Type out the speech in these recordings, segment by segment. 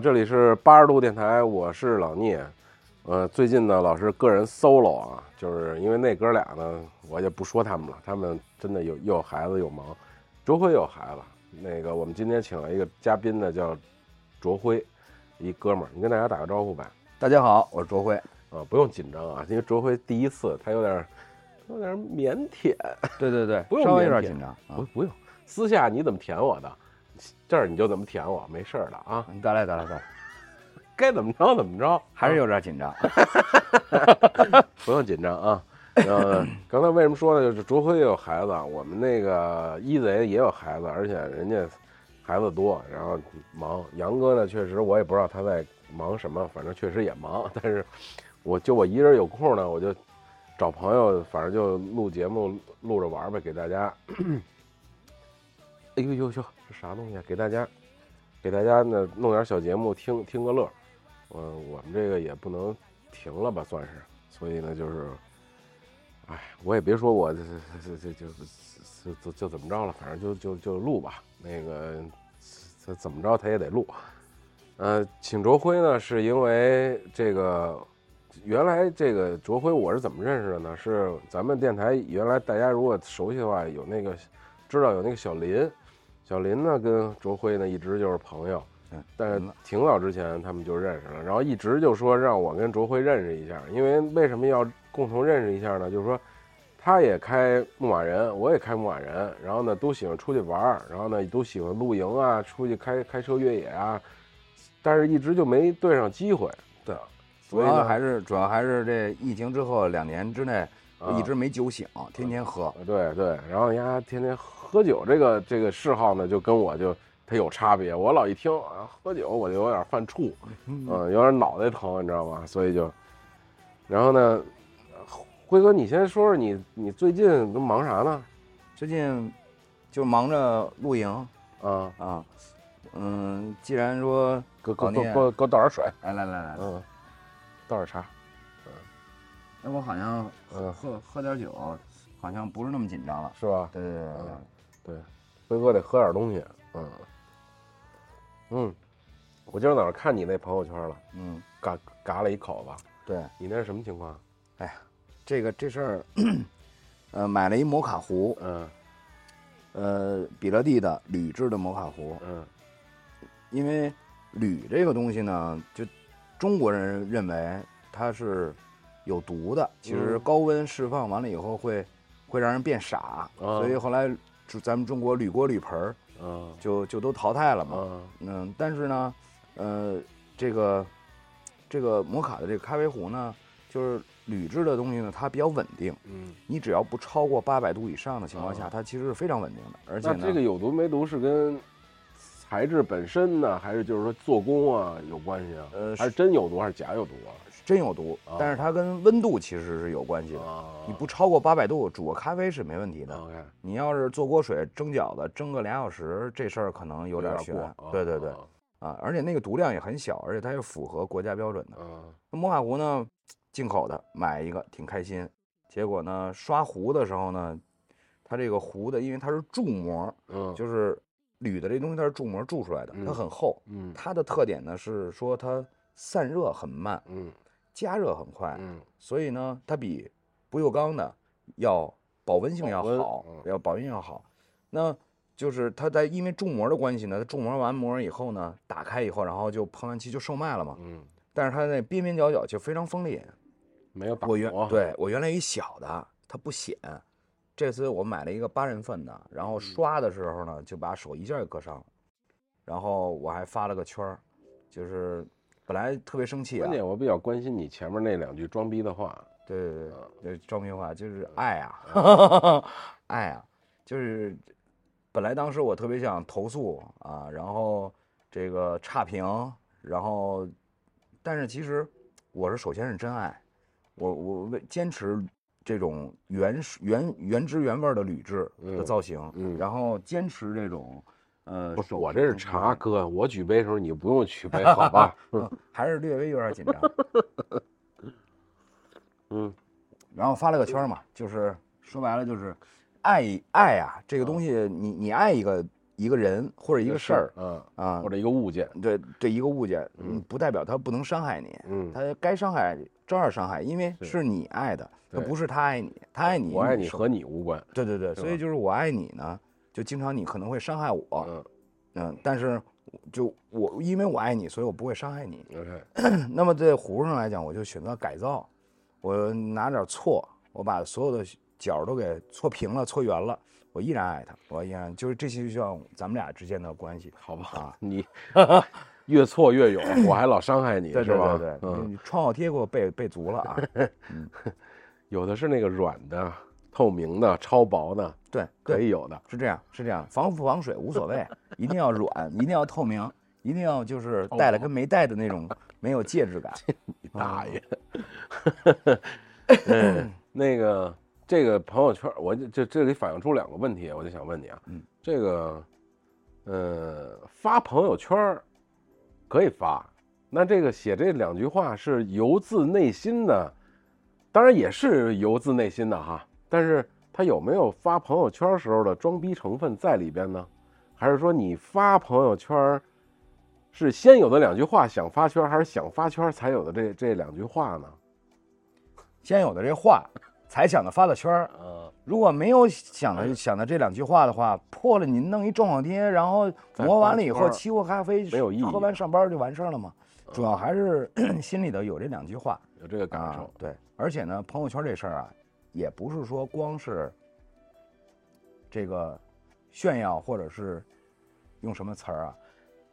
这里是八十度电台，我是老聂。呃，最近呢，老师个人 solo 啊，就是因为那哥俩呢，我也不说他们了，他们真的有又有孩子又忙。卓辉有孩子，那个我们今天请了一个嘉宾呢，叫卓辉，一哥们儿，你跟大家打个招呼呗。大家好，我是卓辉。啊，不用紧张啊，因为卓辉第一次，他有点有点腼腆。对对对，不用稍微有点紧张啊。不不用，私下你怎么舔我的，这儿你就怎么舔我，没事儿的啊，你得嘞得嘞得嘞，该怎么着怎么着，还是有点紧张。不用紧张啊。呃，刚才为什么说呢？就是卓辉也有孩子，我们那个一贼也有孩子，而且人家孩子多，然后忙。杨哥呢，确实我也不知道他在忙什么，反正确实也忙。但是我就我一人有空呢，我就找朋友，反正就录节目录着玩呗，给大家。哎呦呦呦，这啥东西啊？给大家给大家呢弄点小节目听听个乐儿。嗯、我们这个也不能停了吧，算是。所以呢，就是，哎，我也别说我这这这这就就就怎么着了，反正就就就录吧。那个这怎么着他也得录。呃，请卓辉呢，是因为这个原来这个卓辉我是怎么认识的呢？是咱们电台原来大家如果熟悉的话，有那个知道有那个小林，小林呢跟卓辉呢一直就是朋友。嗯，但是嗯挺早之前他们就认识了，然后一直就说让我跟卓辉认识一下，因为为什么要共同认识一下呢？就是说，他也开牧马人，我也开牧马人，然后呢都喜欢出去玩儿，然后呢都喜欢露营啊，出去开开车越野啊，但是一直就没对上机会，对，所以呢还是主要还是这疫情之后两年之内，一直没酒醒，天天喝。对对，然后人家天天喝酒这个这个嗜好呢，就跟我就他有差别。我老一听啊喝酒，我就有点犯怵，嗯，有点脑袋疼，你知道吗？所以就，然后呢，辉哥，你先说说你你最近都忙啥呢？最近就忙着露营啊，啊，嗯，既然说给给给给我给我倒点水，来来来来，嗯，倒点茶，嗯那我好像嗯，喝喝点酒，好像不是那么紧张了。是吧？对对对对对嗯，对，辉哥得喝点东西，嗯，嗯，我今儿早上看你那朋友圈了，嗯，嘎嘎了一口子，对，你那是什么情况？哎呀这个这事儿，呃，买了一摩卡壶，嗯。呃，比乐蒂的铝制的摩卡壶，嗯。因为铝这个东西呢，就中国人认为它是有毒的，其实嗯。高温释放完了以后会会让人变傻，啊所以后来就咱们中国铝锅铝盆儿嗯就就都淘汰了嘛。嗯嗯，但是呢，呃，这个这个摩卡的这个咖啡壶呢，就是铝制的东西呢，它比较稳定。嗯，你只要不超过八百度以上的情况下，啊它其实是非常稳定的。而且呢，那这个有毒没毒是跟材质本身呢，还是就是说做工啊有关系啊？呃还是真有毒还是假有毒啊？真有毒啊，但是它跟温度其实是有关系的。啊，你不超过八百度煮个咖啡是没问题的。你要是做锅水蒸饺子，蒸个俩小时，这事儿可能有点悬对对对啊啊，而且那个毒量也很小，而且它又符合国家标准的。啊那摩卡壶呢，进口的，买一个挺开心。结果呢，刷壶的时候呢，它这个壶的，因为它是铸模，嗯，就是铝的这东西它是铸模铸出来的，它嗯很厚。嗯它的特点呢是说它散热很慢，嗯加热很快，嗯所以呢，它比不锈钢的要保温性要好，嗯要保温性要好。那就是它在因为铸模的关系呢，它铸模完模以后呢，打开以后，然后就喷完漆就售卖了嘛。嗯，但是它那边边角角就非常锋利。没有打我原对我原来一小的，它不显。这次我买了一个八人份的，然嗯后刷的时候呢，就把手一下给割伤了。然后我还发了个圈儿，就是本来特别生气啊关，键我比较关心你前面那两句装逼的话。对对对嗯对，赵明华就是爱啊，爱啊，就是本来当时我特别想投诉啊，然后这个差评，然后但是其实我是首先是真爱，我我为坚持这种原始原原汁原味的铝制的嗯造型，嗯然后坚持这种呃不是，我这是茶哥，我举杯的时候你不用举杯，好吧？嗯 还是略微有点紧张。嗯然后发了个圈嘛，就是说白了就是爱爱啊，这个东西你你爱一个一个人或者一个事儿嗯，啊或，者一个物件，对这一个物件，嗯嗯，不代表他不能伤害你，嗯，他该伤害照样伤害，因为是是你爱的，他不是他爱你，他爱你，我爱你和你无关，对对对，所以就是我爱你呢，就经常你可能会伤害我，嗯嗯，但是就我因为我爱你，所以我不会伤害你。，OK，那么在葫芦上来讲，我就选择改造，我拿点锉，我把所有的角都给锉平了、锉圆了，我依然爱他，我依然就是这些就像咱们俩之间的关系。好吧啊，你 越挫越勇，我还老伤害你，对是吧？对对对，创可贴给我备备足了啊！有的是那个软的、透明的、超薄的，对，可以有的。是这样，是这样，防不防水无所谓，一定要软，一定要透明，一定要就是戴了跟没戴的那种没有介质感。你大爷！嗯，那个这个朋友圈，我就这这里反映出两个问题，我就想问你啊，嗯，这个，呃，发朋友圈可以发，那这个写这两句话是由自内心的，当然也是由自内心的哈，但是他有没有发朋友圈时候的装逼成分在里边呢？还是说你发朋友圈是先有的两句话想发圈，还是想发圈才有的这这两句话呢？先有的这话，才想着发的圈儿。呃，如果没有想的想的这两句话的话，破了您弄一正好贴，然后磨完了以后发圈儿沏壶咖啡，没有意义喝完上班就完事儿了嘛。主要还是 心里头有这两句话。有这个感啊受，，对，而且呢，朋友圈这事儿啊，也不是说光是这个炫耀或者是用什么词儿啊，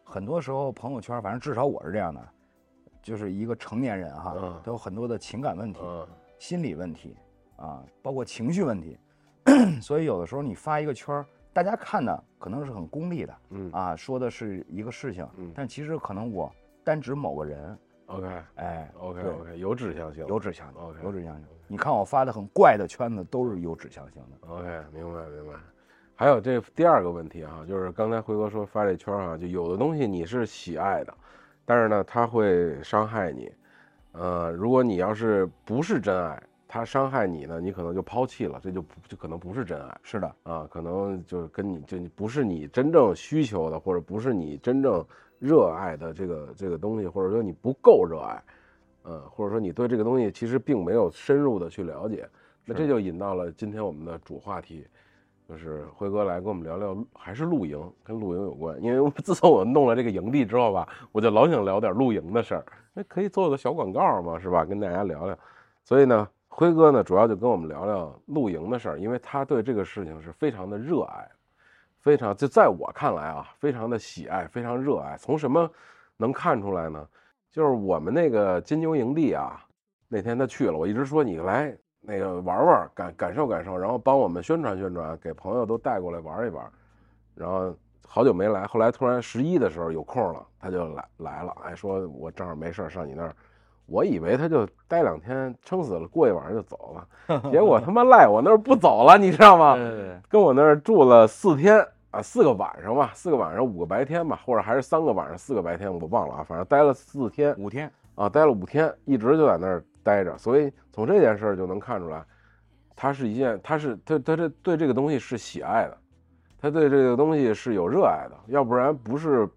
很多时候朋友圈，反正至少我是这样的，就是一个成年人哈嗯，都有很多的情感问题。嗯。心理问题啊，包括情绪问题，所以有的时候你发一个圈儿，大家看的可能是很功利的嗯啊，说的是一个事情嗯，但其实可能我单指某个人，，OK 哎，OK OK，有指向性，有指向性 OK，有指向性。你看我发的很怪的圈子都是有指向性的，OK，明白明白。还有这第二个问题哈、就是刚才辉哥说发这圈儿哈、就有的东西你是喜爱的，但是呢，它会伤害你。呃，如果你要是不是真爱，它伤害你呢，你可能就抛弃了，这就不就可能不是真爱是的，啊，可能就是跟你就不是你真正需求的，或者不是你真正热爱的这个这个东西，或者说你不够热爱，嗯，或者说你对这个东西其实并没有深入的去了解，那这就引到了今天我们的主话题，就是辉哥来跟我们聊聊，还是露营，跟露营有关。因为自从我弄了这个营地之后吧，我就老想聊点露营的事儿，那可以做个小广告嘛，是吧？跟大家聊聊。所以呢，辉哥呢主要就跟我们聊聊露营的事儿，因为他对这个事情是非常的热爱，非常就在我看来啊，非常的喜爱，非常热爱。从什么能看出来呢？就是我们那个金牛营地啊，那天他去了，我一直说你来那个玩玩，感感受感受，然后帮我们宣传宣传，给朋友都带过来玩一玩。然后好久没来，后来突然十一的时候有空了，他就来来了，哎，说我正好没事儿上你那儿。我以为他就待两天，撑死了过一晚上就走了，结果他妈赖我那儿不走了，你知道吗？对对对，跟我那儿住了四天啊，四个晚上吧，四个晚上五个白天吧，或者还是三个晚上四个白天，我忘了啊，反正待了四天五天，啊，待了五天，一直就在那儿待着。所以从这件事儿就能看出来，他是一件，他是他他这对这个东西是喜爱的，他对这个东西是有热爱的，要不然不是，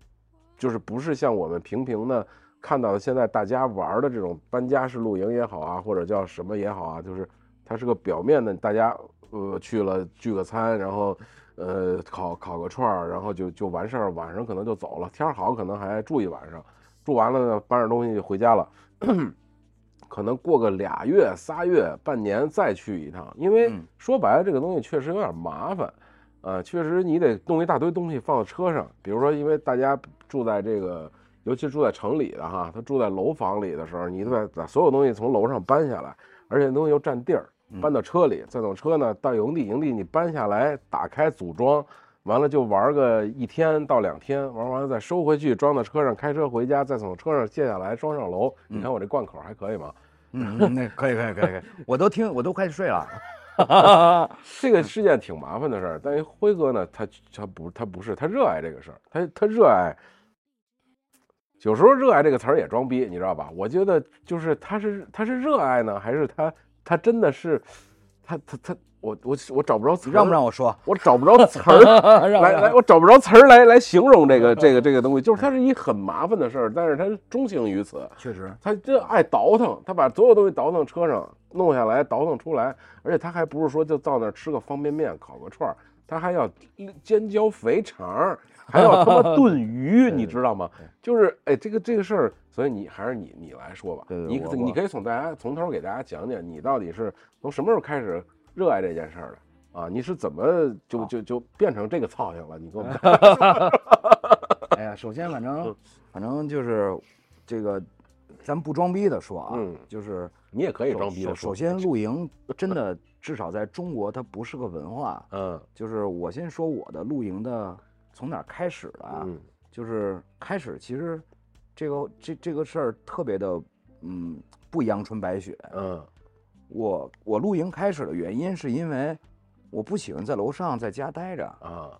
就是不是像我们平平的看到的现在大家玩的这种搬家式露营也好啊，或者叫什么也好啊，就是它是个表面的，大家呃去了聚个餐，然后呃烤烤个串儿，然后就就完事儿，晚上可能就走了，天儿好可能还住一晚上，住完了呢搬点东西就回家了。可能过个俩月、仨月、半年再去一趟，因为嗯说白了，这个东西确实有点麻烦，呃，确实你得弄一大堆东西放到车上。比如说，因为大家住在这个，尤其住在城里的哈，他住在楼房里的时候，你得把把所有东西从楼上搬下来，而且东西又占地儿，嗯搬到车里，再从车呢到营地，营地你搬下来，打开组装，完了就玩个一天到两天，玩完了再收回去，装到车上，开车回家，再从车上卸下来装上楼。你看我这贯口还可以吗？嗯，嗯那可以可以可以可以，我都听我都快睡了。这个是件挺麻烦的事儿，但是辉哥呢，他他不他不是他热爱这个事儿，他他热爱。有时候热爱这个词儿也装逼，你知道吧？我觉得就是他是他是热爱呢，还是他他真的是他他他我我我找不着词儿，让不让我说？我找不着词儿，来来，我找不着词儿来来形容这个 这个这个东西，就是它是一很麻烦的事儿，但是它钟情于此。确实，他这爱倒腾，他把所有东西倒腾车上，弄下来倒腾出来，而且他还不是说就到那儿吃个方便面、烤个串儿，他还要尖椒肥肠，还要他妈炖 鱼，你知道吗？就是哎，这个这个事儿，所以你还是你你来说吧，你你可以从大家从头给大家讲讲，你到底是从什么时候开始热爱这件事儿的？啊，你是怎么就就就变成这个操性了？你给我们讲 哎呀，首先反正反正就是这个，咱不装逼的说啊，嗯就是你也可以装逼的说。首首先，露营真的至少在中国它不是个文化。嗯就是我先说我的露营的从哪儿开始的啊？嗯就是开始其实这个这这个事儿特别的嗯不阳春白雪。嗯我我露营开始的原因是因为我不喜欢在楼上在家待着，啊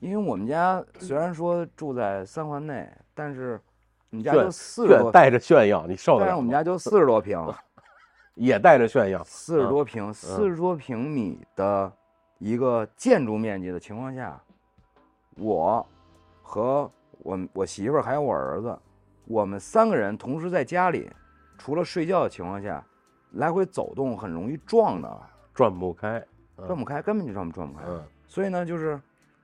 因为我们家虽然说住在三环内，但是我们家就四十多，带着炫耀，你受得但了但？是我们家就四十多平，也带着炫耀。四十多平，四十多平米的一个建筑面积的情况下，我和我我媳妇儿还有我儿子，我们三个人同时在家里，除了睡觉的情况下，来回走动很容易撞的，转不开。嗯。转不开，根本就转不转不开。嗯。所以呢，就是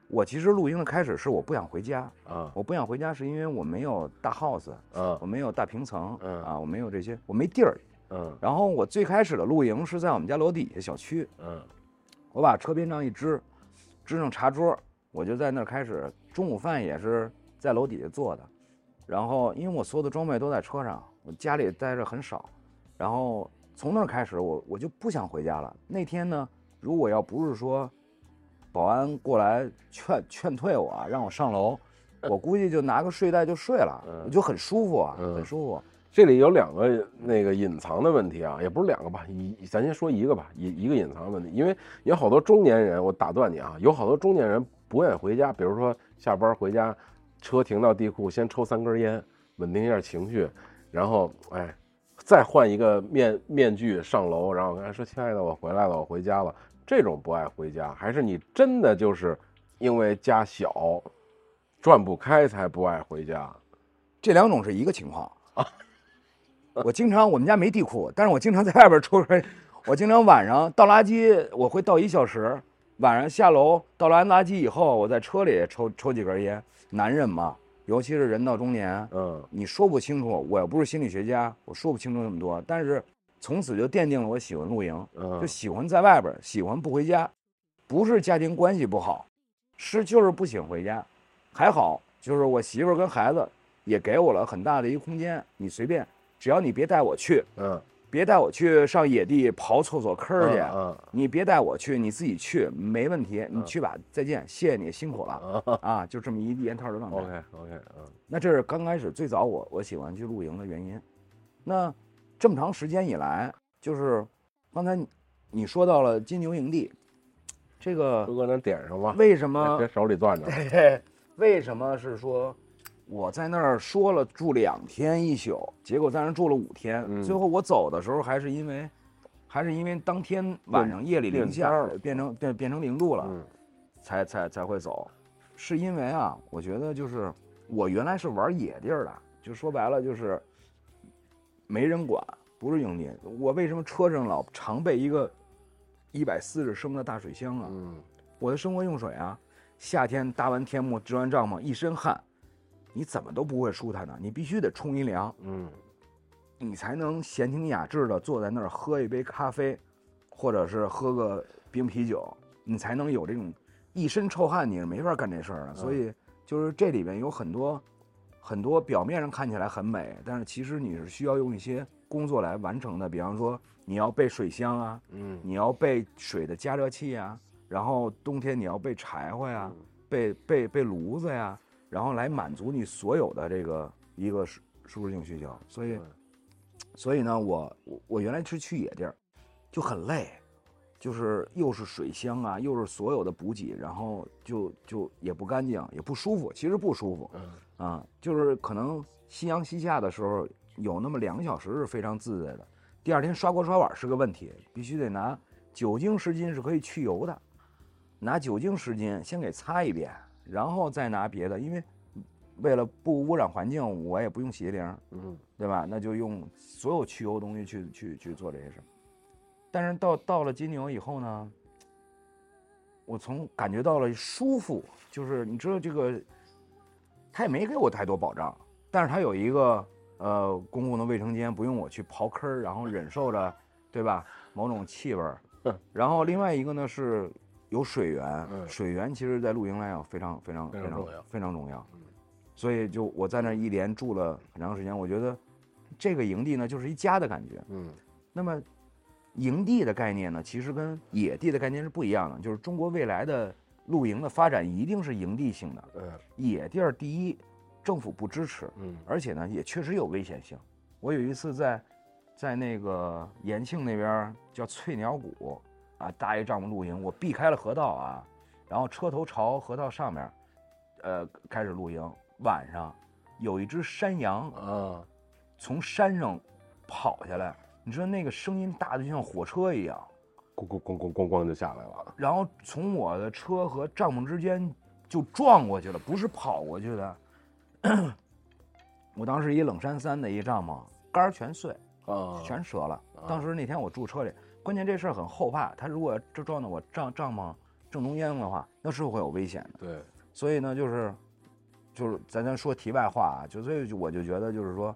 我其实露营的开始是我不想回家，啊我不想回家是因为我没有大 house，我嗯没有大平层，嗯。啊，我没有这些，我没地儿。嗯。然后我最开始的露营是在我们家楼底下小区，嗯。我把车边上一支，支上茶桌，我就在那儿开始中午饭也是在楼底下做的。然后因为我所有的装备都在车上，我家里待着很少。然后从那儿开始，我我就不想回家了。那天呢，如果要不是说保安过来劝劝退我啊，让我上楼，我估计就拿个睡袋就睡了，嗯我就很舒服啊，嗯很舒服。这里有两个那个隐藏的问题啊，也不是两个吧，一咱先说一个吧，一一个隐藏的问题，因为有好多中年人，我打断你啊，有好多中年人不愿意回家，比如说下班回家，车停到地库，先抽三根烟，稳定一下情绪，然后哎，再换一个面面具上楼，然后跟他说：“亲爱的，我回来了，我回家了。”这种不爱回家，还是你真的就是因为家小，转不开才不爱回家？这两种是一个情况啊。我经常我们家没地库，但是我经常在外边抽，我经常晚上倒垃圾，我会倒一小时，晚上下楼倒完垃圾以后，我在车里抽抽几根烟。男人嘛，尤其是人到中年，嗯你说不清楚，我又不是心理学家，我说不清楚那么多，但是从此就奠定了我喜欢露营，嗯，就喜欢在外边，喜欢不回家，不是家庭关系不好，是就是不喜欢回家。还好，就是我媳妇跟孩子也给我了很大的一个空间，你随便，只要你别带我去，嗯别带我去上野地刨厕所坑儿去，嗯你别带我去，你自己去没问题，你去吧，再见，谢谢你辛苦了嗯 啊，就这么一连套的状态。，OK OK，嗯那这是刚开始最早我我喜欢去露营的原因。那这么长时间以来，就是刚才你你说到了金牛营地，这个都搁能点上吗，为什么 别手里攥着。为什么是说我在那儿说了住两天一宿，结果在那儿住了五天，嗯最后我走的时候还是因为还是因为当天晚上夜里零下变成变变成零度了，嗯才才才会走，是因为啊，我觉得就是我原来是玩野地儿的，就说白了就是没人管，不是营地。我为什么车上老常备一个一百四十升的大水箱啊？嗯我的生活用水啊，夏天搭完天幕支完帐篷一身汗，你怎么都不会舒坦的，你必须得冲一凉，嗯你才能闲情雅致的坐在那儿喝一杯咖啡，或者是喝个冰啤酒，你才能有这种一身臭汗，你是没法干这事儿的。所以就是这里边有很多很多表面上看起来很美，但是其实你是需要用一些工作来完成的。比方说你要备水箱啊，嗯你要备水的加热器啊，然后冬天你要备柴火呀，备备备炉子呀，然后来满足你所有的这个一个舒舒适性需求。所以嗯，所以呢，我我我原来是去野地儿，就很累，就是又是水箱啊，又是所有的补给，然后就就也不干净，也不舒服，其实不舒服嗯啊，就是可能夕阳西下的时候有那么两个小时是非常自在的。第二天刷锅刷碗是个问题，必须得拿酒精湿巾是可以去油的，拿酒精湿巾先给擦一遍，然后再拿别的，因为为了不污染环境，我也不用洗洁灵，嗯对吧？那就用所有去油东西去去去做这些事儿。但是到到了金牛以后呢，我从感觉到了舒服，就是你知道这个，他也没给我太多保障，但是他有一个呃公共的卫生间，不用我去刨坑儿，然后忍受着，对吧？某种气味儿嗯。然后另外一个呢是有水源，嗯水源其实在露营来讲非常非常非常非常重要非常重要嗯。所以就我在那一连住了很长时间，我觉得这个营地呢就是一家的感觉。嗯那么，营地的概念呢，其实跟野地的概念是不一样的。就是中国未来的露营的发展一定是营地性的，嗯野地儿第一，政府不支持，嗯而且呢也确实有危险性。我有一次在，在那个延庆那边叫翠鸟谷啊，搭一帐篷露营，我避开了河道啊，然后车头朝河道上面，呃，开始露营。晚上有一只山羊啊，从山上跑下来，你知道那个声音大的就像火车一样，咣咣咣咣咣咣就下来了。然后从我的车和帐篷之间就撞过去了，不是跑过去的。我当时一冷山三的一帐篷，杆儿全碎，啊，全折了啊。当时那天我住车里，关键这事儿很后怕，他如果这撞到我帐帐篷正中央的话，那是会有危险的。对，所以呢，就是就是咱咱说题外话啊，就所以我就觉得就是说，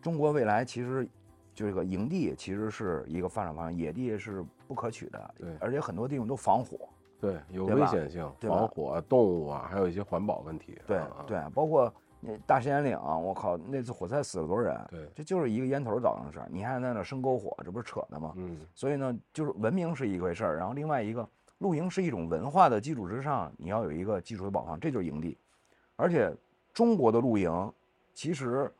中国未来其实就这个营地其实是一个发展方向，野地是不可取的，对而且很多地方都防火，对，有危险性，对防火、动物啊，还有一些环保问题。对啊对，包括那大兴安岭，我靠，那次火灾死了多少人？对，这就是一个烟头造成的事儿，你还在那生篝火，这不是扯的吗？嗯所以呢，就是文明是一回事儿，然后另外一个露营是一种文化的基础之上，你要有一个基础的保障，这就是营地。而且中国的露营其实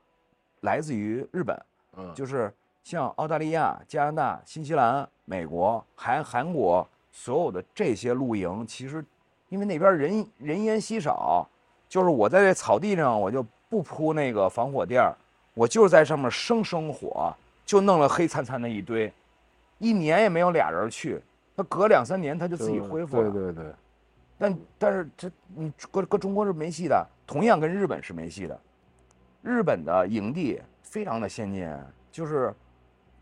来自于日本，嗯，就是像澳大利亚、加拿大、新西兰、美国、韩韩国所有的这些露营，其实因为那边人人烟稀少，就是我在这草地上，我就不铺那个防火垫儿，我就是在上面生生火，就弄了黑灿灿的一堆，一年也没有俩人去，他隔两三年他就自己恢复了。对对对，但但是这你搁搁中国是没戏的，同样跟日本是没戏的。日本的营地非常的先进，就是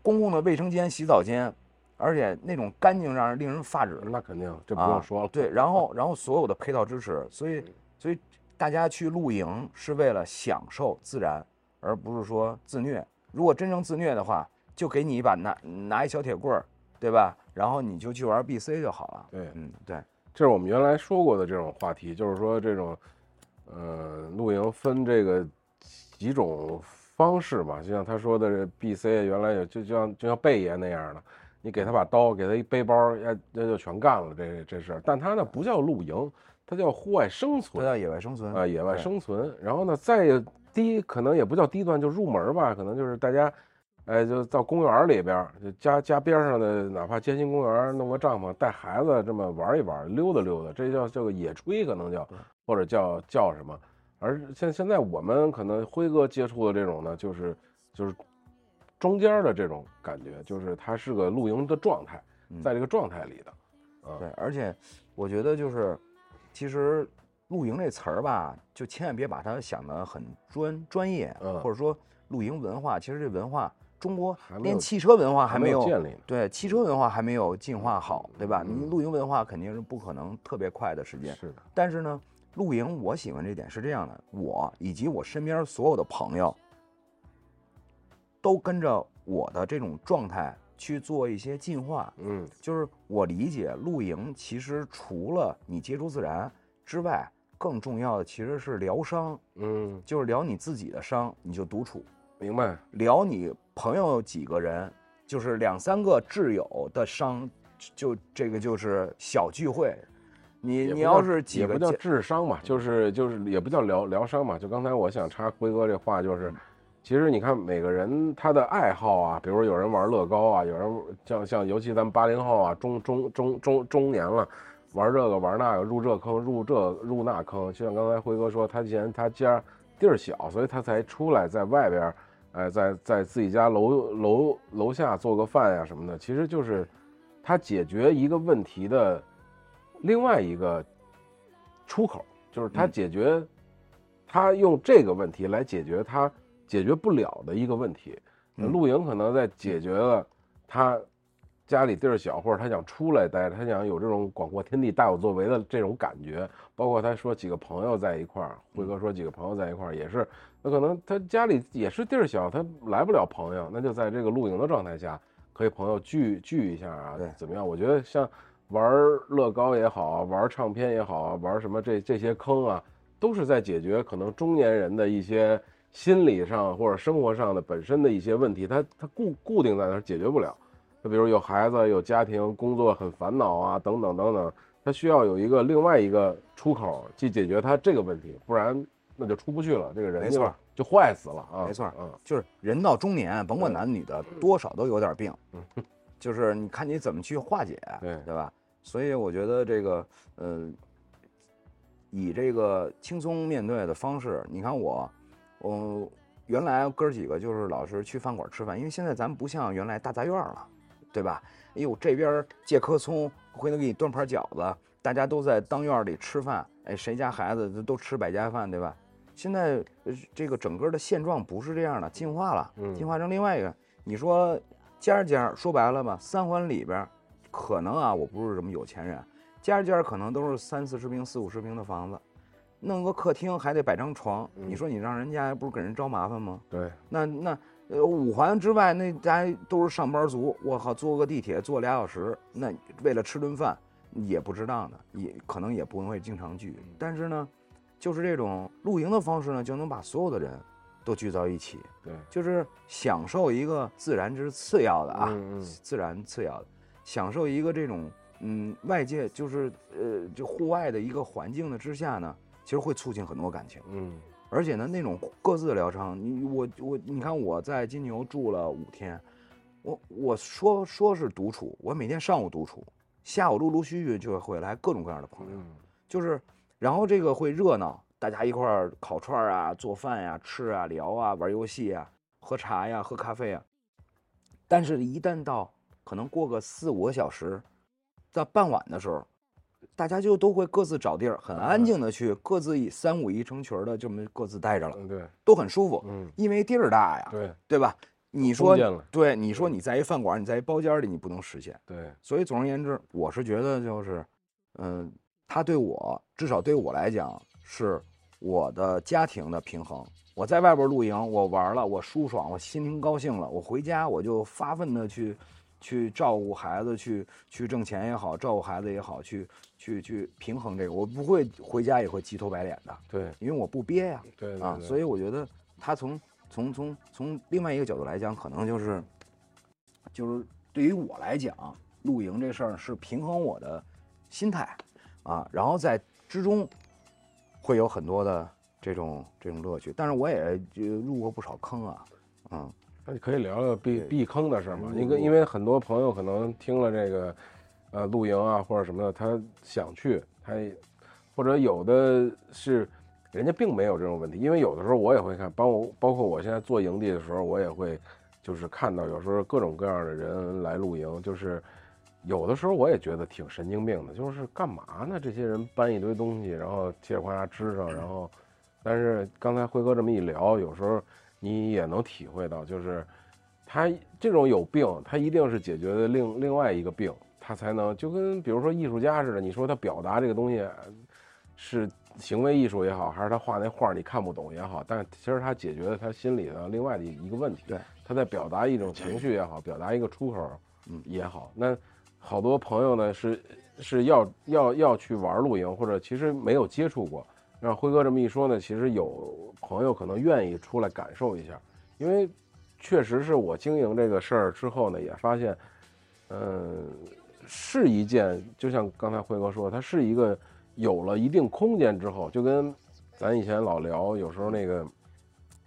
公共的卫生间、洗澡间，而且那种干净让人令人发指。那肯定这不啊用说了。对，然后然后所有的配套支持，所以所以大家去露营是为了享受自然，而不是说自虐。如果真正自虐的话，就给你一把拿拿一小铁棍儿，对吧？然后你就去玩 BC 就好了。对嗯，对，这是我们原来说过的这种话题，就是说这种，呃，露营分这个几种方式嘛，就像他说的这 BC 原来有就就像就像贝爷那样的，你给他把刀，给他一背包，那，那就全干了这这事儿。但他那不叫露营，它叫户外生存，它叫野外生存啊、野外生存。然后呢，再低可能也不叫低端，就入门吧，可能就是大家。哎，就到公园里边，就家家边上的，哪怕街心公园，弄个帐篷，带孩子这么玩一玩，溜达溜达，这叫叫个野炊，可能叫，或者叫叫什么。而现现在我们可能辉哥接触的这种呢，就是就是中间的这种感觉，就是它是个露营的状态，嗯在这个状态里的。啊，对，而且我觉得就是，其实露营这词儿吧，就千万别把它想得很专专业，嗯或者说露营文化，其实这文化，中国还没有连汽车文化还没没有建立呢。对，汽车文化还没有进化好，对吧？你嗯露营文化肯定是不可能特别快的时间，是的，但是呢，露营我喜欢这点是这样的，我以及我身边所有的朋友，都跟着我的这种状态去做一些进化，嗯，就是我理解露营其实除了你接触自然之外，更重要的其实是疗伤，嗯，就是疗你自己的伤，你就独处；明白。疗你朋友几个人，就是两三个挚友的伤，就这个就是小聚会。你你要是几也不叫个见智商嘛，就是就是也不叫疗疗伤嘛。就刚才我想插辉哥这话，就是，其实你看每个人他的爱好啊，比如有人玩乐高啊，有人像像尤其咱们八零后啊，中中中中中年了，玩这个玩那个，入这坑入这入那坑。就像刚才辉哥说，他既然他家地儿小，所以他才出来在外边儿，哎，在在自己家楼楼楼下做个饭呀、什么的，其实就是他解决一个问题的另外一个出口，就是他嗯解决，他用这个问题来解决他解决不了的一个问题。露营可能在解决了他家里地儿小，或者他想出来待着，他想有这种广阔天地、大有作为的这种感觉。包括他说几个朋友在一块儿，辉哥说几个朋友在一块儿也是，那可能他家里也是地儿小，他来不了朋友，那就在这个露营的状态下，可以朋友聚聚一下啊对，怎么样？我觉得像玩乐高也好啊，玩唱片也好啊，玩什么这这些坑啊，都是在解决可能中年人的一些心理上或者生活上的本身的一些问题，他他固固定在那儿解决不了。就比如有孩子、有家庭、工作很烦恼啊，等等等等，他需要有一个另外一个出口去解决他这个问题，不然那就出不去了，这个人就没错就坏死了啊。没错嗯，就是人到中年，甭管男女的，多少都有点病嗯，就是你看你怎么去化解，对对吧？所以我觉得这个，呃，以这个轻松面对的方式，你看我，我原来哥儿几个就是老是去饭馆吃饭，因为现在咱们不像原来大杂院了，对吧？哎呦，这边借棵葱，回头给你端盘饺子，大家都在当院里吃饭，哎，谁家孩子都都吃百家饭，对吧？现在呃这个整个的现状不是这样的，进化了，嗯进化成另外一个。你说家家说白了吧，三环里边可能啊，我不是什么有钱人，家家可能都是三四十平、四五十平的房子，弄个客厅还得摆张床，嗯你说你让人家不是给人招麻烦吗？对，那那呃五环之外那大家都是上班族，我靠，坐个地铁坐俩小时，那为了吃顿饭也不值当的，也可能也不会经常聚。但是呢，就是这种露营的方式呢，就能把所有的人都聚到一起，对，就是享受一个自然之次要的啊，嗯嗯自然次要的，享受一个这种嗯外界就是呃就户外的一个环境的之下呢，其实会促进很多感情。嗯而且呢，那种各自的疗伤，你我我，你看我在金牛住了五天，我我说说是独处，我每天上午独处，下午陆陆续续就会来各种各样的朋友，嗯就是然后这个会热闹，大家一块儿烤串儿啊、做饭呀、吃啊、聊啊、玩游戏啊、喝茶呀、喝咖啡啊。但是，一旦到可能过个四五个小时，到傍晚的时候，大家就都会各自找地儿，很安静的去各自以三五一成群儿的这么各自待着了，都很舒服，嗯因为地儿大呀，对对吧？你说对，你说你在一饭馆，你在一包间里，你不能实现。对，所以总而言之，我是觉得就是，嗯，他对我至少对我来讲是我的家庭的平衡。我在外边露营，我玩了，我舒爽，我心情高兴了，我回家我就发奋的去去照顾孩子，去去挣钱也好，照顾孩子也好，去去去平衡这个。我不会回家也会急头白脸的，对因为我不憋呀。对对啊，所以以我觉得他从从从从另外一个角度来讲，可能就是就是对于我来讲，露营这事儿是平衡我的心态啊，然后在之中会有很多的这种这种乐趣，但是我也就入过不少坑啊，嗯，那你可以聊聊避避坑的事儿嘛？嗯因为因为很多朋友可能听了这个，呃，露营啊或者什么的，他想去，他或者有的是人家并没有这种问题，因为有的时候我也会看，包括包括我现在做营地的时候，我也会就是看到有时候各种各样的人来露营，就是有的时候我也觉得挺神经病的，就是干嘛呢？这些人搬一堆东西，然后嘁哩呱啦支上，然后，但是刚才辉哥这么一聊，有时候你也能体会到，就是他这种有病，他一定是解决的另另外一个病，他才能就跟比如说艺术家似的，你说他表达这个东西是行为艺术也好，还是他画那画你看不懂也好，但是其实他解决了他心里的另外的一个问题。对，他在表达一种情绪也好，表达一个出口，嗯也好。那好多朋友呢是是要要要去玩露营，或者其实没有接触过。让辉哥这么一说呢，其实有朋友可能愿意出来感受一下，因为确实是我经营这个事儿之后呢，也发现，嗯，是一件就像刚才辉哥说，它是一个有了一定空间之后，就跟咱以前老聊，有时候那个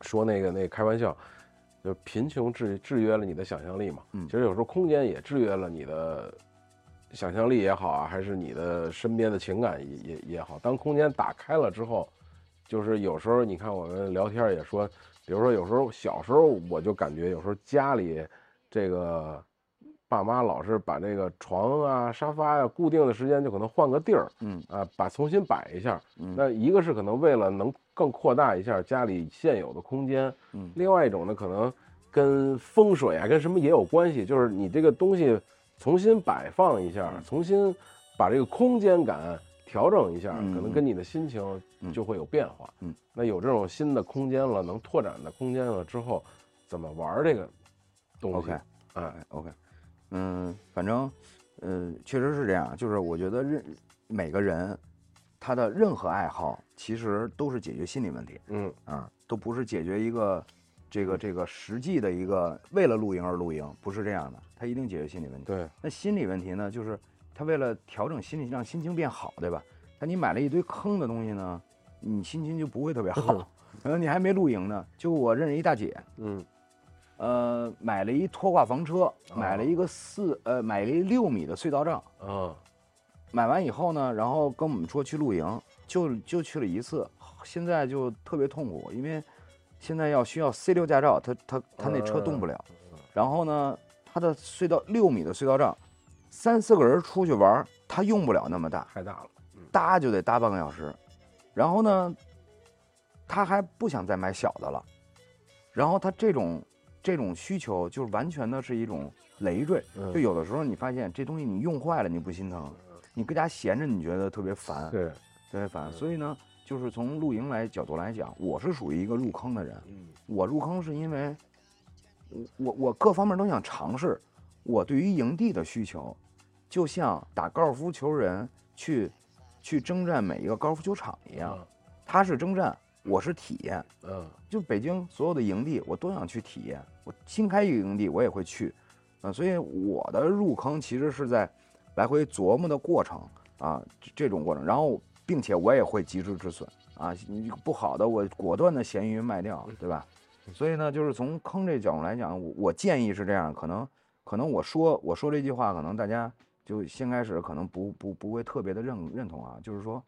说那个那个开玩笑，就贫穷制制约了你的想象力嘛。嗯其实有时候空间也制约了你的想象力也好啊，还是你的身边的情感也也也好。当空间打开了之后，就是有时候你看我们聊天也说，比如说有时候小时候我就感觉有时候家里这个爸妈老是把这个床啊、沙发呀、固定的时间就可能换个地儿，嗯啊，把重新摆一下。嗯那一个是可能为了能更扩大一下家里现有的空间，嗯另外一种呢，可能跟风水啊，跟什么也有关系，就是你这个东西重新摆放一下，重新把这个空间感调整一下，嗯可能跟你的心情嗯就会有变化。嗯，那有这种新的空间了，能拓展的空间了之后，怎么玩这个东西？OK 哎，哎，OK，嗯，反正，呃，确实是这样。就是我觉得任每个人他的任何爱好，其实都是解决心理问题。嗯。啊，都不是解决一个这个这个实际的一个为了露营而露营，不是这样的。他一定解决心理问题。对，那心理问题呢，就是他为了调整心理，让心情变好，对吧？但你买了一堆坑的东西呢，你心情就不会特别好。可能你还没露营呢，就我认识一大姐，嗯呃，买了一拖挂房车，买了一个四呃，买了一六米的隧道帐。嗯买完以后呢，然后跟我们说去露营，就就去了一次，现在就特别痛苦，因为现在要需要 C 六驾照，他他他那车动不了。然后呢，他的隧道六米的隧道障，三四个人出去玩，他用不了那么大，太大了。搭就得搭半个小时。然后呢，他还不想再买小的了。然后他这种这种需求，就是完全的是一种累赘。嗯就有的时候你发现这东西你用坏了你不心疼，你搁家闲着你觉得特别烦，对，特别烦。所以呢，就是从露营来角度来讲，我是属于一个入坑的人。嗯我入坑是因为我我我各方面都想尝试。我对于营地的需求，就像打高尔夫球人去去征战每一个高尔夫球场一样，啊他是征战，我是体验。嗯就北京所有的营地，我都想去体验。我新开一个营地，我也会去，啊、所以我的入坑其实是在来回琢磨的过程啊，这这种过程。然后，并且我也会及时止损啊，你不好的我果断的闲鱼卖掉，对吧？所以呢，就是从坑这角度来讲，我我建议是这样，可能可能我说我说这句话，可能大家就先开始可能不不不会特别的认认同啊，就是说，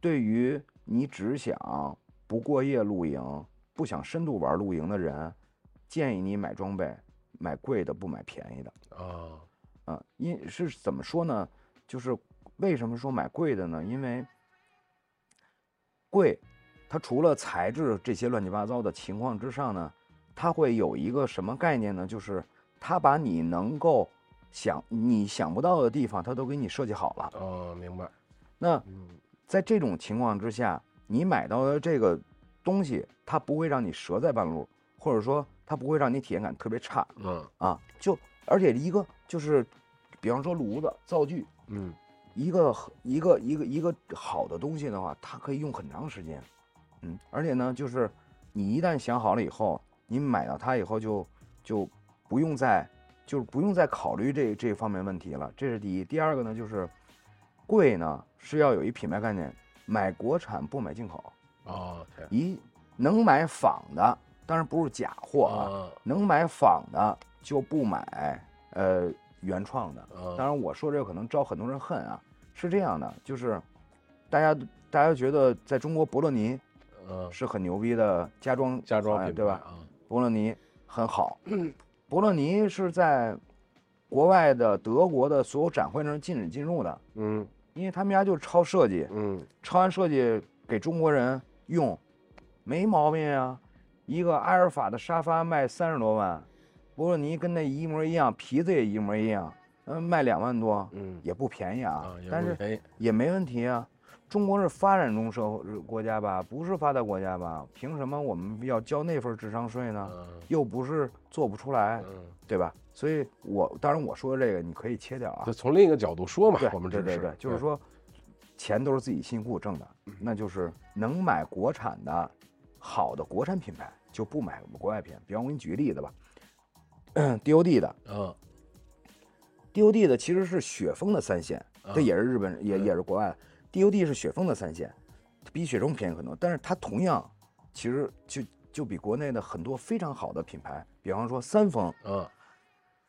对于你只想不过夜露营，不想深度玩露营的人，建议你买装备，买贵的不买便宜的啊啊。因是怎么说呢？就是为什么说买贵的呢？因为贵，它除了材质这些乱七八糟的情况之上呢，它会有一个什么概念呢？就是它把你能够想你想不到的地方，它都给你设计好了。哦，明白。那嗯在这种情况之下，你买到的这个东西，它不会让你折在半路，或者说它不会让你体验感特别差嗯啊。就而且一个就是，比方说炉子、灶具，嗯一个一个一个一个好的东西的话，它可以用很长时间。嗯，而且呢，就是你一旦想好了以后，你买到它以后就就不用再就是不用再考虑这这方面问题了。这是第一。第二个呢，就是贵呢是要有一品牌概念，买国产不买进口，哦，对一能买仿的，当然不是假货啊，啊能买仿的就不买呃原创的。啊。当然，我说这个可能招很多人恨啊，是这样的，就是大家大家觉得在中国博洛尼嗯。是很牛逼的家装家装对吧？啊。博洛尼很好，博洛尼是在国外的德国的所有展会上禁止进入的，嗯。因为他们家就是抄设计，嗯。抄完设计给中国人用，没毛病啊。一个阿尔法的沙发卖三十多万，博洛尼跟那一模一样，皮子也一模一样，嗯，卖两万多，嗯也不便宜啊啊，但是也没问题啊。中国是发展中社会国家吧，不是发达国家吧？凭什么我们要交那份智商税呢？嗯又不是做不出来，嗯，对吧？所以我当然我说的这个你可以切掉啊就，从另一个角度说嘛，，我们只是对对对，就是说，钱都是自己辛苦挣的，那就是能买国产的好的国产品牌，就不买国外品。比方我给你举个例子吧 DOD 的嗯 DOD 的其实是雪峰的三线，这嗯也是日本也也是国外，DOD 是雪峰的三线，比雪峰便宜很多，但是它同样其实就就比国内的很多非常好的品牌，比方说三丰嗯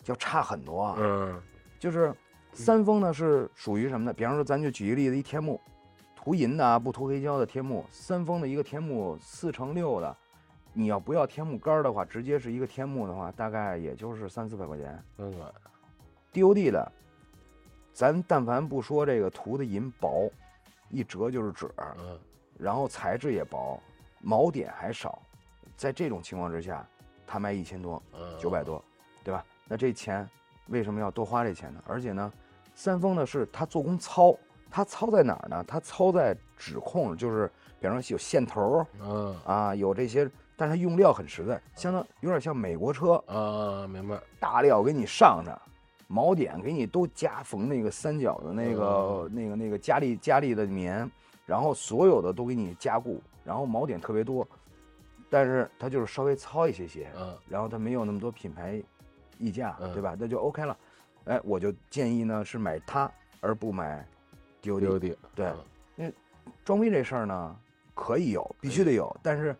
要差很多啊。嗯就是三丰呢是属于什么呢？比方说，咱就举一个例子，一天幕，涂银的啊，不涂黑胶的天幕，三丰的一个天幕四乘六的，你要不要天幕杆儿的话，直接是一个天幕的话，大概也就是三四百块钱。三百 DOD 的，咱但凡不说这个涂的银薄，一折就是纸，嗯然后材质也薄，锚点还少，在这种情况之下，他卖一千多，嗯，九百多，对吧？那这钱为什么要多花这钱呢？而且呢，三丰呢是它做工糙，它糙在哪儿呢？它糙在指控，就是比方说有线头嗯啊，有这些，但是它用料很实在，相当有点像美国车，啊，明白，大料给你上上，锚点给你都加缝那个三角的那个、那个那个加力加力的棉，然后所有的都给你加固，然后锚点特别多，但是它就是稍微糙一些些，嗯然后它没有那么多品牌溢价，嗯对吧？那就 OK 了。哎，我就建议呢是买它而不买 DOD。丢地，对嗯装逼这事儿呢，可以有，必须得有，但是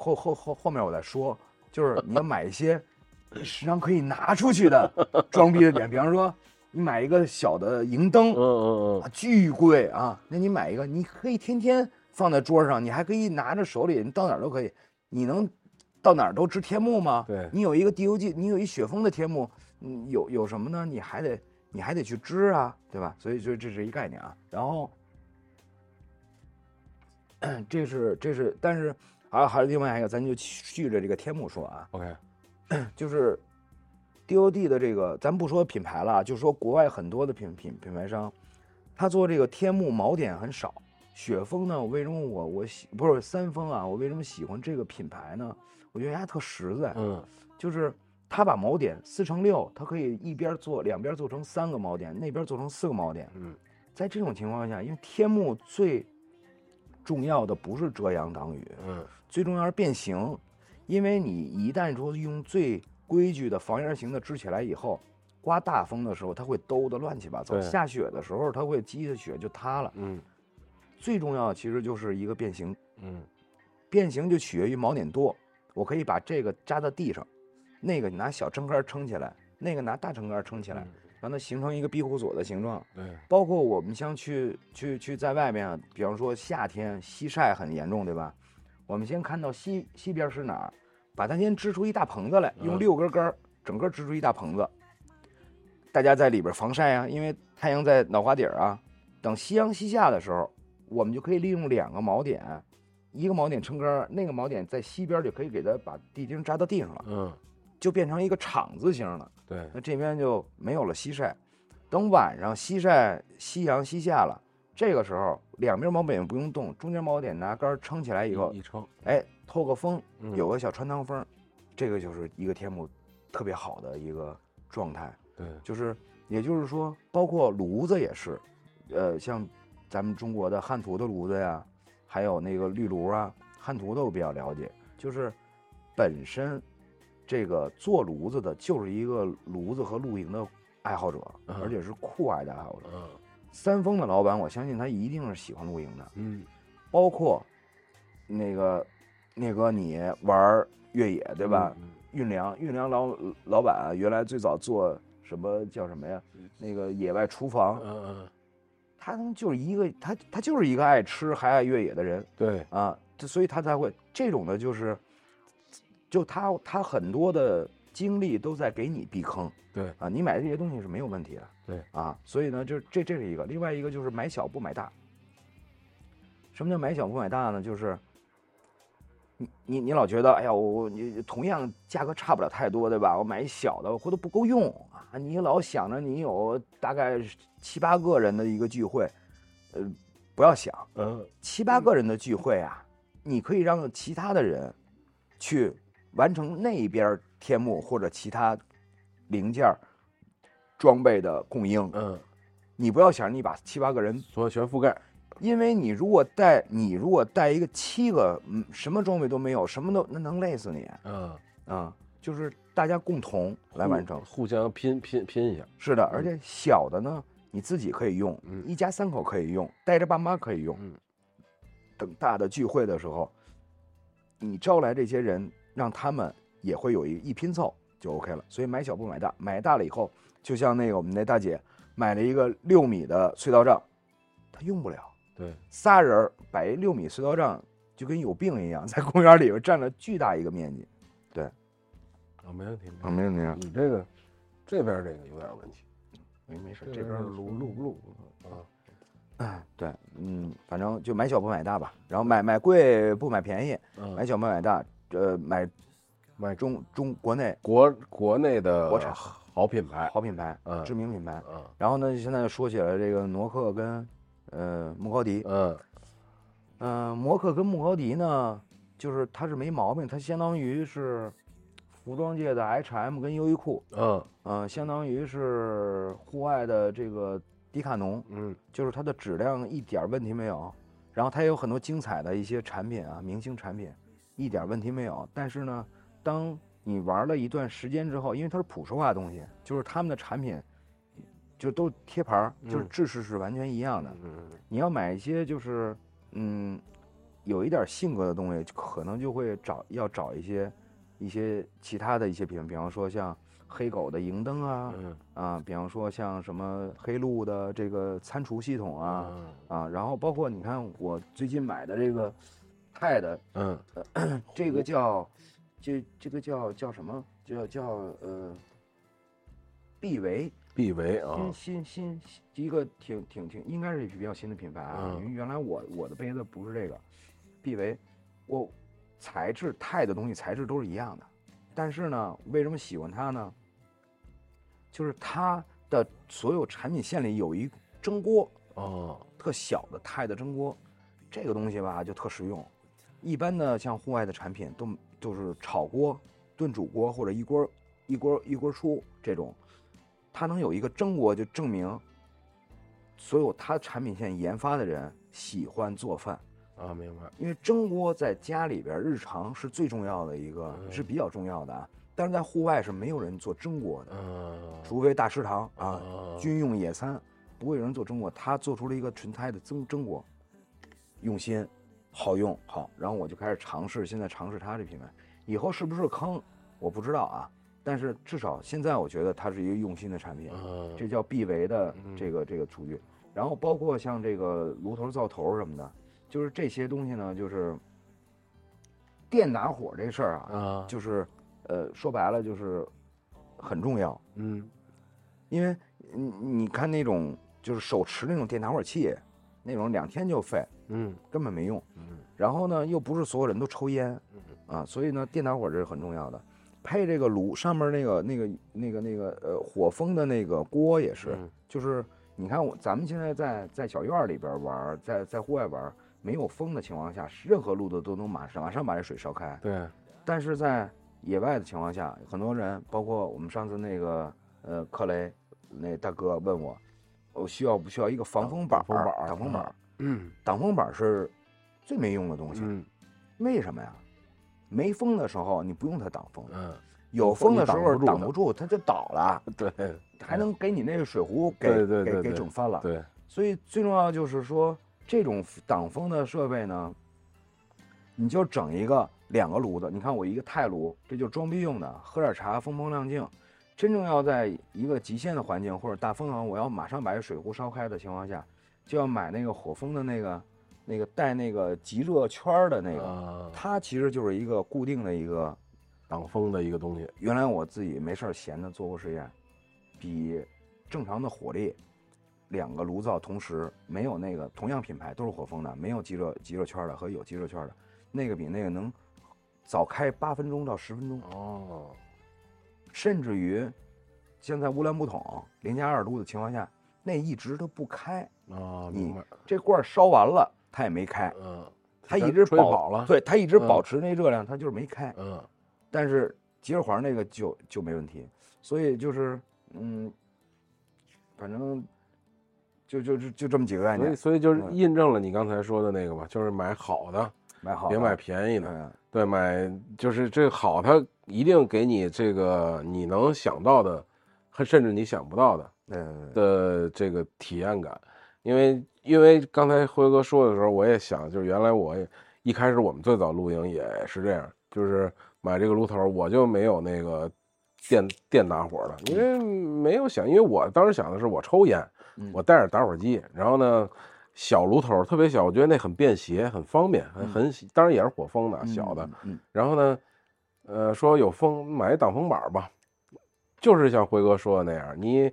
后后后后面我再说，就是你要 买一些实际上可以拿出去的装逼的点，比方说你买一个小的银灯嗯嗯啊，巨贵啊，那你买一个，你可以天天放在桌上，你还可以拿着手里，你到哪儿都可以，你能到哪儿都值天幕吗？对你有一个 DOG，你有一雪峰的天幕，嗯，有有什么呢？你还得你还得去织啊，对吧？所以就这是一概念啊。然后，这是这是，但是还有还有另外一个，咱就续着这个天幕说啊，，OK，就是 DOD 的这个，咱不说品牌了，就说国外很多的品品品牌商，他做这个天幕锚点很少。雪峰呢，我为什么我我喜不是三峰啊？我为什么喜欢这个品牌呢？我觉得人家特实在，嗯就是他把锚点四乘六，它可以一边做两边做成三个锚点，那边做成四个锚点。嗯在这种情况下，因为天幕最重要的不是遮阳挡雨，嗯最重要是变形，因为你一旦说用最规矩的房檐型的支起来以后，刮大风的时候它会兜的乱七八糟，下雪的时候它会积的雪就塌了。嗯最重要的其实就是一个变形，嗯变形就取决于锚点多，我可以把这个扎到地上，那个拿小撑杆撑起来，那个拿大撑杆撑起来，让它形成一个庇护所的形状。对，包括我们像去去去在外面啊，比方说夏天西晒很严重，对吧？我们先看到西西边是哪儿，把它先支出一大棚子来，用嗯六根杆儿整个支出一大棚子，大家在里边防晒啊，因为太阳在脑瓜顶儿啊。等夕阳西下的时候，我们就可以利用两个锚点，一个锚点撑杆儿，那个锚点在西边就可以给它把地钉扎到地上了，嗯就变成一个厂字形了。对，那这边就没有了西晒。等晚上西晒，夕阳西下了，这个时候两边锚点不用动，中间锚点拿杆撑起来以后一，撑，哎，透个风，嗯有个小穿堂风，这个就是一个天幕特别好的一个状态。对，就是，也就是说，包括炉子也是，呃，像咱们中国的汉图的炉子呀，还有那个绿炉啊，汉图的我比较了解，就是本身这个做炉子的就是一个炉子和露营的爱好者，嗯而且是酷爱的爱好者。嗯三丰的老板，我相信他一定是喜欢露营的，嗯包括那个那个你玩越野对吧？？嗯运粮，运粮老老板啊原来最早做什么叫什么呀？那个野外厨房，嗯嗯，他就是一个他他就是一个爱吃还爱越野的人对，啊，所以他才会这种的，就是就他他很多的精力都在给你避坑对，啊，你买这些东西是没有问题的，对啊，所以呢，就这这是一个，另外一个就是买小不买大。什么叫买小不买大呢？就是你你你老觉得，哎呀，我我你同样价格差不了太多，对吧？我买一小的，或者不够用啊，你老想着你有大概七八个人的一个聚会，呃，不要想嗯七八个人的聚会啊，你可以让其他的人去完成那边天幕或者其他零件儿装备的供应。嗯，你不要想着你把七八个人所有全覆盖，因为你如果带你如果带一个七个，嗯，什么装备都没有，什么都那能累死你嗯，啊！就是大家共同来完成。互相拼拼拼一下，是的，而且小的呢，你自己可以用，嗯一家三口可以用，带着爸妈可以用。嗯等大的聚会的时候，你招来这些人，让他们也会有一一拼凑就 OK 了。所以买小不买大，买大了以后，就像那个我们那大姐买了一个六米的隧道杖，她用不了。对，仨人儿摆一六米隧道杖，就跟有病一样，在公园里边占了巨大一个面积。对啊，没问题，没啊，问题。没有没有，你这个这边这个有点问题，没没事，这这边录录不录。啊，对，嗯，反正就买小不买大吧，然后买买贵不买便宜，买嗯，小不买大，呃，买买中中国内国国内的国产好品牌，好品牌，嗯知名品牌。嗯然后呢，现在说起来这个诺克跟呃穆高迪，嗯嗯，摩克跟穆高迪呢，就是它是没毛病，它相当于是服装界的 H&M 跟优衣库，嗯嗯，相当于是户外的这个迪卡侬，嗯就是它的质量一点问题没有，然后它也有很多精彩的一些产品啊，明星产品，一点问题没有。但是呢，当你玩了一段时间之后，因为它是普世化的东西，就是他们的产品就都贴牌儿，就是嗯制式是完全一样的。嗯你要买一些就是嗯有一点性格的东西，可能就会找要找一些一些其他的一些品牌，比方说像黑狗的萤灯啊。嗯啊，比方说像什么黑鹿的这个餐厨系统啊嗯啊，然后包括你看我最近买的这个泰的嗯这个叫这这个叫叫什么？叫叫呃必维必维啊，新新新新一个挺挺挺应该是比较新的品牌啊，嗯因为原来我我的杯子不是这个必维，我材质钛的东西材质都是一样的，但是呢，为什么喜欢它呢？就是它的所有产品线里有一蒸锅，哦特小的钛的蒸锅，这个东西吧就特实用。一般的像户外的产品都都是炒锅、炖煮锅或者一锅一锅一锅出这种，它能有一个蒸锅，就证明所有它产品线研发的人喜欢做饭。啊，明白，因为蒸锅在家里边日常是最重要的一个，嗯是比较重要的啊。但是在户外是没有人做蒸锅的，嗯除非大食堂啊，啊军用野餐，不会有人做蒸锅。他做出了一个纯钛的蒸蒸锅，用心，好用，好。然后我就开始尝试，现在尝试它这品牌，以后是不是坑，我不知道啊。但是至少现在我觉得它是一个用心的产品，嗯这叫必维的嗯这个这个厨具。然后包括像这个炉头灶头什么的，就是这些东西呢，就是电打火这事儿啊，啊就是呃说白了就是很重要。嗯因为你你看那种就是手持那种电打火器，那种两天就废，嗯根本没用。嗯然后呢，又不是所有人都抽烟嗯啊，所以呢，电打火这是很重要的。配这个炉上面那个那个那个那个呃火风的那个锅也是，嗯就是你看我咱们现在在在小院儿里边玩儿，在在户外玩儿，没有风的情况下，任何路子都能马上马上把这水烧开。对，但是在野外的情况下，很多人，包括我们上次那个呃克雷那大哥问我，我需要不需要一个防风板儿？挡风板儿挡风板儿，嗯挡风板是最没用的东西。嗯为什么呀？没风的时候你不用它挡风，嗯，有风的时候挡不住它就倒了，对还能给你那个水壶给给给整翻了。对，所以最重要就是说，这种挡风的设备呢，你就整一个两个炉子。你看我一个泰炉，这就是装逼用的，喝点茶，风风浪静。真正要在一个极限的环境或者大风啊，我要马上把这水壶烧开的情况下，就要买那个火风的那个那个带那个极热圈的那个，啊它其实就是一个固定的一个。挡风的一个东西，原来我自己没事儿闲的做过实验，比正常的火力，两个炉灶同时没有那个同样品牌都是火风的，没有极热极热圈的和有极热圈的，那个比那个能早开八分钟到十分钟，哦，甚至于现在乌兰布统零下二度的情况下，那一直都不开，啊，你明白，这罐烧完了它也没开，嗯，它一直吹保跑了，，对，它一直嗯保持那热量，它就是没开。嗯但是极热环那个就就没问题，所以就是嗯，反正就就就就这么几个概所以念，所以就是嗯印证了你刚才说的那个嘛，就是买好的，买好别买便宜的，嗯对，买就是这好，它一定给你这个你能想到的，和甚至你想不到的嗯。的这个体验感。因为因为刚才辉哥说的时候，我也想，就是原来我也一开始我们最早露营也是这样，就是买这个炉头，我就没有那个电电打火的，因为没有想，因为我当时想的是我抽烟，嗯。我带着打火机，然后呢。小炉头特别小，我觉得那很便携，很方便，很很当然也是火风的小的，，嗯然后呢，呃，说有风买挡风板吧，就是像辉哥说的那样，你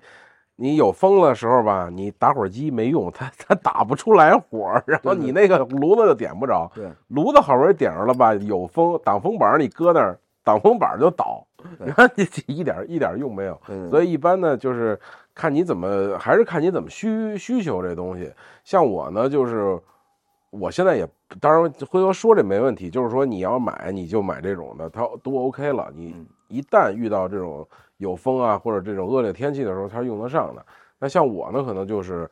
你有风的时候吧，你打火机没用，它它打不出来火，然后你那个炉子就点不着。对，炉子好不容易点着了吧，有风，挡风板你搁那儿，挡风板就倒，然后你一点一点用没有。所以一般呢，就是看你怎么，还是看你怎么需需求这东西。像我呢，就是我现在也，当然辉哥说这没问题，就是说你要买你就买这种的，它都 OK 了。你一旦遇到这种。有风啊，或者这种恶劣天气的时候，它是用得上的。那像我呢，可能就是，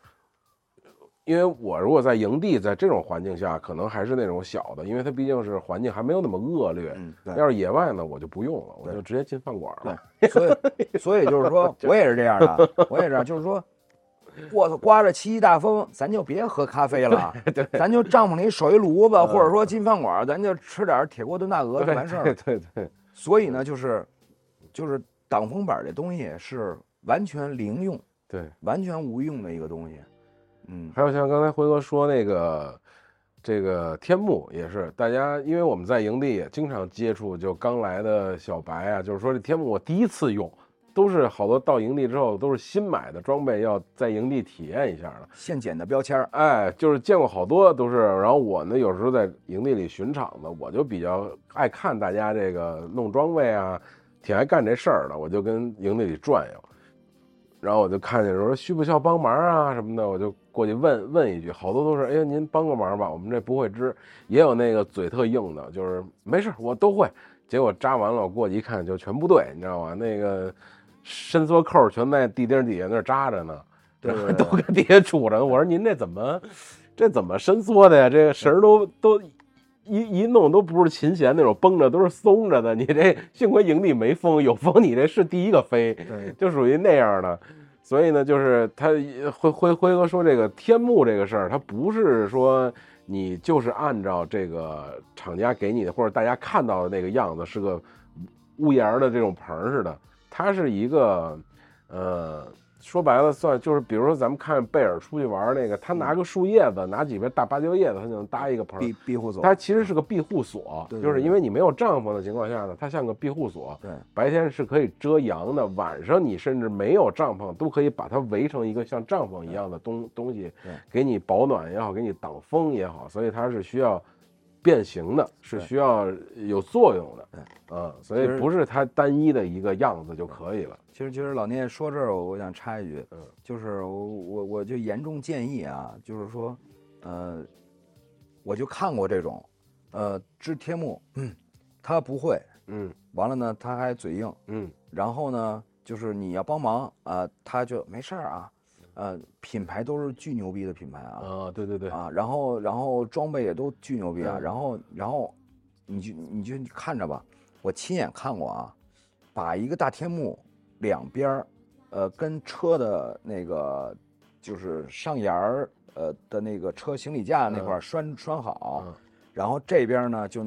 因为我如果在营地，在这种环境下，可能还是那种小的，因为它毕竟是环境还没有那么恶劣。嗯，要是野外呢，我就不用了，我就直接进饭馆了。所以，所以就是说我也是这样的，我也是这样，就是说，我操，刮着七级大风，咱就别喝咖啡了，对，咱就帐篷里守一炉子，或者说进饭馆，咱就吃点铁锅炖大鹅就完事儿了。对对。所以呢，就是，就是。挡风板这东西是完全零用，对，完全无用的一个东西。嗯，还有像刚才辉哥说那个，这个天幕也是，大家因为我们在营地也经常接触，就刚来的小白啊，就是说这天幕我第一次用，都是好多到营地之后都是新买的装备，要在营地体验一下的，现捡的标签儿，哎，就是见过好多都是。然后我呢，有时候在营地里巡场子，我就比较爱看大家这个弄装备啊。挺爱干这事儿的，我就跟营地里转悠，然后我就看见说需不需要帮忙啊什么的，我就过去问问一句，好多都是哎呀您帮个忙吧，我们这不会织，也有那个嘴特硬的，就是没事我都会，结果扎完了我过去一看就全不对，你知道吗？那个伸缩扣全在地钉底下那扎着呢，对，都跟底下杵着呢。我说您这怎么这怎么伸缩的呀？这个绳都都。一一弄都不是琴弦那种绷着，都是松着的。你这幸亏营地没风，有风你这是第一个飞，就属于那样的。所以呢，就是他辉辉辉哥说这个天幕这个事儿，他不是说你就是按照这个厂家给你的或者大家看到的那个样子是个屋檐的这种棚似的，它是一个呃。说白了，算就是，比如说咱们看贝尔出去玩那个，他拿个树叶子，拿几片大芭蕉叶子，他就能搭一个棚，庇庇护所。它其实是个庇护所，就是因为你没有帐篷的情况下呢，它像个庇护所。对，白天是可以遮阳的，晚上你甚至没有帐篷，都可以把它围成一个像帐篷一样的东东西，给你保暖也好，给你挡风也好，所以它是需要。变形的是需要有作用的，对，啊，所以不是它单一的一个样子就可以了。其实，其实老聂说这儿，我想插一句，嗯，就是我我我就严重建议啊，就是说，呃，我就看过这种，呃，织贴木，嗯，他不会，嗯，完了呢，他还嘴硬，嗯，然后呢，就是你要帮忙啊，他就没事儿啊。呃，品牌都是巨牛逼的品牌啊！啊，对对对啊，然后然后装备也都巨牛逼啊，然后然后，你就你就看着吧，我亲眼看过啊，把一个大天幕两边儿，呃，跟车的那个就是上沿儿呃的那个车行李架那块拴拴好，然后这边呢就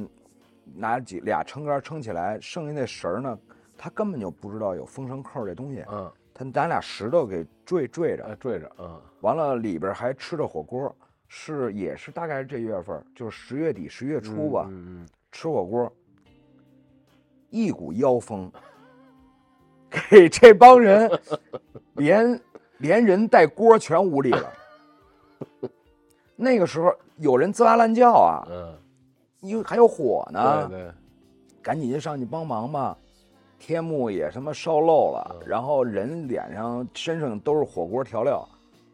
拿几俩撑杆撑起来，剩下那绳呢，他根本就不知道有风绳扣这东西，嗯。他咱俩石头给坠坠着，坠着，嗯，完了里边还吃着火锅，是也是大概是这月份，就是十月底十月初吧，嗯嗯，吃火锅，一股妖风，给这帮人 连连人带锅全屋里了。那个时候有人吱哇乱叫啊，嗯，因为还有火呢，对对，赶紧就上去帮忙吧。天幕也什么烧漏了，然后人脸上、身上都是火锅调料，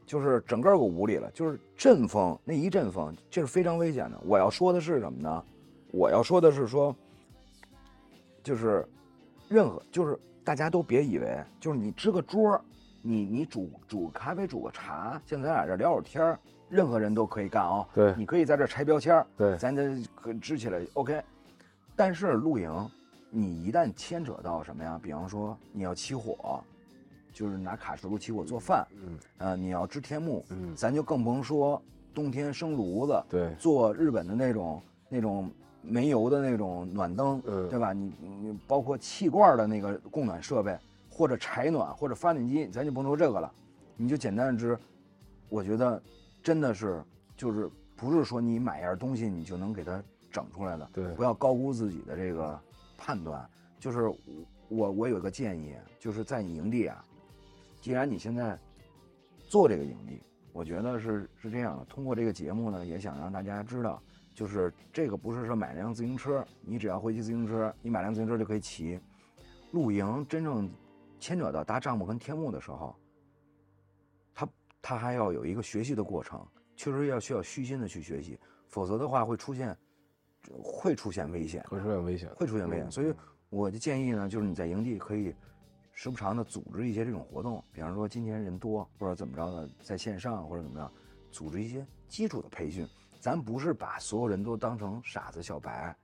就是整个给屋里了。就是阵风那一阵风，这是非常危险的。我要说的是什么呢？我要说的是说，就是任何就是大家都别以为就是你支个桌，你你煮煮咖啡、煮个茶，像咱俩这聊会儿天任何人都可以干啊。对，你可以在这拆标签对，咱这支起来 OK。但是露营。你一旦牵扯到什么呀？比方说你要起火，就是拿卡式炉起火做饭，嗯，呃，你要支天幕，嗯，咱就更甭说冬天生炉子，对，做日本的那种那种煤油的那种暖灯，嗯，对吧？你你包括气罐的那个供暖设备，或者柴暖或者发电机，咱就甭说这个了，你就简单的支，我觉得真的是就是不是说你买样东西你就能给它整出来的，对，不要高估自己的这个。判断就是我我有一个建议，就是在你营地啊，既然你现在做这个营地，我觉得是是这样的。通过这个节目呢，也想让大家知道，就是这个不是说买辆自行车，你只要会骑自行车，你买辆自行车就可以骑。露营真正牵扯到搭帐篷跟天幕的时候，它它还要有一个学习的过程，确实要需要虚心的去学习，否则的话会出现会出现危险，会出现危险，会出现危险。所以我的建议呢，就是你在营地可以。时不常的组织一些这种活动，比方说今天人多或者怎么着的，在线上或者怎么样，组织一些基础的培训。咱不是把所有人都当成傻子小白，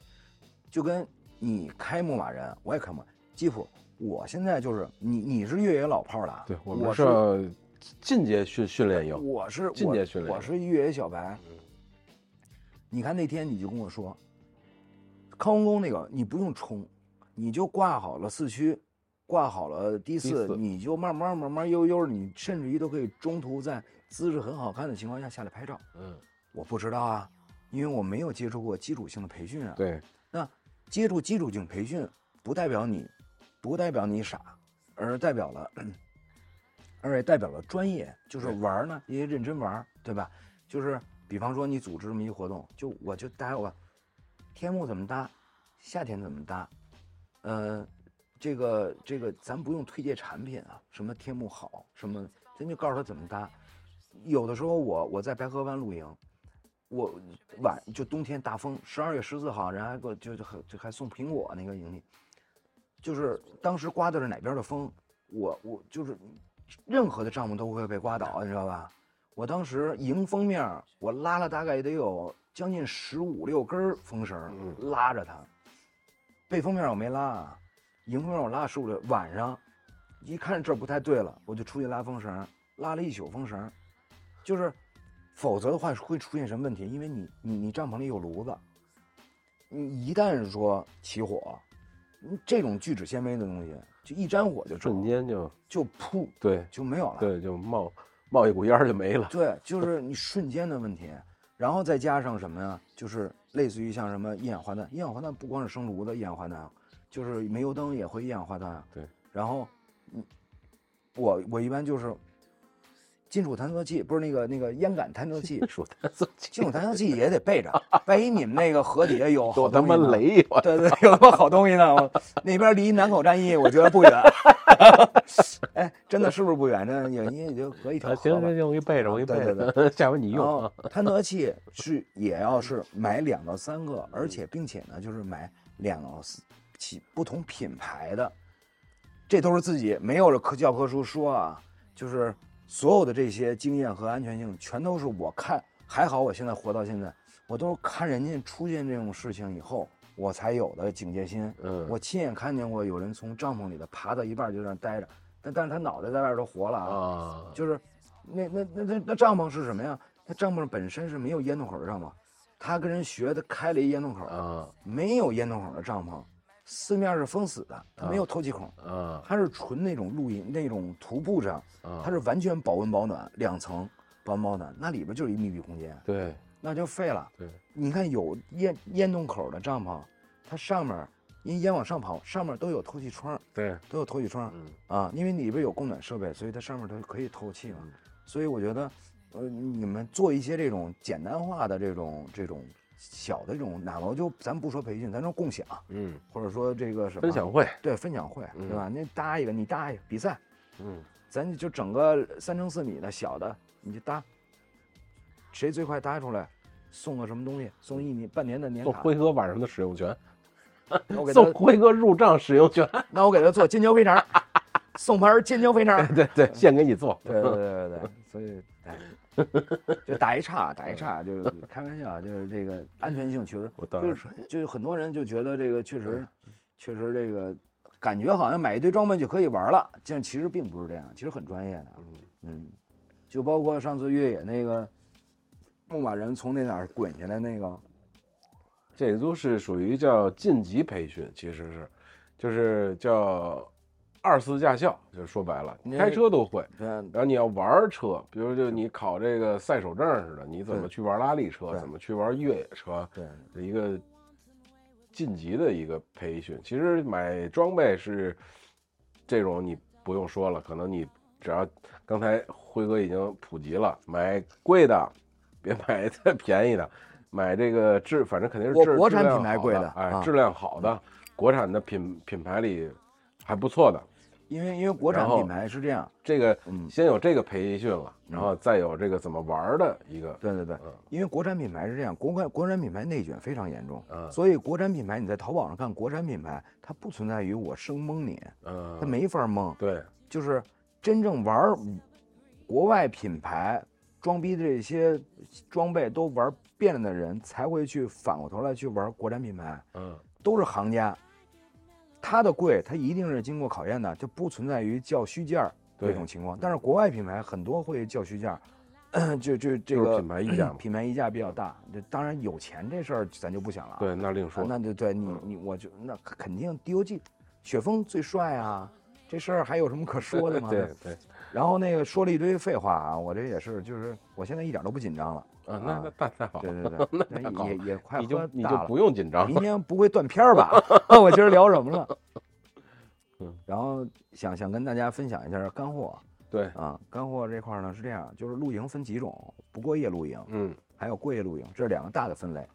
就跟你开牧马人，我也开牧吉普。我现在就是你，你是越野老炮了，对，我们是进阶训训练营，我是进阶训练，我是越野小白。你看那天你就跟我说，康文宫那个你不用冲，你就挂好了四驱。挂好了第四，你就慢慢慢慢悠悠，你甚至于都可以中途在姿势很好看的情况下下来拍照。嗯，我不知道啊，因为我没有接触过基础性的培训啊。对，那接触基础性培训不代表你，不代表你傻，而代表了，而且代表了专业，就是玩呢也认真玩，对吧？就是比方说你组织这么一活动，就我就搭我天幕怎么搭，夏天怎么搭，呃。这个这个，咱不用推荐产品啊，什么天幕好，什么咱就告诉他怎么搭。有的时候我我在白河湾露营，我晚就冬天大风，十二月十四号人还给我就就就还送苹果那个营地，就是当时刮的是哪边的风，我我就是任何的帐篷都会被刮倒，你知道吧？我当时迎风面我拉了大概得有将近十五六根风绳拉着它，背风面我没拉。迎风面我拉十五六，晚上一看这不太对了，我就出去拉风绳，拉了一宿风绳，就是，否则的话会出现什么问题？因为你你你帐篷里有炉子，你一旦说起火，这种聚酯纤维的东西，就一沾火就瞬间就就噗，对，就没有了，对，就冒冒一股烟就没了，对，就是你瞬间的问题，然后再加上什么呀？就是类似于像什么一氧化氮，一氧化氮不光是生炉子，一氧化氮。就是煤油灯也会一氧化氮，对。然后，嗯，我我一般就是金属探测器，不是那个那个烟感探测器。金属探测器，金属探测器也得备着，万一你们那个河底下有好他妈雷，对对，有他妈好东西呢。那边离南口战役我觉得不远。哎，真的是不是不远？真的，也也就隔一条河。行行行，我给备着，我给备着，下回你用。探测器是也要是买两到三个，而且并且呢，就是买两到四。起不同品牌的，这都是自己没有科教科书说啊，就是所有的这些经验和安全性，全都是我看还好，我现在活到现在，我都是看人家出现这种事情以后，我才有的警戒心。嗯，我亲眼看见过有人从帐篷里头爬到一半就在那待着，但但是他脑袋在外头活了啊，就是那那那那那帐篷是什么呀？那帐篷本身是没有烟囱口的帐篷，他跟人学的开了一烟囱口啊，没有烟囱口的帐篷。四面是封死的，它没有透气孔，啊，它是纯那种露营那种徒步上，它是完全保温保暖，两层保温保暖，那里边就是一密闭空间，对，那就废了。对，你看有烟烟洞口的帐篷，它上面因烟往上跑，上面都有透气窗，对，都有透气窗，啊，因为里边有供暖设备，所以它上面都可以透气嘛。所以我觉得，呃，你们做一些这种简单化的这种这种。小的这种，哪怕就咱不说培训，咱说共享，嗯，或者说这个什么分享会，对，分享会，对吧？那搭一个，你搭一个比赛，嗯，咱就整个三乘四米的小的，你就搭，谁最快搭出来，送个什么东西？送一年半年的年卡，送辉哥晚上的使用权，我给送辉哥入账使用权，那我给他做尖椒肥肠，送盘尖椒肥肠，对对，现给你做，对对对对对，所以哎。就打一岔，打一岔，就是 开玩笑，就是这个安全性确实，就是就是很多人就觉得这个确实，确实这个感觉好像买一堆装备就可以玩了，这其实并不是这样，其实很专业的。嗯，就包括上次越野那个牧马人从那哪儿滚下来那个，这都是属于叫晋级培训，其实是，就是叫。二次驾校就说白了，开车都会。然后你要玩车，比如就你考这个赛手证似的，你怎么去玩拉力车，怎么去玩越野车？对，一个晋级的一个培训。其实买装备是这种，你不用说了，可能你只要刚才辉哥已经普及了，买贵的，别买太便宜的，买这个质，反正肯定是质国国产品牌贵的哎，质量好的，国产的品品牌里还不错的。因为因为国产品牌是这样，这个嗯先有这个培训了，然后再有这个怎么玩儿的一个，对对对嗯，因为国产品牌是这样，国产国产品牌内卷非常严重，嗯所以国产品牌你在淘宝上看国产品牌，它不存在于我生蒙你，嗯，它没法蒙，对，就是真正玩儿国外品牌装逼的这些装备都玩遍了的人，才会去反过头来去玩国产品牌，嗯都是行家。它的贵，它一定是经过考验的，就不存在于叫虚价儿这种情况。但是国外品牌很多会叫虚价儿，就就这个品牌溢价 品牌溢价比较大。这当然有钱这事儿咱就不想了啊。对，那另说啊，，那就对你你我就那肯定 DOG，雪峰最帅啊，这事儿还有什么可说的吗？对对，然后那个说了一堆废话啊，我这也是，就是我现在一点都不紧张了。啊，那那那太好对了，对对，那也也快你就喝你就不用紧张明天不会断片儿吧？我今儿聊什么了？嗯，然后想想跟大家分享一下干货对，啊，干货这块儿呢是这样，就是露营分几种，不过夜露营，嗯还有过夜露营，这是两个大的分类。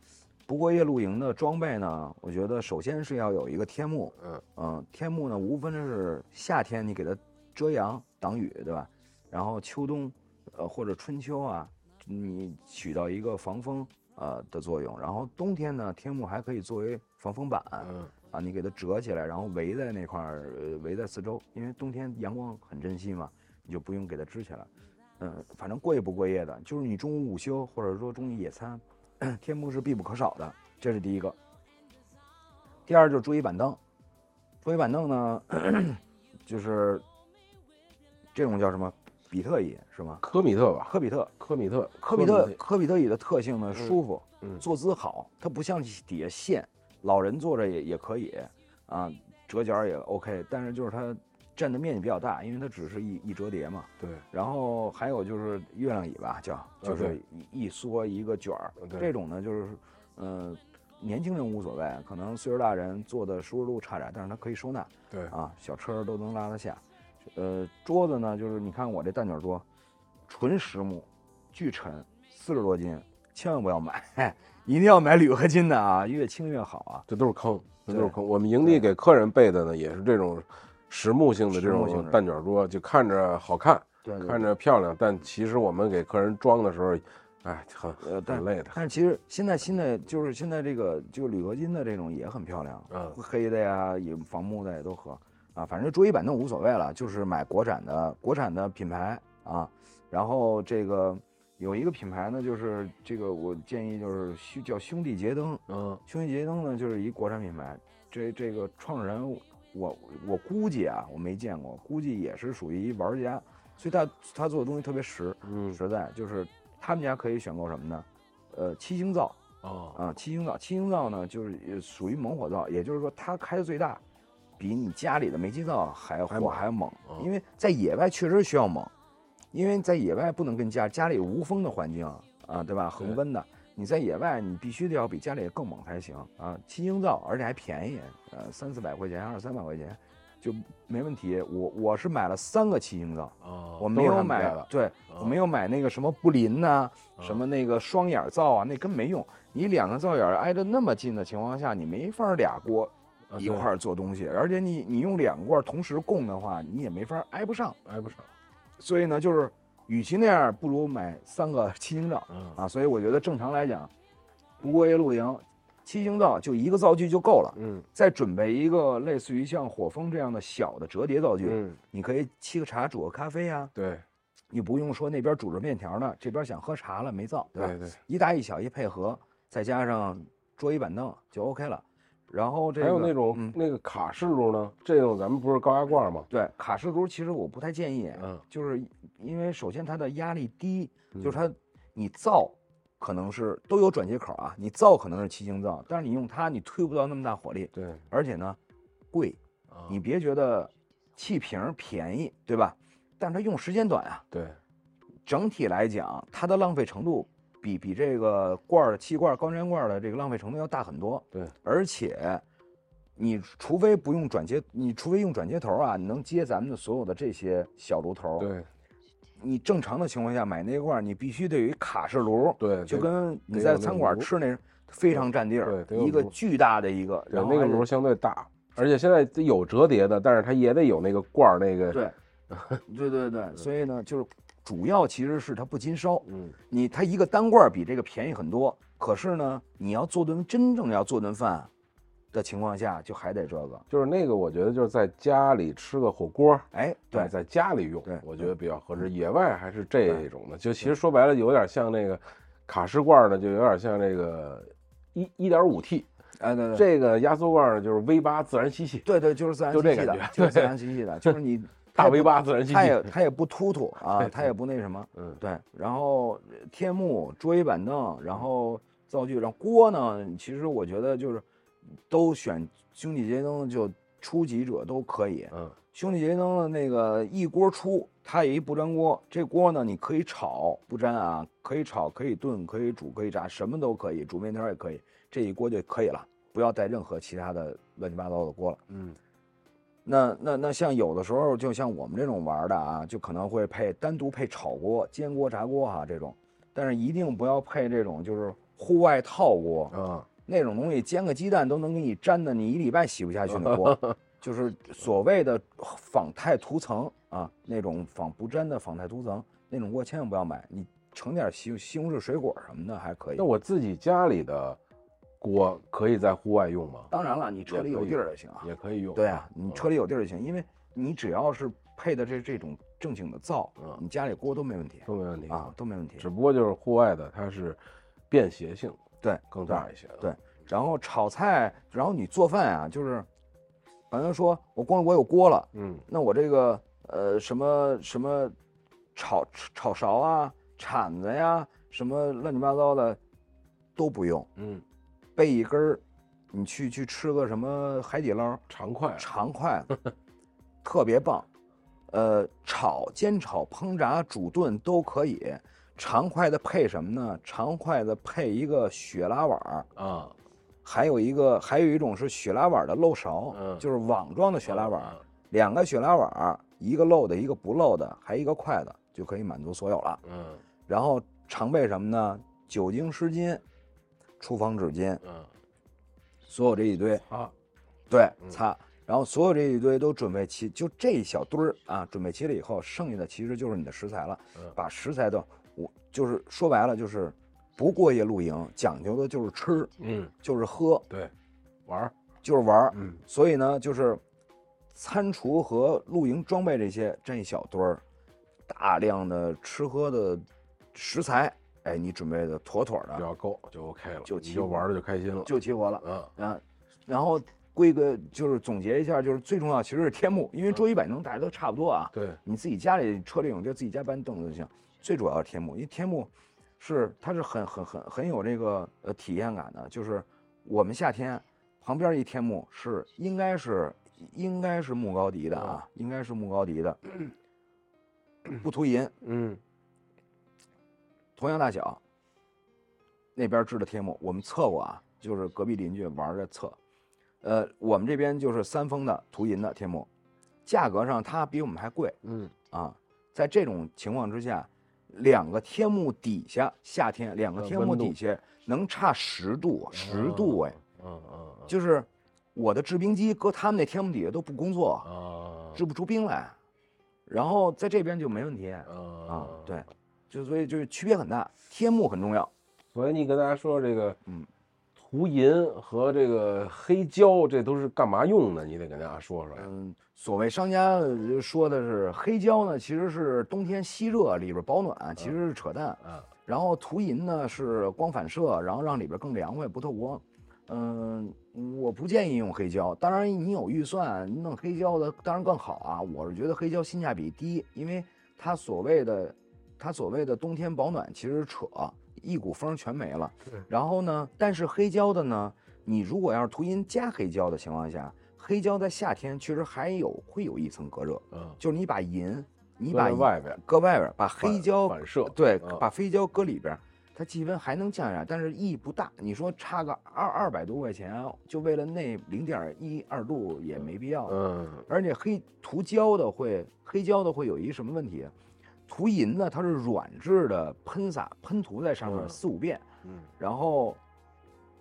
不过夜露营的装备呢，我觉得首先是要有一个天幕，嗯嗯，天幕呢无非是夏天你给它遮阳挡雨，对吧？然后秋冬，呃或者春秋啊，你起到一个防风呃的作用。然后冬天呢，天幕还可以作为防风板嗯啊，你给它折起来，然后围在那块儿，呃围在四周，因为冬天阳光很珍惜嘛，你就不用给它支起来。嗯，反正过夜不过夜的，就是你中午午休或者说中午野餐，天幕是必不可少的，这是第一个。第二就是桌椅板凳，桌椅板凳呢，就是这种叫什么比特椅是吗？科米特吧，科比特，科米特，科比特，科比特椅的特性呢，嗯舒服，嗯坐姿好，它不像底下线，老人坐着也也可以，啊，折角也 OK，但是就是它占的面积比较大，因为它只是一一折叠嘛。对，然后还有就是月亮椅吧，叫就是对一一缩一个卷儿，对这种呢就是，呃，年轻人无所谓，可能岁数大人坐的舒适度差点，但是它可以收纳对，啊，小车都能拉得下。呃，桌子呢，就是你看我这蛋卷桌，纯实木，巨沉，四十多斤，千万不要买，一定要买铝合金的啊，越轻越好啊。这都是坑，这都是坑。我们营地给客人备的呢，也是这种实木性的这种蛋卷桌，就看着好看，对对看着漂亮，但其实我们给客人装的时候，哎，很呃，但很累的。但是其实现在新的就是现在这个就铝合金的这种也很漂亮，嗯黑的呀，也仿木的也都合啊，反正桌椅板凳无所谓了，就是买国产的国产的品牌啊。然后这个有一个品牌呢，就是这个我建议就是兄叫兄弟杰登，嗯兄弟杰登呢就是一国产品牌，这这个创始人我我估计啊我没见过，估计也是属于一玩家，所以他他做的东西特别实嗯实在，就是他们家可以选购什么呢？呃，七星灶哦啊，七星灶，七星灶呢就是呃属于猛火灶，也就是说它开的最大，比你家里的煤气灶还要还猛火还要猛哦，因为在野外确实需要猛，因为在野外不能跟家家里无风的环境啊，对吧？恒温的，你在野外你必须得要比家里更猛才行啊。七星灶，而且还便宜，呃，三四百块钱，二三百块钱就没问题。我我是买了三个七星灶。哦，我没有买对哦我没有买那个什么布林呐、哦什么那个双眼灶啊，那根本没用。你两个灶眼挨着那么近的情况下，你没法俩锅一块儿做东西，而且你你用两罐同时供的话，你也没法挨不上。挨不上。所以呢，就是与其那样，不如买三个七星灶嗯啊。所以我觉得正常来讲，不过夜露营，七星灶就一个灶具就够了。嗯再准备一个类似于像火风这样的小的折叠灶具，嗯，你可以沏个茶、煮个咖啡呀、对你不用说那边煮着面条呢，这边想喝茶了没灶，对吧？对对，一大一小一配合，再加上桌椅板凳就 OK 了。然后这个还有那种嗯，那个卡式炉呢，这种咱们不是高压罐吗？对卡式炉，其实我不太建议，嗯就是因为首先它的压力低，嗯就是它你造可能是都有转接口啊，你造可能是七星灶，但是你用它你推不到那么大火力，对，而且呢贵，啊你别觉得气瓶便宜，对吧？但是它用时间短啊，对整体来讲，它的浪费程度比比这个罐儿、气罐儿、高粘罐儿的这个浪费程度要大很多。对，而且你除非不用转接，你除非用转接头啊，你能接咱们的所有的这些小炉头。对你正常的情况下买那罐儿，你必须得有一卡式炉，对，就跟你在餐馆吃那非常占地儿一个巨大的一个，对那个然后那个炉相对大，而且现在有折叠的，但是它也得有那个罐儿那个，对，对对对，所以呢，就是主要其实是它不禁烧，嗯，你它一个单罐儿比这个便宜很多，可是呢，你要做顿真正要做顿饭的情况下，就还得这个，就是那个我觉得就是在家里吃个火锅，哎，对，在家里用对，我觉得比较合适。野外还是这种的，就其实说白了有点像那个卡式罐儿呢，就有点像这个一一点五 T，哎对对，这个压缩罐儿呢就是 V 八自然吸气，对对，就是自然就吸气的这感觉，就是自然吸气的，就是你大 V 不八自然吸气它也，它也不突突啊，对它也不那什么，嗯，对，然后呃天幕、桌椅板凳，然后灶具，然后锅呢，其实我觉得就是都选兄弟节灯，就初级者都可以。嗯兄弟节灯的那个一锅出，它有一不粘锅，这锅呢你可以炒不粘啊，可以炒，可以炖，可以煮，可以炸，什么都可以，煮面条也可以，这一锅就可以了，不要带任何其他的乱七八糟的锅了。嗯那那那像有的时候，就像我们这种玩的啊，就可能会配单独配炒锅、煎锅、炸锅哈、这种，但是一定不要配这种就是户外套锅，啊，那种东西煎个鸡蛋都能给你粘的你一礼拜洗不下去的锅，就是所谓的仿钛涂层啊，那种仿不粘的仿钛涂层那种锅千万不要买，你盛点西西红柿水果什么的还可以那。我自己家里的锅可以在户外用吗？当然了，你车里有地儿就行啊。也可以用，对啊，你嗯车里有地儿就行，因为你只要是配的这这种正经的灶，嗯。你家里锅都没问题。都没问题。啊，，都没问题。只不过就是户外的它是便携性对，更大一些，对然后炒菜，然后你做饭啊，就是，好像说我光我有锅了，嗯。那我这个呃什么什么炒炒勺啊、铲子呀，什么乱七八糟的都不用，嗯，备一根儿，你去去吃个什么海底捞，长筷子，长筷子，特别棒。呃，炒、煎炒、烹炸、煮炖都可以。长筷子配什么呢？长筷子配一个雪拉碗儿，啊，还有一个还有一种是雪拉碗的漏勺，嗯就是网状的雪拉碗两个雪拉碗儿，一个漏的，一个不漏的，还一个筷子，就可以满足所有了。嗯然后常备什么呢？酒精湿巾、厨房纸巾，嗯所有这一堆，啊，对，嗯擦。然后所有这一堆都准备齐，就这一小堆儿啊，准备齐了以后，剩下的其实就是你的食材了。嗯把食材都，我就是说白了就是不过夜露营，讲究的就是吃，嗯，就是喝，对，玩儿，就是玩儿。嗯所以呢，就是餐厨和露营装备这些这一小堆儿，大量的吃喝的食材，哎，你准备的妥妥的，只要够就 OK 了，就齐就玩的就开心了，就齐活了。嗯啊，然后归个就是总结一下，就是最重要其实是天幕，因为桌椅板凳大家都差不多啊，对，你自己家里车里有就自己家搬凳子就行。最主要是天幕，因为天幕是它是很很很很有这个呃体验感的，就是我们夏天旁边一天幕是应该是应该是木高迪的啊，应该是木高迪的，不涂银，嗯同样大小，那边支的天幕，我们测过啊，就是隔壁邻居玩着测，呃，我们这边就是三丰的涂银的天幕，价格上它比我们还贵嗯。啊。在这种情况之下，两个天幕底下，夏天两个天幕底下能差十度，十度哎，嗯嗯就是我的制冰机搁他们那天幕底下都不工作，啊制不出冰来，然后在这边就没问题啊啊，对，就所以就是区别很大，天幕很重要。所以你跟大家说这个，嗯，涂银和这个黑胶，这都是干嘛用的？你得跟大家说说呀。嗯，所谓商家呃说的是黑胶呢，其实是冬天吸热，里边保暖，其实是扯淡。嗯，然后涂银呢是光反射，然后让里边更凉快，不透光。嗯，我不建议用黑胶。当然，你有预算，你弄黑胶的当然更好啊。我是觉得黑胶性价比低，因为它所谓的它所谓的冬天保暖其实扯，一股风全没了。然后呢，但是黑胶的呢，你如果要是涂银加黑胶的情况下，黑胶在夏天确实还有会有一层隔热，嗯，就是你把银，你把外边搁外边，把黑胶反射，对，嗯把黑胶搁里边，它气温还能降下来，但是意义不大。你说差个二二百多块钱，就为了那零点一二度也没必要。嗯而且黑涂胶的会黑胶的会有一什么问题？涂银呢，它是软质的，喷洒喷涂在上面嗯。四五遍，嗯。然后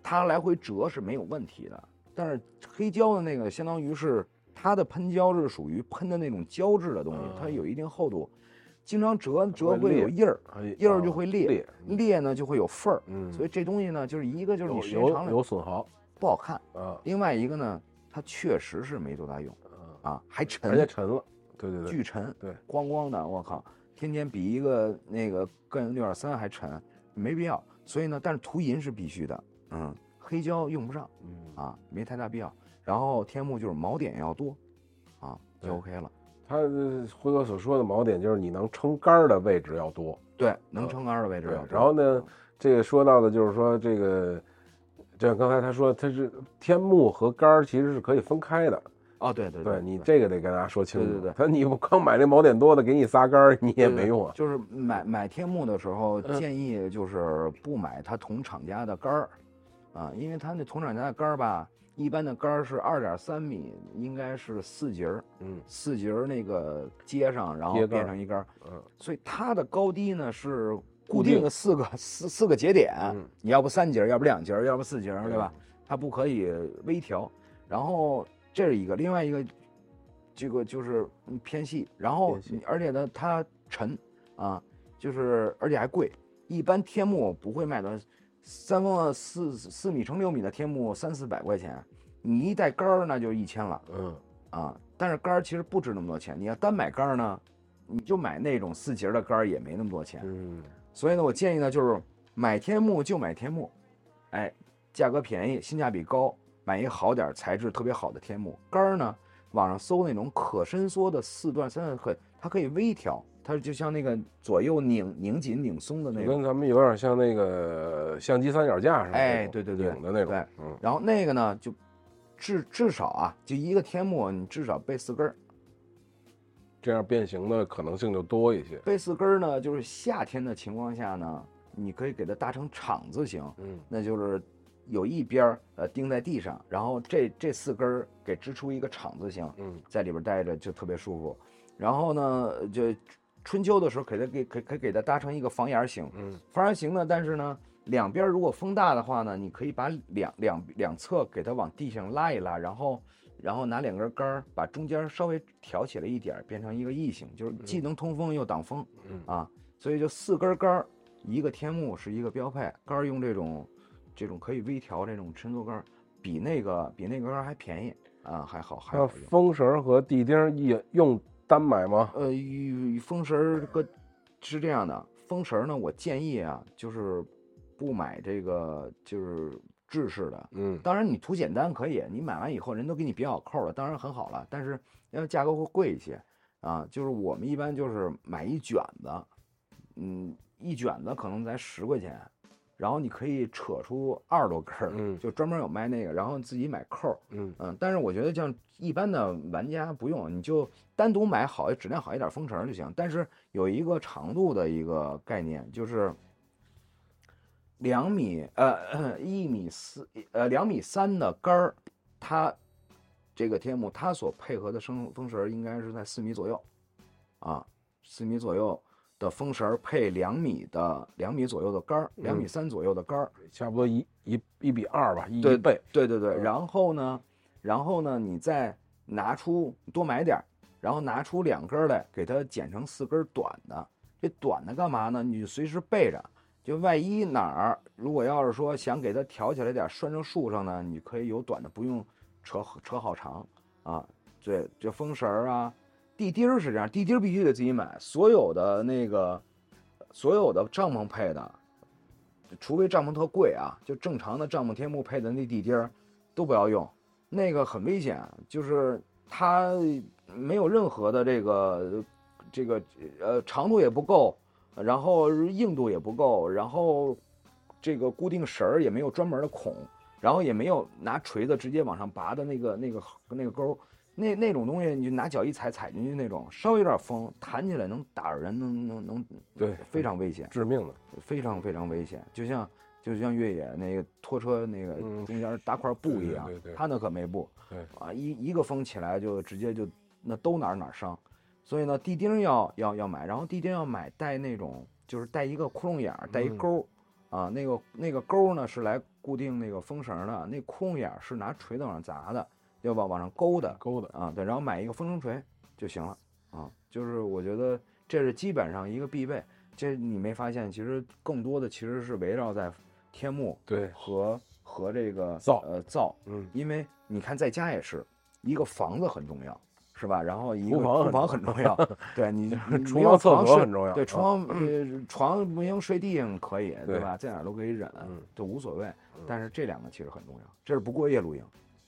它来回折是没有问题的。但是黑胶的那个相当于是它的喷胶是属于喷的那种胶质的东西，它嗯。有一定厚度，经常折折会会有印儿，哎印儿就哦会裂，裂嗯裂呢就会有缝儿。嗯，所以这东西呢，就是一个就是你时间长了有损耗不好看，啊。另外一个呢，它确实是没多大用啊，啊，还沉，而且沉了，对对对，巨沉，对，咣咣的，我靠，天天比一个那个艮六点三还沉，没必要。所以呢，但是涂银是必须的，嗯，黑胶用不上嗯啊，没太大必要。然后天幕就是锚点要多，啊，就 OK 了。他呃辉哥所说的锚点就是你能撑杆的位置要多，对，能撑杆的位置要多。然后呢，这个说到的就是说这个，就像刚才他说，它是天幕和杆其实是可以分开的。哦，对对对你这个得跟大家说清楚。对对对他你不光买那锚点多的，给你仨杆儿，你也没用啊。就是买买天幕的时候，嗯建议就是不买它同厂家的杆儿，啊，因为它那同厂家的杆儿吧，一般的杆儿是二点三米，应该是四节儿，嗯四节儿那个接上，然后接变成一杆儿，嗯所以它的高低呢是固定的四个四四个节点，嗯你要不三节儿，要不两节儿，要不四节儿，对吧？它不可以微调。然后这是一个，另外一个，这个就是嗯偏细，然后而且呢它沉啊，就是而且还贵。一般天幕不会卖到三方四四米乘六米的天幕三四百块钱，你一带杆儿那就一千了嗯啊。但是杆儿其实不值那么多钱，你要单买杆儿呢，你就买那种四节儿的杆儿也没那么多钱。嗯所以呢，我建议呢，就是买天幕就买天幕，哎，价格便宜，性价比高，买一好点、材质特别好的天幕。杆儿呢，网上搜那种可伸缩的四段、三段可，它可以微调，它就像那个左右拧拧紧、拧松的那种。就跟咱们有点像那个相机三脚架似的，哎对对对拧的那种，对嗯然后那个呢，就至至少啊，就一个天幕，你至少备四根儿。这样变形的可能性就多一些。备四根儿呢，就是夏天的情况下呢，你可以给它搭成厂字形。嗯那就是有一边儿呃钉在地上，然后这这四根儿给支出一个厂字形，嗯在里边待着就特别舒服。然后呢，就春秋的时候给它给给可以给它搭成一个房檐形，嗯房檐形呢，但是呢两边如果风大的话呢，你可以把两两两侧给它往地上拉一拉，然后然后拿两根杆儿把中间稍微挑起来一点儿，变成一个异形，就是既能通风又挡风。嗯啊，所以就四根杆儿，一个天幕是一个标配，杆儿用这种这种可以微调这种伸缩杆儿，比那个比那个杆儿还便宜啊，还好还那好。风绳和地钉也用单买吗？呃，与风绳儿和是这样的，风绳呢，我建议啊，就是不买这个就是制式的。嗯当然，你图简单可以，你买完以后人都给你别好扣了，当然很好了。但是因为价格会贵一些啊，就是我们一般就是买一卷子，嗯，一卷子可能才十块钱，然后你可以扯出二十多根儿，嗯就专门有卖那个，然后自己买扣儿，嗯嗯，但是我觉得像一般的玩家不用，你就单独买好质量好一点风绳就行。但是有一个长度的一个概念，就是两米呃 一米四呃两米三的杆儿，它这个天幕它所配合的升风绳应该是在四米左右，啊，四米左右的风绳儿配两米的两米左右的杆儿，两米嗯三左右的杆儿，差不多一一一比二吧，一对一倍。对对对，嗯然后呢，然后呢，你再拿出多买点儿，然后拿出两根儿来，给它剪成四根儿短的。这短的干嘛呢？你就随时备着，就万一哪儿如果要是说想给它挑起来点，拴成树上呢，你可以有短的，不用扯扯好长啊。对，这风绳啊，地钉是这样，地钉必须得自己买，所有的那个所有的帐篷配的，除非帐篷特贵啊，就正常的帐篷天幕配的那地钉都不要用，那个很危险，就是它没有任何的这个这个呃长度也不够，然后硬度也不够，然后这个固定绳儿也没有专门的孔，然后也没有拿锤子直接往上拔的那个那个那个钩，那那种东西，你就拿脚一踩踩进去那种，稍微有点风，弹起来能打着人，能能能，对，非常危险，致命的，非常非常危险。就像就像越野那个拖车那个嗯中间搭块布一样他那可没布，对啊，一一个风起来就直接就那都哪儿哪儿伤。所以呢，地钉要要要买，然后地钉要买带那种就是带一个窟窿眼儿，带一嗯钩儿，啊，那个那个钩儿呢是来固定那个风绳的，那窟窿眼儿是拿锤子往上砸的，要往往上勾的勾的，啊，对，然后买一个风筝锤就行了啊，就是我觉得这是基本上一个必备。这你没发现，其实更多的其实是围绕在天幕对，和和这个灶呃灶，嗯，因为你看在家也是一个房子很重要，是吧？然后一个厨房很厨房很重要，对你你厨房厕所很重要啊对床呃床不行睡地上可以，对对吧？在哪儿都可以忍嗯，就无所谓。但是这两个其实很重要，这是不过夜露营。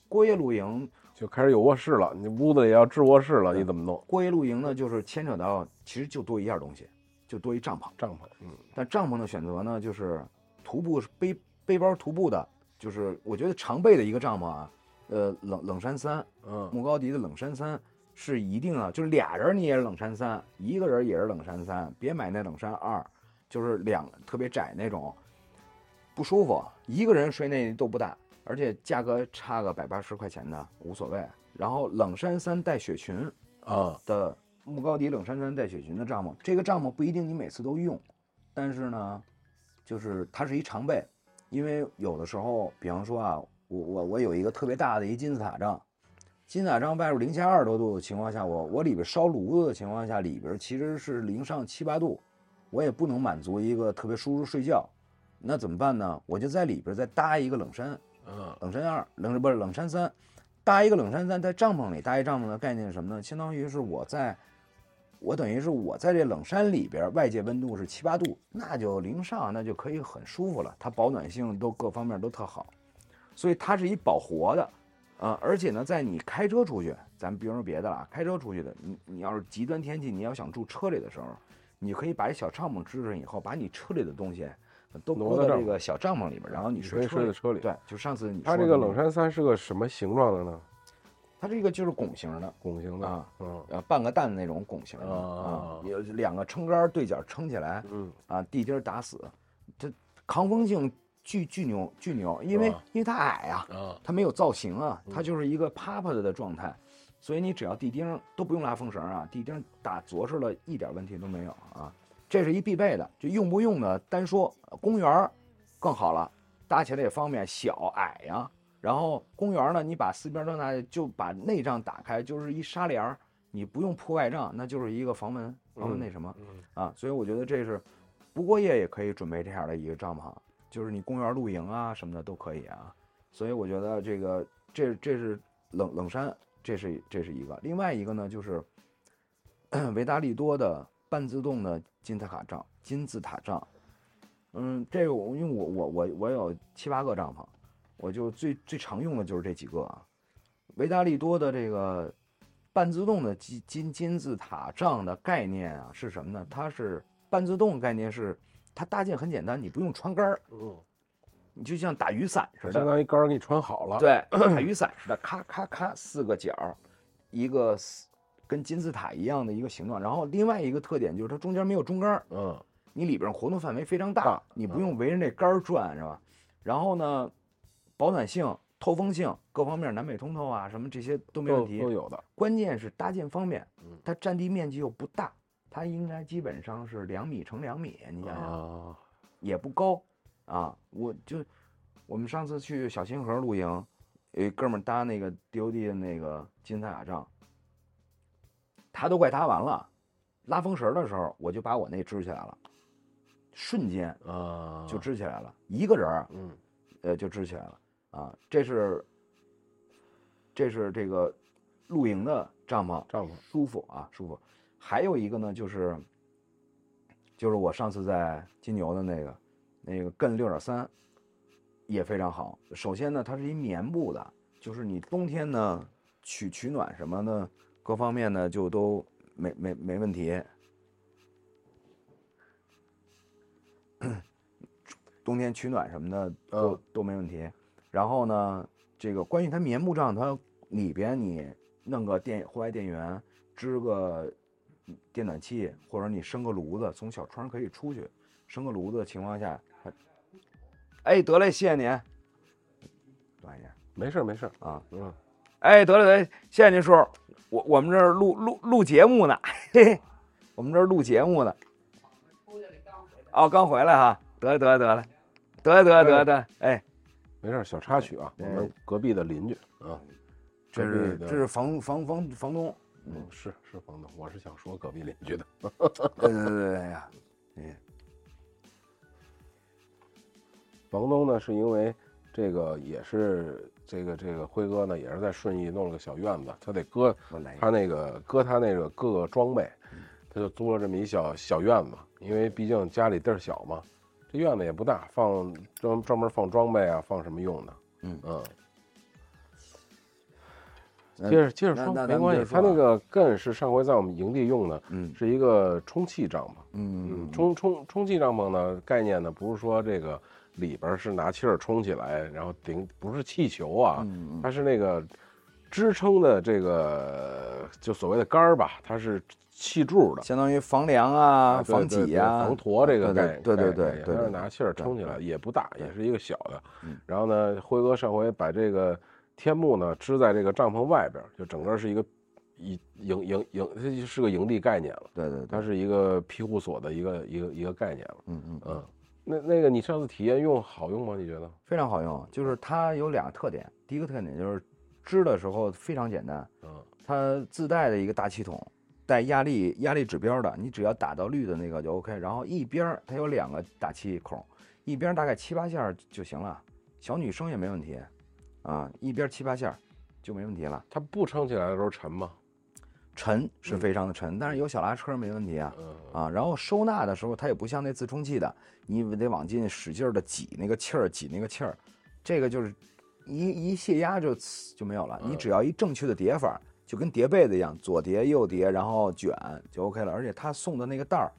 过夜露营，就开始有卧室了，你屋子也要置卧室了，你怎么弄？过夜露营呢，就是牵扯到其实就多一样东西，就多一帐篷。帐篷，嗯，但帐篷的选择呢，就是徒步背背包徒步的，就是我觉得常备的一个帐篷啊，呃，冷冷杉三，嗯，莫高迪的冷杉三是一定啊，就是俩人你也是冷杉三，一个人也是冷杉三，别买那冷杉二，就是两特别窄那种，不舒服，一个人睡那都不大，而且价格差个百八十块钱的无所谓。然后冷杉三带雪裙啊，的木高迪冷杉三带雪裙的帐篷，这个帐篷不一定你每次都用，但是呢，就是它是一常备，因为有的时候，比方说啊，我我我有一个特别大的一金字塔帐，金字塔帐外边零下二十多度的情况下，我我里边烧炉子的情况下，里边其实是零上七八度，我也不能满足一个特别舒适睡觉，那怎么办呢？我就在里边再搭一个冷山，嗯，冷山二，冷不是冷山三，搭一个冷山三，在帐篷里搭一帐篷的概念是什么呢？相当于是我在，我等于是我在这冷山里边，外界温度是七八度，那就零上，那就可以很舒服了。它保暖性都各方面都特好，所以它是一保活的，啊、而且呢，在你开车出去，咱们别说别的了，开车出去的，你你要是极端天气，你要想住车里的时候，你可以把一小帐篷支上以后，把你车里的东西都挪到这个小帐篷里边，然后你睡。睡在车里。对，就上次你它这个冷杉三是个什么形状的呢？它这个就是拱形的，拱形的啊，嗯呃，半个蛋那种拱形的啊啊，有两个撑杆儿对角撑起来嗯，啊，地钉儿打死，这抗风性巨巨牛巨牛，因为啊因为它矮啊，啊，它没有造型啊，它嗯就是一个趴趴的的状态，所以你只要地钉都不用拉风绳啊，地钉打着实了，一点问题都没有啊，这是一必备的，就用不用呢单说，公园儿更好了，搭起来也方便，小矮呀、然后公园呢，你把四边都拿，就把内帐打开，就是一纱帘儿，你不用铺外帐，那就是一个防蚊防蚊嗯那什么、嗯啊。所以我觉得这是不过夜也可以准备这样的一个帐篷，就是你公园露营啊什么的都可以啊。所以我觉得这个这这是冷冷山，这是这是一个。另外一个呢，就是 维达利多的半自动的金字塔帐，金字塔帐。嗯，这个我因为我我我我有七八个帐篷，我就最最常用的就是这几个啊。维达利多的这个半自动的金金金字塔帐的概念啊是什么呢？它是半自动概念是它搭建很简单，你不用穿杆儿，嗯，你就像打雨伞似的相，当于杆儿给你穿好了。，对，打雨伞似的，咔咔咔四个角儿，一个四跟金字塔一样的一个形状。然后另外一个特点就是它中间没有中杆儿，嗯，你里边活动范围非常大大，你不用围着那杆儿转，是吧？然后呢，保暖性、透风性各方面南北通透啊，什么这些都没问题都都。有的。关键是搭建方面嗯，它占地面积又不大，它应该基本上是两米乘两米，你想想啊，也不高啊。我就我们上次去小清河露营，有一哥们儿搭那个 DOD 的那个金字塔帐，他都快搭完了，拉风绳的时候，我就把我那支起来了，瞬间啊，就支起来了，一个人儿嗯呃就支起来了啊。这是这是这个露营的帐篷，帐篷舒服啊，舒服。还有一个呢，就是就是我上次在金牛的那个那个艮六点三也非常好。首先呢，它是一棉布的，就是你冬天呢取取暖什么的，各方面呢就都没没没问题。冬天取暖什么的都、嗯都没问题。然后呢，这个关于它棉布帐，它里边你弄个电户外电源，支个电暖气，或者你生个炉子，从小窗可以出去，生个炉子的情况下，它哎，得嘞，谢谢您。短一点没事没事儿，啊，嗯，哎，得嘞得嘞，谢谢您叔叔，我我们这儿录录录节目呢，嘿嘿，我们这儿录节目呢。哦，刚回来哈，得了得了得了，得了得了得了哎，没事，小插曲啊，我们隔壁的邻居啊，这是这是房房房房东，嗯是是房东，我是想说隔壁邻居的，对对对对哎呀，房东呢是因为这个也是这个这个辉哥呢也是在顺义弄了个小院子，他得搁他那个搁他那个各个装备，他就租了这么一小小院子，因为毕竟家里地儿小嘛，这院子也不大，放专专门放装备啊，放什么用的，嗯嗯。接着接着说，没关系。他那个更是上回在我们营地用的，嗯是一个充气帐篷。嗯嗯，充充充气帐篷呢，概念呢不是说这个里边是拿气儿充起来，然后顶不是气球啊，嗯它是那个支撑的这个就所谓的杆儿吧，它是气柱的。相当于房梁啊、对防对对挤呀、防坨这个概念对对对它是拿气儿撑起来，也不大，也是一个小的嗯。然后呢，辉哥上回把这个天幕呢支在这个帐篷外边儿，就整个是一个一营营营，它就是个营地概念了。对对对，它是一个庇护所的一个一个一个概念了。嗯嗯嗯，那那个你上次体验用好用吗？你觉得？非常好用。就是它有两个特点，第一个特点就是支的时候非常简单，嗯它自带的一个大气筒，带压力压力指标的，你只要打到绿的那个就 OK。然后一边儿它有两个打气孔，一边儿大概七八下儿就行了，小女生也没问题，啊，一边儿七八下儿就没问题了。它不撑起来的时候沉吗？沉是非常的沉，但是有小拉车没问题啊。嗯啊，然后收纳的时候，它也不像那自充气的，你得往进使劲的挤那个气儿，挤那个气儿，这个就是一一泄压就呲就没有了。你嗯只要一正确的叠法，就跟叠被子一样，左叠右叠，然后卷就 OK 了。而且它送的那个袋儿，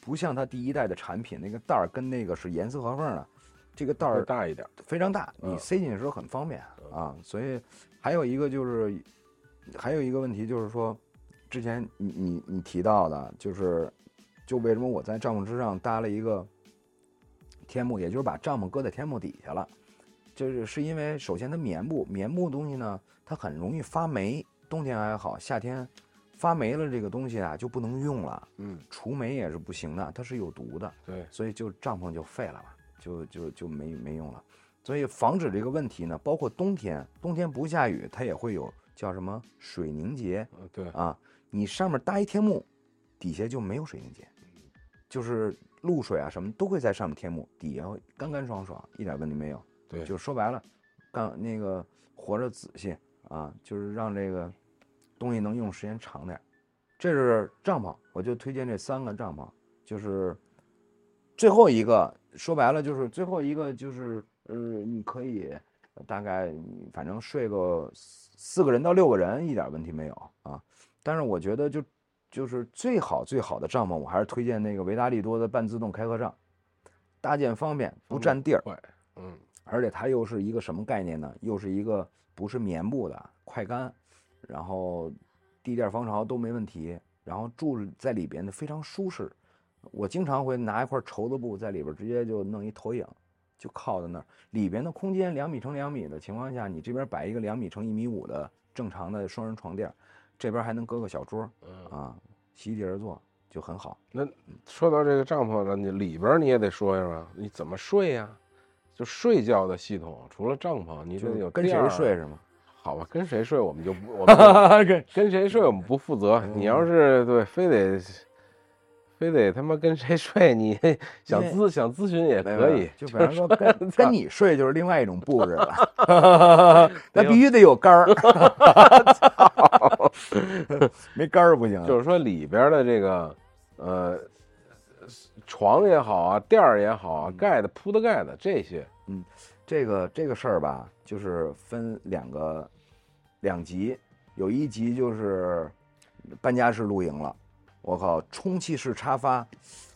不像它第一代的产品，那个袋儿跟那个是严丝合缝的，这个袋儿大一点。非常大，你嗯塞进去的时候很方便啊。所以还有一个就是，还有一个问题就是说，之前你你你提到的，就是就为什么我在帐篷之上搭了一个天幕，也就是把帐篷搁在天幕底下了，就是是因为首先它棉布，棉布东西呢，它很容易发霉，冬天还好，夏天发霉了这个东西啊就不能用了，嗯，除霉也是不行的，它是有毒的。对，所以就帐篷就废了嘛，就就就没没用了。所以防止这个问题呢，包括冬天，冬天不下雨，它也会有叫什么水凝结嗯对，啊。你上面搭一天幕，底下就没有水凝结，就是露水啊什么都会在上面天幕，底下干干爽爽，一点问题没有。对就说白了，干那个活着仔细啊，就是让这个东西能用时间长点儿。这是帐篷，我就推荐这三个帐篷，就是最后一个说白了就是最后一个就是呃，你可以大概反正睡个四四个人到六个人一点问题没有啊。但是我觉得就就是最好最好的帐篷，我还是推荐那个维达利多的半自动开合帐，搭建方便，不占地儿。快，嗯，而且它又是一个什么概念呢？又是一个不是棉布的，快干，然后地垫防潮都没问题，然后住在里边的非常舒适。我经常会拿一块绸子布在里边直接就弄一投影，就靠在那儿。里边的空间两米乘两米的情况下，你这边摆一个两米乘一米五的正常的双人床垫，这边还能搁个小桌嗯，啊，席地而坐就很好。那说到这个帐篷了，你里边你也得说一说啊，你怎么睡呀？就睡觉的系统，除了帐篷，你有跟谁睡是吗？好吧，跟谁睡我们就不，我们 跟跟谁睡我们不负责。你要是对非得非得他妈跟谁睡，你 想咨想咨询也可以。就比方说跟 跟你睡就是另外一种布置了，那必须得有杆儿，没杆儿不行。就是说里边儿的这个呃床也好啊，垫儿也好啊，盖的铺的盖的这些，嗯这个这个事儿吧，就是分两个两集，有一集就是搬家式露营了，我靠，充气式沙发，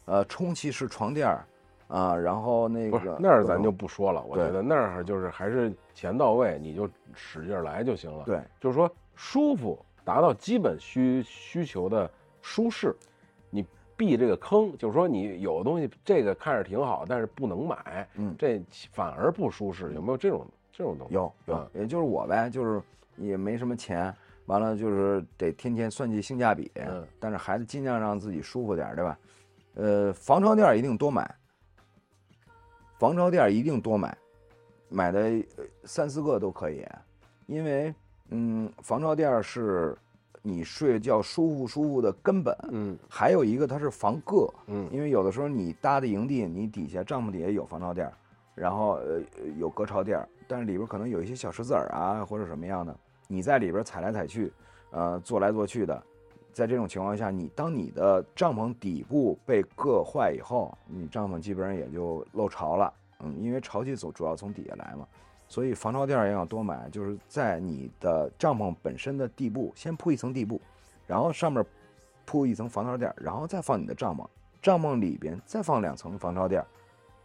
呃，充气式床垫儿啊，然后那个那儿咱就不说了。我觉得那儿就是还是钱到位，你就使劲儿来就行了。，对就是说舒服，达到基本需需求的舒适，你避这个坑，就是说你有的东西这个看着挺好，但是不能买，嗯，这反而不舒适，有没有这种这种东西？有有嗯，也就是我呗，就是也没什么钱，完了就是得天天算计性价比，嗯。但是孩子尽量让自己舒服点，对吧？呃，防潮垫儿一定多买，防潮垫儿一定多买，买的呃三四个都可以，因为嗯，防潮垫儿是你睡觉舒服舒服的根本，嗯。还有一个它是防硌，嗯。因为有的时候你搭的营地，你底下帐篷底下有防潮垫儿，然后呃呃有隔潮垫儿，但是里边可能有一些小石子儿啊或者什么样的，你在里边踩来踩去，呃坐来坐去的，在这种情况下，你当你的帐篷底部被硌坏以后，你帐篷基本上也就漏潮了，嗯，因为潮气总主要从底下来嘛，所以防潮垫儿也要多买，就是在你的帐篷本身的地部先铺一层地布，然后上面铺一层防潮垫儿，然后再放你的帐篷。帐篷里边再放两层防潮垫儿，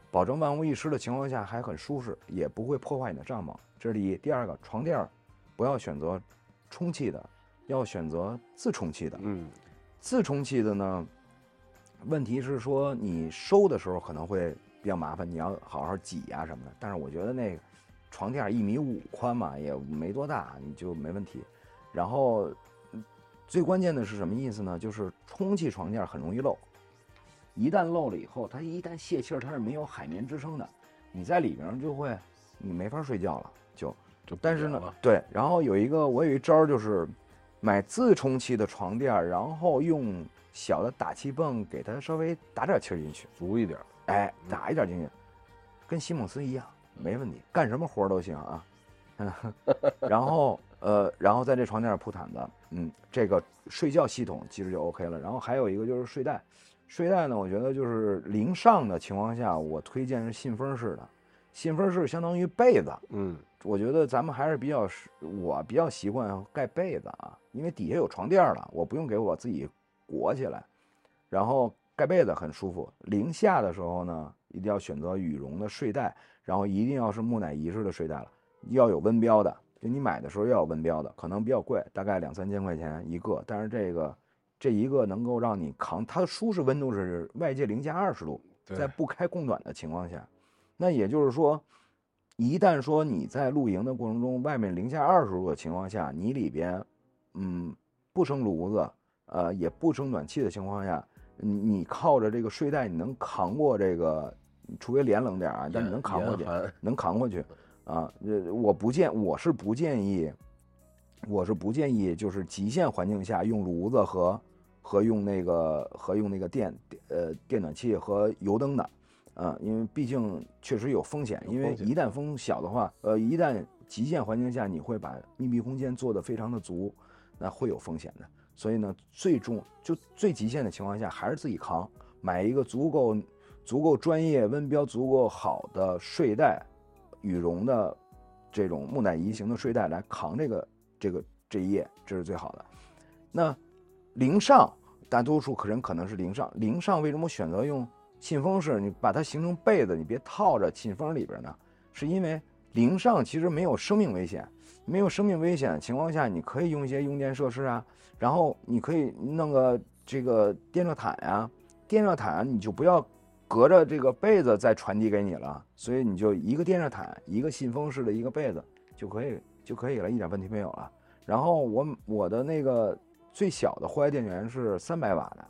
保证万无一失的情况下还很舒适，也不会破坏你的帐篷。这是第一。第二个，床垫儿不要选择充气的，要选择自充气的。嗯自充气的呢，问题是说你收的时候可能会比较麻烦，你要好好挤呀、什么的。但是我觉得那个床垫一米五宽嘛，也没多大，你就没问题。然后嗯最关键的是什么意思呢？就是充气床垫很容易漏，一旦漏了以后，它一旦泄气儿，它是没有海绵支撑的，你在里边儿就会你没法睡觉了，就。就但是呢，对，然后有一个我有一招儿就是买自充气的床垫儿，然后用小的打气泵给它稍微打点气儿进去，足一点，哎，打一点进去，跟西蒙斯一样，没问题，干什么活儿都行啊。然后呃，然后在这床垫上铺毯子，嗯，这个睡觉系统其实就 OK 了。然后还有一个就是睡袋，睡袋呢，我觉得就是零上的情况下，我推荐是信封式的，信封式相当于被子，嗯我觉得咱们还是比较，我比较习惯盖被子啊，因为底下有床垫了，我不用给我自己裹起来，然后盖被子很舒服。零下的时候呢，一定要选择羽绒的睡袋，然后一定要是木乃伊式的睡袋了，要有温标的，就你买的时候要有温标的，可能比较贵，大概两三千块钱一个，但是这个这一个能够让你扛，它的舒适温度是外界零下二十度，在不开供暖的情况下，那也就是说，一旦说你在露营的过程中，外面零下二十度的情况下，你里边，嗯，不生炉子，呃，也不生暖气的情况下，你你靠着这个睡袋，你能扛过这个，除非脸冷点儿啊，但你能扛过去能扛过去，啊，呃，我不建，我是不建议，我是不建议，就是极限环境下用炉子和和用那个和用那个电呃电暖气和油灯的，啊，因为毕竟确实有风险，因为一旦风小的话，呃，一旦极限环境下你会把密闭空间做得非常的足，那会有风险的。所以呢，最重就最极限的情况下还是自己扛，买一个足够足够专业、温标足够好的睡袋，羽绒的这种木乃伊型的睡袋来扛这个这个这一夜，这是最好的。那零上，大多数可人可能是零上，零上为什么选择用信封式？你把它形成被子，你别套着信封里边呢？是因为零上其实没有生命危险，没有生命危险情况下，你可以用一些用电设施啊，然后你可以弄个这个电热毯呀、电热毯你就不要隔着这个被子再传递给你了，所以你就一个电热毯，一个信封式的一个被子就可以就可以了，一点问题没有了。然后我我的那个最小的户外电源是三百瓦的，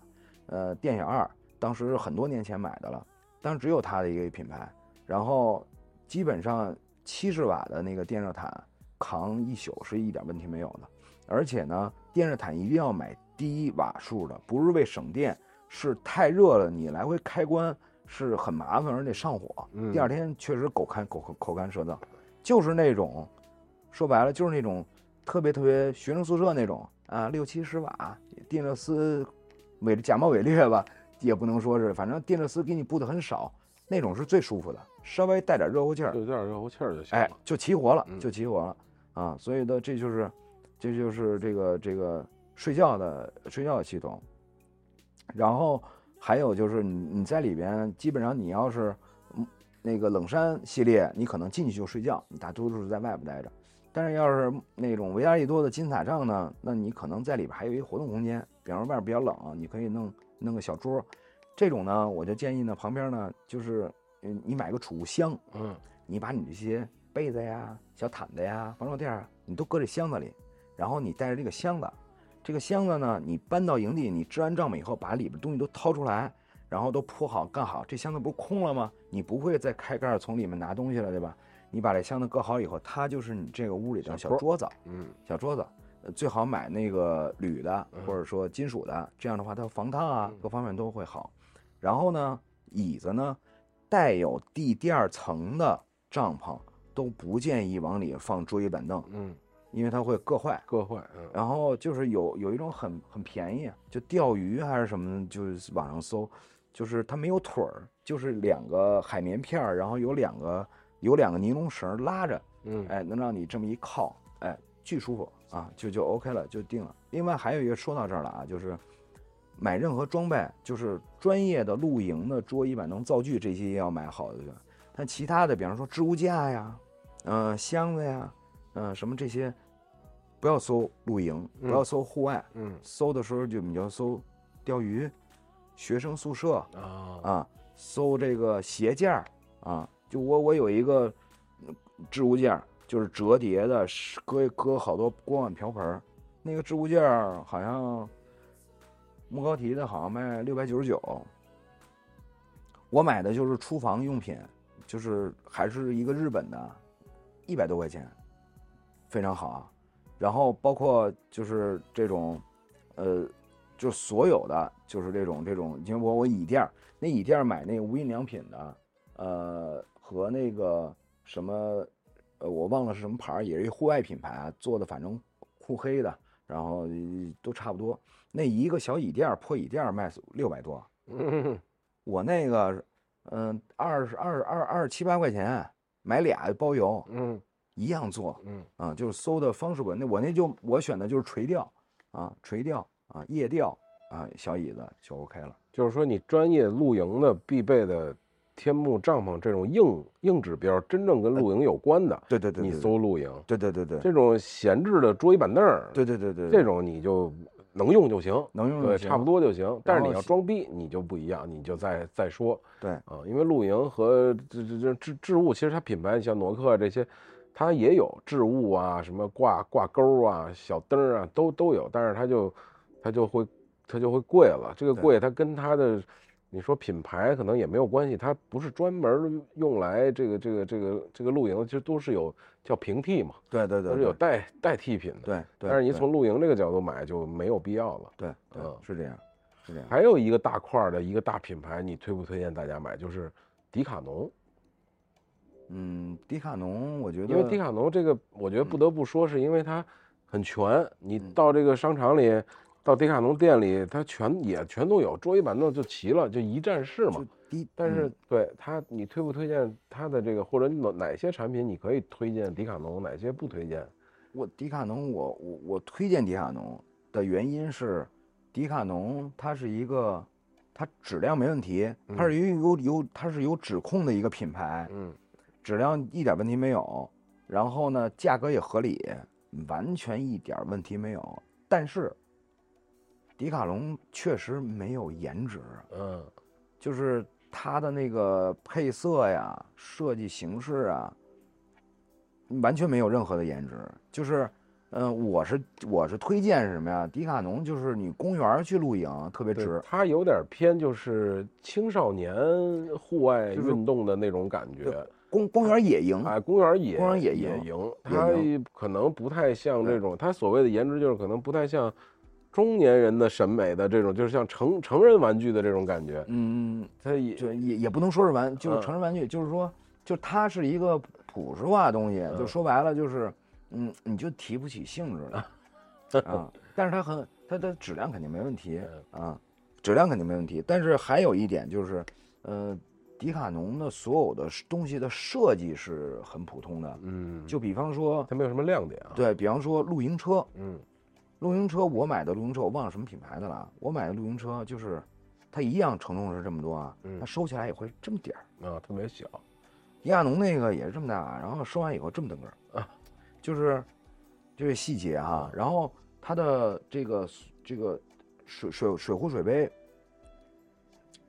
呃，电小二，当时是很多年前买的了，当时只有它的一个品牌。然后基本上七十瓦的那个电热毯扛一宿是一点问题没有的，而且呢，电热毯一定要买低瓦数的，不是为省电，是太热了你来回开关是很麻烦，而且上火。嗯第二天确实口干口口口干舌燥，就是那种说白了就是那种特别特别学生宿舍那种啊，六七十瓦电热丝伪假冒伪劣吧，也不能说是，反正电热丝给你布的很少，那种是最舒服的，稍微带点热乎气儿，带点热乎气儿就行哎。，就齐活了，嗯就齐活了啊！所以呢，这就是，这就是这个这个睡觉的睡觉的系统。然后还有就是你你在里边，基本上你要是嗯那个冷山系列，你可能进去就睡觉，你大多数是在外边待着。但是要是那种维达利多的金字塔帐呢，那你可能在里边还有一个活动空间，比方说外边比较冷，你可以弄弄个小桌。这种呢，我就建议呢，旁边呢就是嗯，你买个储物箱，嗯你把你这些被子呀、小毯子呀、防潮垫儿，你都搁这箱子里，然后你带着这个箱子，这个箱子呢，你搬到营地，你支完帐篷以后，把里边东西都掏出来，然后都铺好干好，这箱子不是空了吗？你不会再开盖儿从里面拿东西了，对吧？你把这箱子搁好以后，它就是你这个屋里的小桌子，嗯小桌子，呃最好买那个铝的嗯。或者说金属的，这样的话它防烫啊嗯。各方面都会好。然后呢，椅子呢，带有地垫儿层的帐篷都不建议往里放桌椅板凳，嗯，因为它会硌坏。硌坏，嗯。然后就是有有一种很很便宜，就钓鱼还是什么的，就是网上搜，就是它没有腿儿，就是两个海绵片儿，然后有两个有两个尼龙绳拉着，嗯。哎，能让你这么一靠，哎，巨舒服啊，就就 OK 了，就定了。另外还有一个说到这儿了啊，就是买任何装备，就是专业的露营的桌椅板凳灶具这些也要买好的，但其他的，比方说置物架呀，嗯、箱子呀，嗯、什么这些，不要搜露营，不要搜户外，嗯。搜的时候就你要搜钓鱼、学生宿舍，啊啊，搜这个鞋架啊，就我我有一个嗯置物架儿，就是折叠的，是搁搁好多锅碗瓢盆儿，那个置物架好像莫高提的，好像卖六百九十九，我买的就是厨房用品，就是还是一个日本的，一百多块钱，非常好。然后包括就是这种，呃，就所有的就是这种这种，因为我我椅垫儿，那椅垫儿买那个无印良品的，呃，和那个什么，呃，我忘了是什么牌儿，也是一户外品牌啊做的，反正酷黑的，然后呃都差不多。那一个小椅垫儿破椅垫儿卖六百多，嗯我那个，嗯，二十二二二十七八块钱买俩包邮，嗯一样做嗯啊，就是搜的方式吧。那我那就我选的就是垂钓啊，垂钓啊，夜钓啊，小椅子就 OK 了。就是说你专业露营的必备的天幕帐篷这种硬硬指标，真正跟露营有关的，对对对，你，搜露营。对对对对，这种闲置的桌椅板凳儿，对对对对，这种你就能用就行，能用就行差不。多就行。但是你要装逼，你就不一样，你就再再说对啊，因为露营和这这这置置物，其实它品牌像挪克这些，它也有置物啊，什么挂挂钩啊、小灯儿啊，都都有，但是它就它就会它就会贵了。这个贵，它跟它的你说品牌可能也没有关系，它不是专门用来这个这个这个这个露营，其实都是有叫平替嘛，对对对，都是有代代替品的。对对，但是你从露营这个角度买就没有必要了。对对嗯是这样，是这样。还有一个大块儿的一个大品牌，你推不推荐大家买？就是迪卡侬，嗯，迪卡侬，我觉得因为迪卡侬这个，我觉得不得不说，是因为它很全。你嗯到这个商场里，到迪卡侬店里，它全也全都有，桌椅板凳就齐了，就一站式嘛但是嗯对它，你推不推荐它的这个，或者哪哪些产品你可以推荐迪卡侬，哪些不推荐？我迪卡侬，我我我推荐迪卡侬的原因是，迪卡侬它是一个，它质量没问题，它是有有有它是有指控的一个品牌，嗯质量一点问题没有，然后呢价格也合理，完全一点问题没有。但是，迪卡侬确实没有颜值，嗯就是它的那个配色呀、设计形式啊，完全没有任何的颜值。就是，嗯、我是我是推荐是什么呀？迪卡侬就是你公园去露营特别值，，它有点偏就是青少年户外运动的那种感觉。公公园野营，哎，公园野公园野野营营，它可能不太像对这种，它所谓的颜值就是可能不太像中年人的审美的这种，就是像成成人玩具的这种感觉。嗯，它也就也也不能说是玩，就是嗯成人玩具，就是说，就它是一个朴实化的东西，就嗯说白了就是，嗯，你就提不起兴致了 啊。但是它很，它的质量肯定没问题嗯啊，质量肯定没问题。但是还有一点就是，呃，迪卡侬的所有的东西的设计是很普通的，嗯，就比方说，它没有什么亮点啊。，对比方说露营车，嗯露营车我买的露营车我忘了什么品牌的了，我买的露营车就是，它一样承重是这么多啊，嗯它收起来也会这么点儿。啊，特别小。迪卡侬那个也是这么大，然后收完以后这么大个儿啊，就是这个细节哈。然后它的这个这个水水水壶水杯，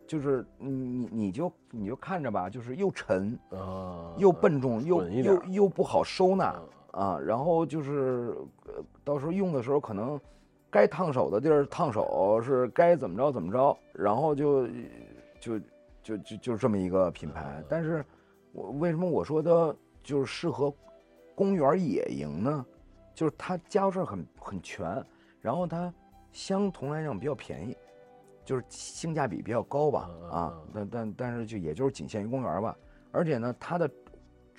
就是你你你就你就看着吧，就是又沉啊，又笨重又又又不好收纳嗯啊。然后就是呃到时候用的时候可能该烫手的地儿烫手，是该怎么着怎么着，然后就就就就就是这么一个品牌。但是我为什么我说它就是适合公园野营呢？就是它家伙事儿很很全，然后它相同来讲比较便宜，就是性价比比较高吧啊嗯，但但但是就也就是仅限于公园吧。而且呢，它的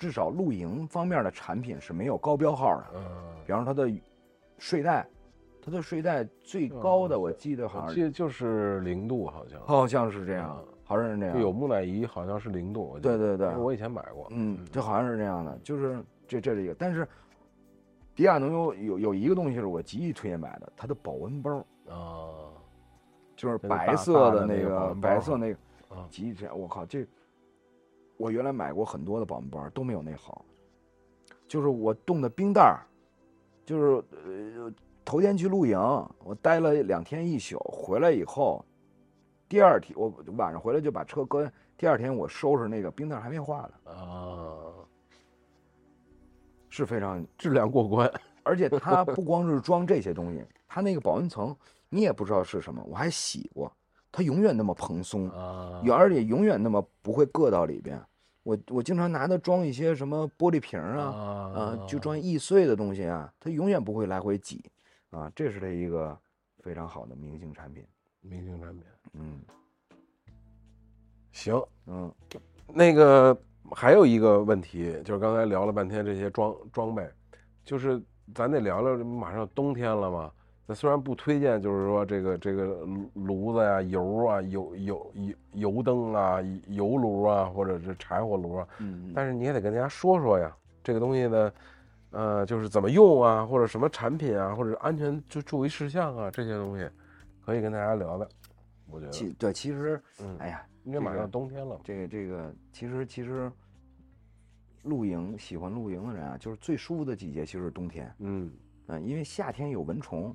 至少露营方面的产品是没有高标号的，嗯，比方说它的睡袋，它的睡袋最高的我记得好我像记得就是零度，好像好像是这样嗯，好像是这样。有木乃伊，好像是零度。对对对我以前买过。嗯，这好像是这样的，就是这这是一个，但是迪亚侬有有有一个东西是我极力推荐买的，它的保温包，啊就是白色的那那个白色那个，啊极力推荐。我靠，这我原来买过很多的保温包，都没有那好。就是我冻的冰袋儿，就是呃头天去露营，我待了两天一宿，回来以后，第二天我晚上回来就把车搁，第二天我收拾那个冰袋儿还没化呢，啊，是非常质量过关。而且 它不光是装这些东西，它那个保温层你也不知道是什么，我还洗过，它永远那么蓬松，啊，而且永远那么不会硌到里边。我我经常拿它装一些什么玻璃瓶啊啊，就装易碎的东西啊，它永远不会来回挤，啊，这是它一个非常好的明星产品。明星产品。嗯行，嗯那个还有一个问题，就是刚才聊了半天这些装装备，就是咱得聊聊，马上冬天了嘛。咱虽然不推荐，就是说这个这个炉炉子呀、油啊、油油油油灯啊、油炉啊，或者是柴火炉啊，嗯，但是你也得跟大家说说呀，这个东西呢，呃，就是怎么用啊，或者什么产品啊，或者安全就注意事项啊，这些东西可以跟大家聊聊。我觉得，其对其实，嗯，哎呀，应该马上冬天了，这个这个，其实其实，露营喜欢露营的人啊，就是最舒服的季节其实是冬天。嗯嗯，因为夏天有蚊虫，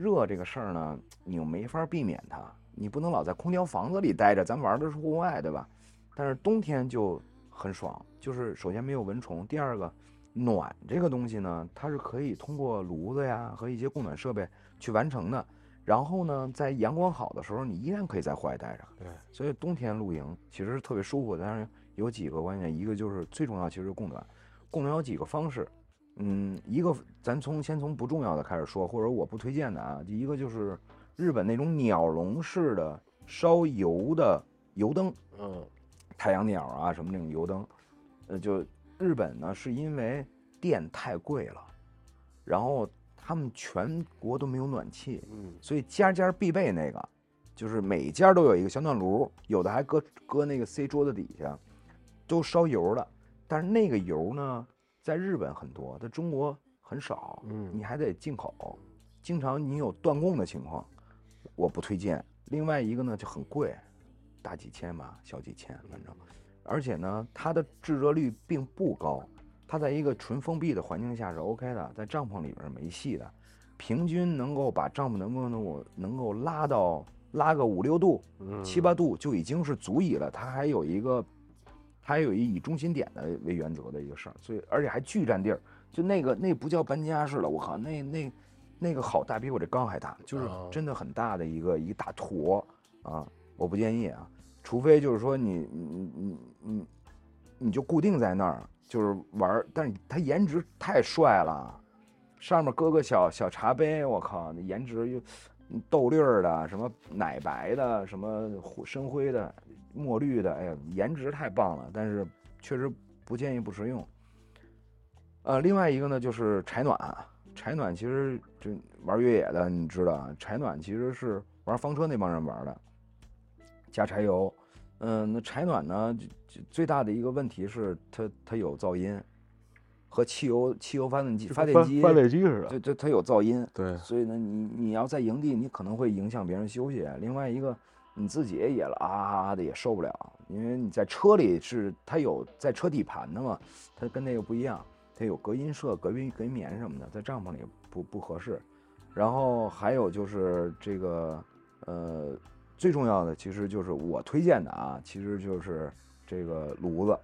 热这个事儿呢，你又没法避免它，你不能老在空调房子里待着，咱玩的是户外，对吧？但是冬天就很爽，就是首先没有蚊虫，第二个暖这个东西呢，它是可以通过炉子呀和一些供暖设备去完成的。然后呢，在阳光好的时候，你依然可以在户外待着。对，所以冬天露营其实是特别舒服的，但是有几个关键，一个就是最重要，其实是供暖。供暖有几个方式，嗯，一个咱从先从不重要的开始说，或者我不推荐的啊，第一个就是日本那种鸟笼式的烧油的油灯，嗯太阳鸟啊什么那种油灯，呃，就日本呢是因为电太贵了，然后他们全国都没有暖气，嗯所以家家必备那个，就是每家都有一个小暖炉，有的还搁搁那个塞桌子底下，都烧油的。但是那个油呢，在日本很多，在中国很少，嗯你还得进口，经常你有断供的情况，我不推荐。另外一个呢就很贵，大几千吧，小几千，反正，而且呢，它的制热率并不高，它在一个纯封闭的环境下是 OK 的，在帐篷里边是没戏的，平均能够把帐篷能够能够能够拉到拉个五六度、嗯，七八度就已经是足以了。它还有一个，它还有一以中心点的为原则的一个事儿，所以而且还巨占地儿，就那个那不叫搬家式了，我靠，那那那个好大，比我这缸还大，就是哦。真的很大的一个一个大坨啊，我不建议啊，除非就是说你你你你你就固定在那儿就是玩，但是它颜值太帅了，上面搁个小小茶杯，我靠，那颜值又豆粒儿的，什么奶白的，什么深灰的、墨绿的，哎呀，颜值太棒了，但是确实不建议不实用。呃，另外一个呢就是柴暖，柴暖其实就玩越野的，你知道，柴暖其实是玩房车那帮人玩的，加柴油。嗯，那柴暖呢，最大的一个问题是它它有噪音，和汽油汽油发电机发电机发电机似的。对对，它有噪音，对，所以呢，你你要在营地，你可能会影响别人休息。另外一个，你自己也了啊啊啊的也受不了，因为你在车里是它有在车底盘的嘛，它跟那个不一样。它有隔音设、隔音隔音棉什么的，在帐篷里不不合适。然后还有就是这个呃，最重要的其实就是我推荐的啊，其实就是这个炉子。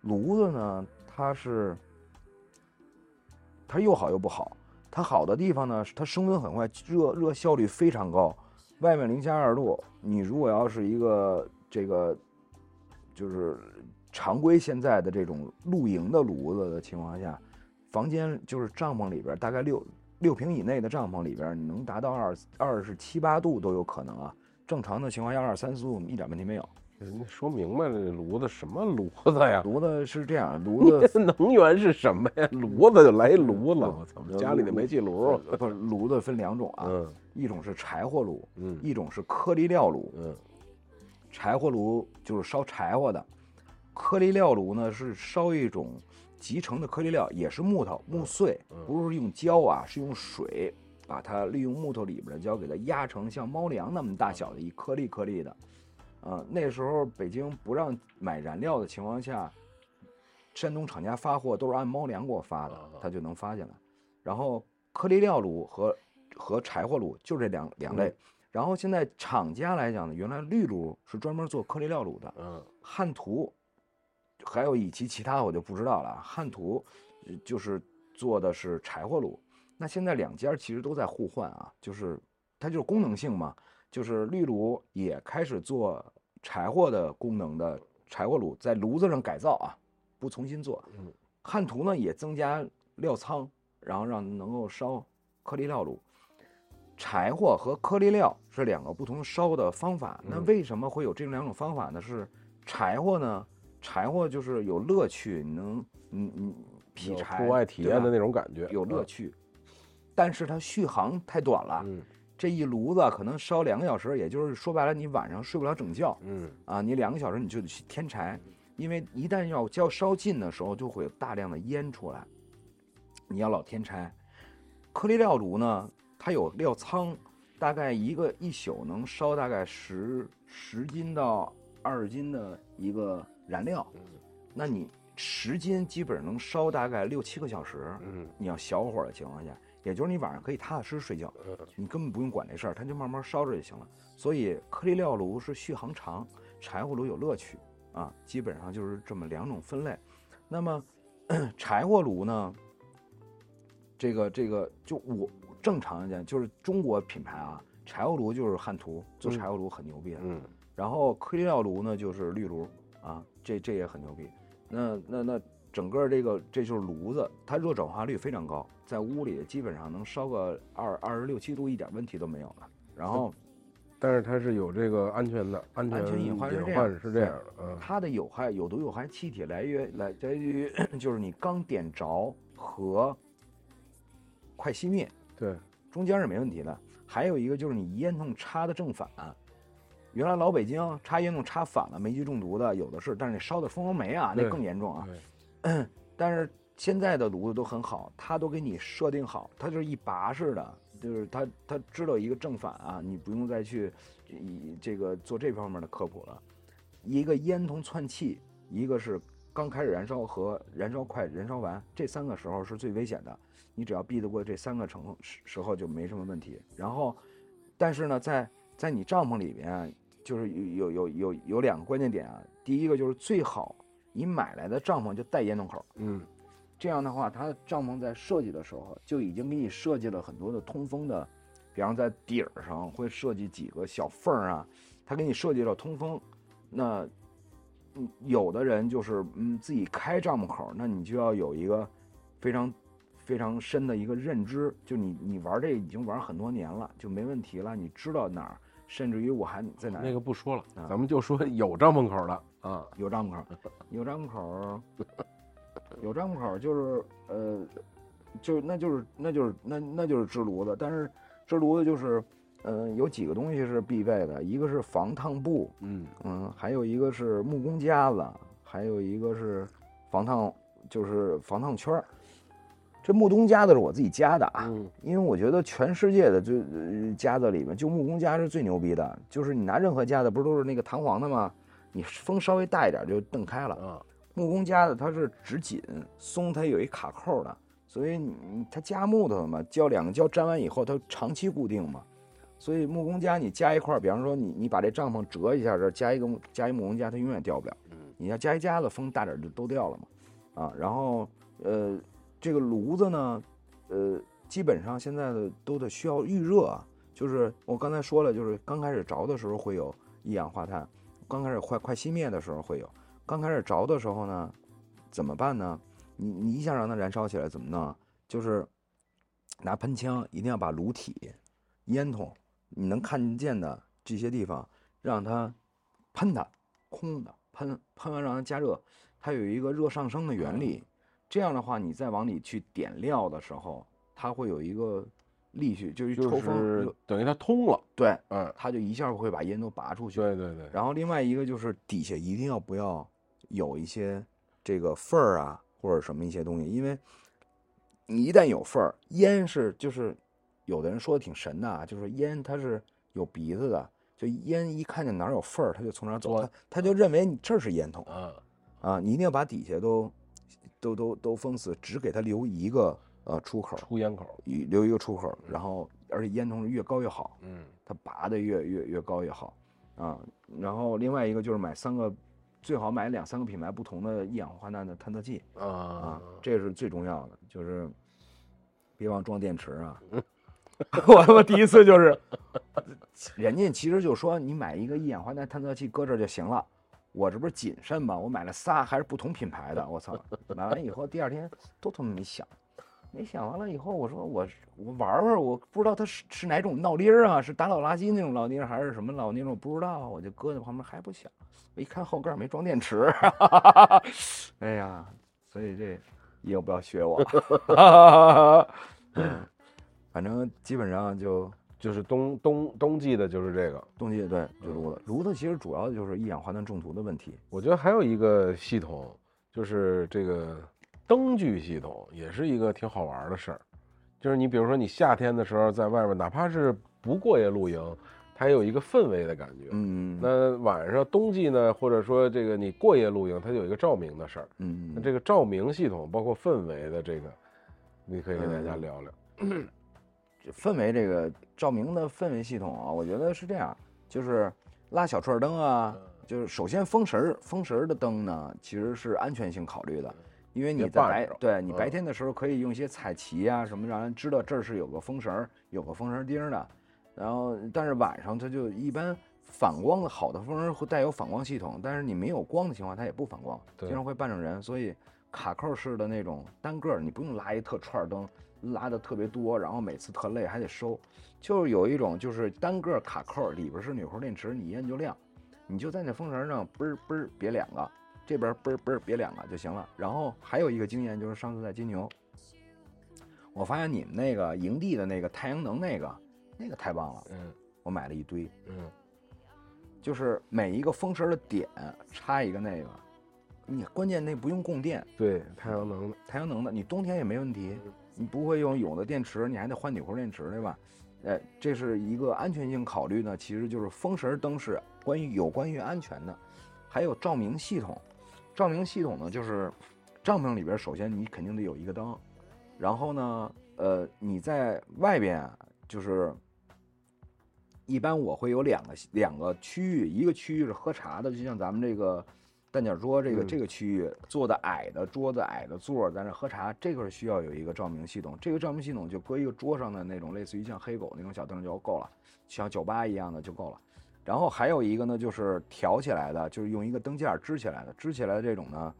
炉子呢，它是它又好又不好。它好的地方呢，它升温很快，热热效率非常高。外面零下二度，你如果要是一个这个就是常规现在的这种露营的炉子的情况下，房间就是帐篷里边大概六六平以内的帐篷里边能达到二二十七八度都有可能啊。正常的情况下二三四度一点问题没有。人家说明白了，这炉子什么炉子呀？炉子是这样，炉 子能源是什么呀？炉子就来炉子，我操，家里的煤气炉不是炉子分两种啊，嗯一种是柴火炉，嗯一种是颗粒料炉。嗯柴火炉就是烧柴火的，颗粒料炉呢是烧一种集成的颗粒料，也是木头木碎，嗯不是用胶啊，是用水把它利用木头里边的胶给它压成像猫粮那么大小的一颗粒颗粒的。呃，那时候北京不让买燃料的情况下，山东厂家发货都是按猫粮给我发的啊，他就能发进来。然后颗粒料炉和和柴火炉就这两两类。然后现在厂家来讲呢，原来绿炉是专门做颗粒料炉的，嗯汉图还有以及其他我就不知道了啊。汉图呃就是做的是柴火炉，那现在两家其实都在互换啊，就是它就是功能性嘛，就是绿炉也开始做柴火的功能的柴火炉，在炉子上改造啊，不重新做。嗯汉图呢也增加料仓，然后让能够烧颗粒料炉。柴火和颗粒料是两个不同烧的方法。那嗯为什么会有这两种方法呢？是柴火呢？柴火就是有乐趣，你能嗯嗯劈柴，户外体验的那种感觉，有乐趣，但是它续航太短了。嗯这一炉子可能烧两个小时，也就是说白了，你晚上睡不了整觉嗯啊！你两个小时你就得去添柴，因为一旦要焦烧尽的时候，就会有大量的烟出来，你要老添柴。颗粒料炉呢，它有料仓，大概一个一宿能烧大概十十斤到二十斤的一个燃料，嗯那你十斤基本上能烧大概六七个小时。嗯你要小火的情况下，也就是你晚上可以踏踏实实睡觉，嗯你根本不用管这事儿，它就慢慢烧着就行了。所以颗粒料炉是续航长，柴火炉有乐趣啊，基本上就是这么两种分类。那么 柴火炉呢？这个这个就我正常讲就是中国品牌啊，柴火炉就是汉图做嗯柴火炉很牛逼的，嗯然后颗粒料炉呢就是绿炉啊，这这也很牛逼。那那那整个这个这就是炉子，它热转化率非常高，在屋里基本上能烧个二二十六七度，一点问题都没有了。然后但是它是有这个安全的安全安全隐患是这隐样患是这样的，嗯它的有害有毒有害气体来源来在于 就是你刚点着和快熄灭，对，中间是没问题的。还有一个就是你烟囱插的正反，原来老北京插烟囱插反了，煤气中毒的有的是，但是你烧的蜂窝煤啊，那更严重啊。但是现在的炉子都很好，它都给你设定好，它就是一拔式的，就是它它知道一个正反啊，你不用再去以这个做这方面的科普了。一个烟囱窜气，一个是刚开始燃烧和燃烧快、燃烧完，这三个时候是最危险的。你只要避得过这三个程时时候就没什么问题。然后，但是呢，在在你帐篷里边，就是有有有有有两个关键点啊。第一个就是最好你买来的帐篷就带烟囱口，嗯这样的话，它帐篷在设计的时候就已经给你设计了很多的通风的，比方在底儿上会设计几个小缝儿啊，它给你设计了通风。那，嗯，有的人就是嗯自己开帐篷口，那你就要有一个非常非常深的一个认知，就你你玩这已经玩很多年了，就没问题了，你知道哪儿，甚至于我还在哪儿那个不说了，啊咱们就说有帐篷口的啊，有帐篷口，有帐篷口，有帐篷口就是呃，就那就是那就是那那就是支炉子，但是支炉子就是呃有几个东西是必备的，一个是防烫布，嗯嗯，还有一个是木工夹子，还有一个是防烫，就是防烫圈儿。这木工夹子是我自己夹的啊，嗯因为我觉得全世界的就呃夹子里面，就木工夹是最牛逼的。就是你拿任何夹子，不是都是那个弹簧的吗？你风稍微大一点就蹬开了。嗯，木工夹子它是直紧松，它有一卡扣的，所以你它加木头的嘛，胶两个胶粘完以后，它长期固定嘛。所以木工夹你加一块儿，比方说你你把这帐篷折一下，这儿加一个木加一木工夹，它永远掉不了。嗯你要加一夹子，风大点儿就都掉了嘛。啊，然后呃，这个炉子呢，呃，基本上现在的都得需要预热啊，就是我刚才说了，就是刚开始着的时候会有一氧化碳，刚开始快快熄灭的时候会有，刚开始着的时候呢，怎么办呢？你你一下让它燃烧起来怎么弄？就是拿喷枪，一定要把炉体、烟筒你能看见的这些地方，让它喷它，空的喷，喷完让它加热，它有一个热上升的原理。这样的话，你再往里去点料的时候，它会有一个力学，就是抽风，是等于它通了，对，嗯，它就一下会把烟都拔出去。对对对，然后另外一个就是底下一定要不要有一些这个缝儿啊，或者什么一些东西，因为你一旦有缝儿，烟是就是有的人说的挺神的啊，就是烟它是有鼻子的，就烟一看见哪儿有缝儿，它就从哪儿走，钻它它就认为你这儿是烟筒啊，啊，你一定要把底下都都都都封死，只给它留一个呃出口，出烟口，一留一个出口，然后而且烟筒是越高越好。嗯它拔的越越越高越好啊。然后另外一个就是买三个，最好买两三个品牌不同的一氧化氮的探测器啊啊，，这是最重要的，就是别忘装电池啊。我他妈第一次就是，人家其实就说你买一个一氧化氮探测器搁这儿就行了。我这不是谨慎吗？我买了仨，还是不同品牌的。我操！买完以后第二天都他妈没响，没响完了以后，我说我我玩玩，我不知道它是是哪种闹铃儿啊，是打老垃圾那种闹铃儿，还是什么闹铃儿，我不知道，我就搁在旁边还不响。我一看后盖没装电池，哈哈哈哎呀，所以这以后不要学我。嗯，反正基本上就就是冬冬冬季的就是这个，冬季对就炉子，炉子其实主要就是一氧化碳中毒的问题。我觉得还有一个系统，就是这个灯具系统，也是一个挺好玩的事儿。就是你比如说你夏天的时候在外面，哪怕是不过夜露营，它也有一个氛围的感觉。嗯，那晚上冬季呢，或者说这个你过夜露营，它就有一个照明的事儿。嗯，那这个照明系统包括氛围的这个，你可以跟大家嗯聊聊。这氛围这个照明的氛围系统啊，我觉得是这样，就是拉小串灯啊，就是首先风神儿风绳儿的灯呢，其实是安全性考虑的，因为你在白对你白嗯天的时候可以用一些彩旗啊什么，让人知道这儿是有个风绳，有个风绳钉的。然后，但是晚上它就一般反光的好的风绳会带有反光系统，但是你没有光的情况，它也不反光，对经常会绊着人。所以卡扣式的那种单个儿，你不用拉一特串灯，拉的特别多，然后每次特累还得收。就是有一种就是单个卡扣里边是纽扣电池，你一摁就亮，你就在那风绳上嘣儿嘣儿别两个，这边嘣儿嘣儿别两个就行了。然后还有一个经验就是上次在金牛，我发现你们那个营地的那个太阳能那个那个太棒了，嗯我买了一堆，嗯，就是每一个风绳的点插一个那个，你关键那不用供电，对，太阳能的，太阳能的，你冬天也没问题，你不会用有的电池，你还得换纽扣电池，对吧？哎，这是一个安全性考虑呢，其实就是风绳灯是关于有关于安全的，还有照明系统，照明系统呢就是帐篷里边首先你肯定得有一个灯，然后呢，呃，你在外边啊就是一般我会有两个两个区域，一个区域是喝茶的，就像咱们这个蛋卷桌这个、嗯这个区域坐的矮的桌子、矮的座儿在那喝茶，这个是需要有一个照明系统。这个照明系统就搁一个桌上的那种类似于像黑狗那种小灯就够了，像酒吧一样的就够了。然后还有一个呢，就是挑起来的，就是用一个灯架支起来的，支起来的这种呢，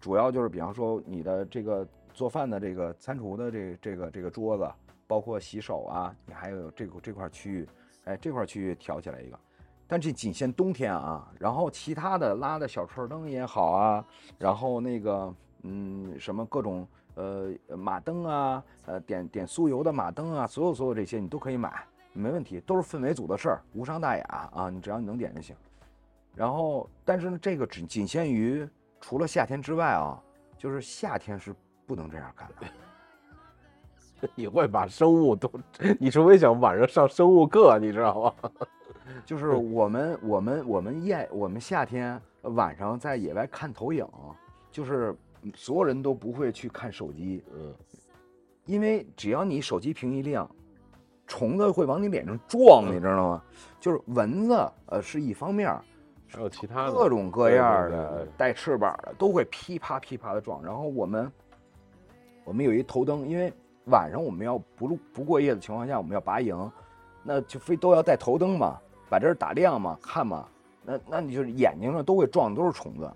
主要就是比方说你的这个做饭的这个餐厨的这这个这个桌子，包括洗手啊，你还有这个这块区域，哎，这块区域挑起来一个，但这仅限冬天啊。然后其他的拉的小串灯也好啊，然后那个嗯什么各种呃马灯啊，呃点点酥油的马灯啊，所有所有这些你都可以买，没问题，都是氛围组的事儿，无伤大雅啊，你只要你能点就行。然后，但是呢，这个只仅限于除了夏天之外啊，就是夏天是不能这样干的。你会把生物都，你除非想晚上上生物课，你知道吗？就是我们我们我们夜我们夏天晚上在野外看投影，就是所有人都不会去看手机，嗯，因为只要你手机屏一亮，虫子会往你脸上撞，嗯你知道吗？就是蚊子，呃，是一方面儿，还有其他的各种各样的带翅膀的都会噼啪噼啪的撞。然后我们我们有一头灯，因为晚上我们要不录不过夜的情况下，我们要拔营，那就非都要带头灯嘛，把这儿打亮嘛，看嘛。那那你就是眼睛上都会撞，都是虫子。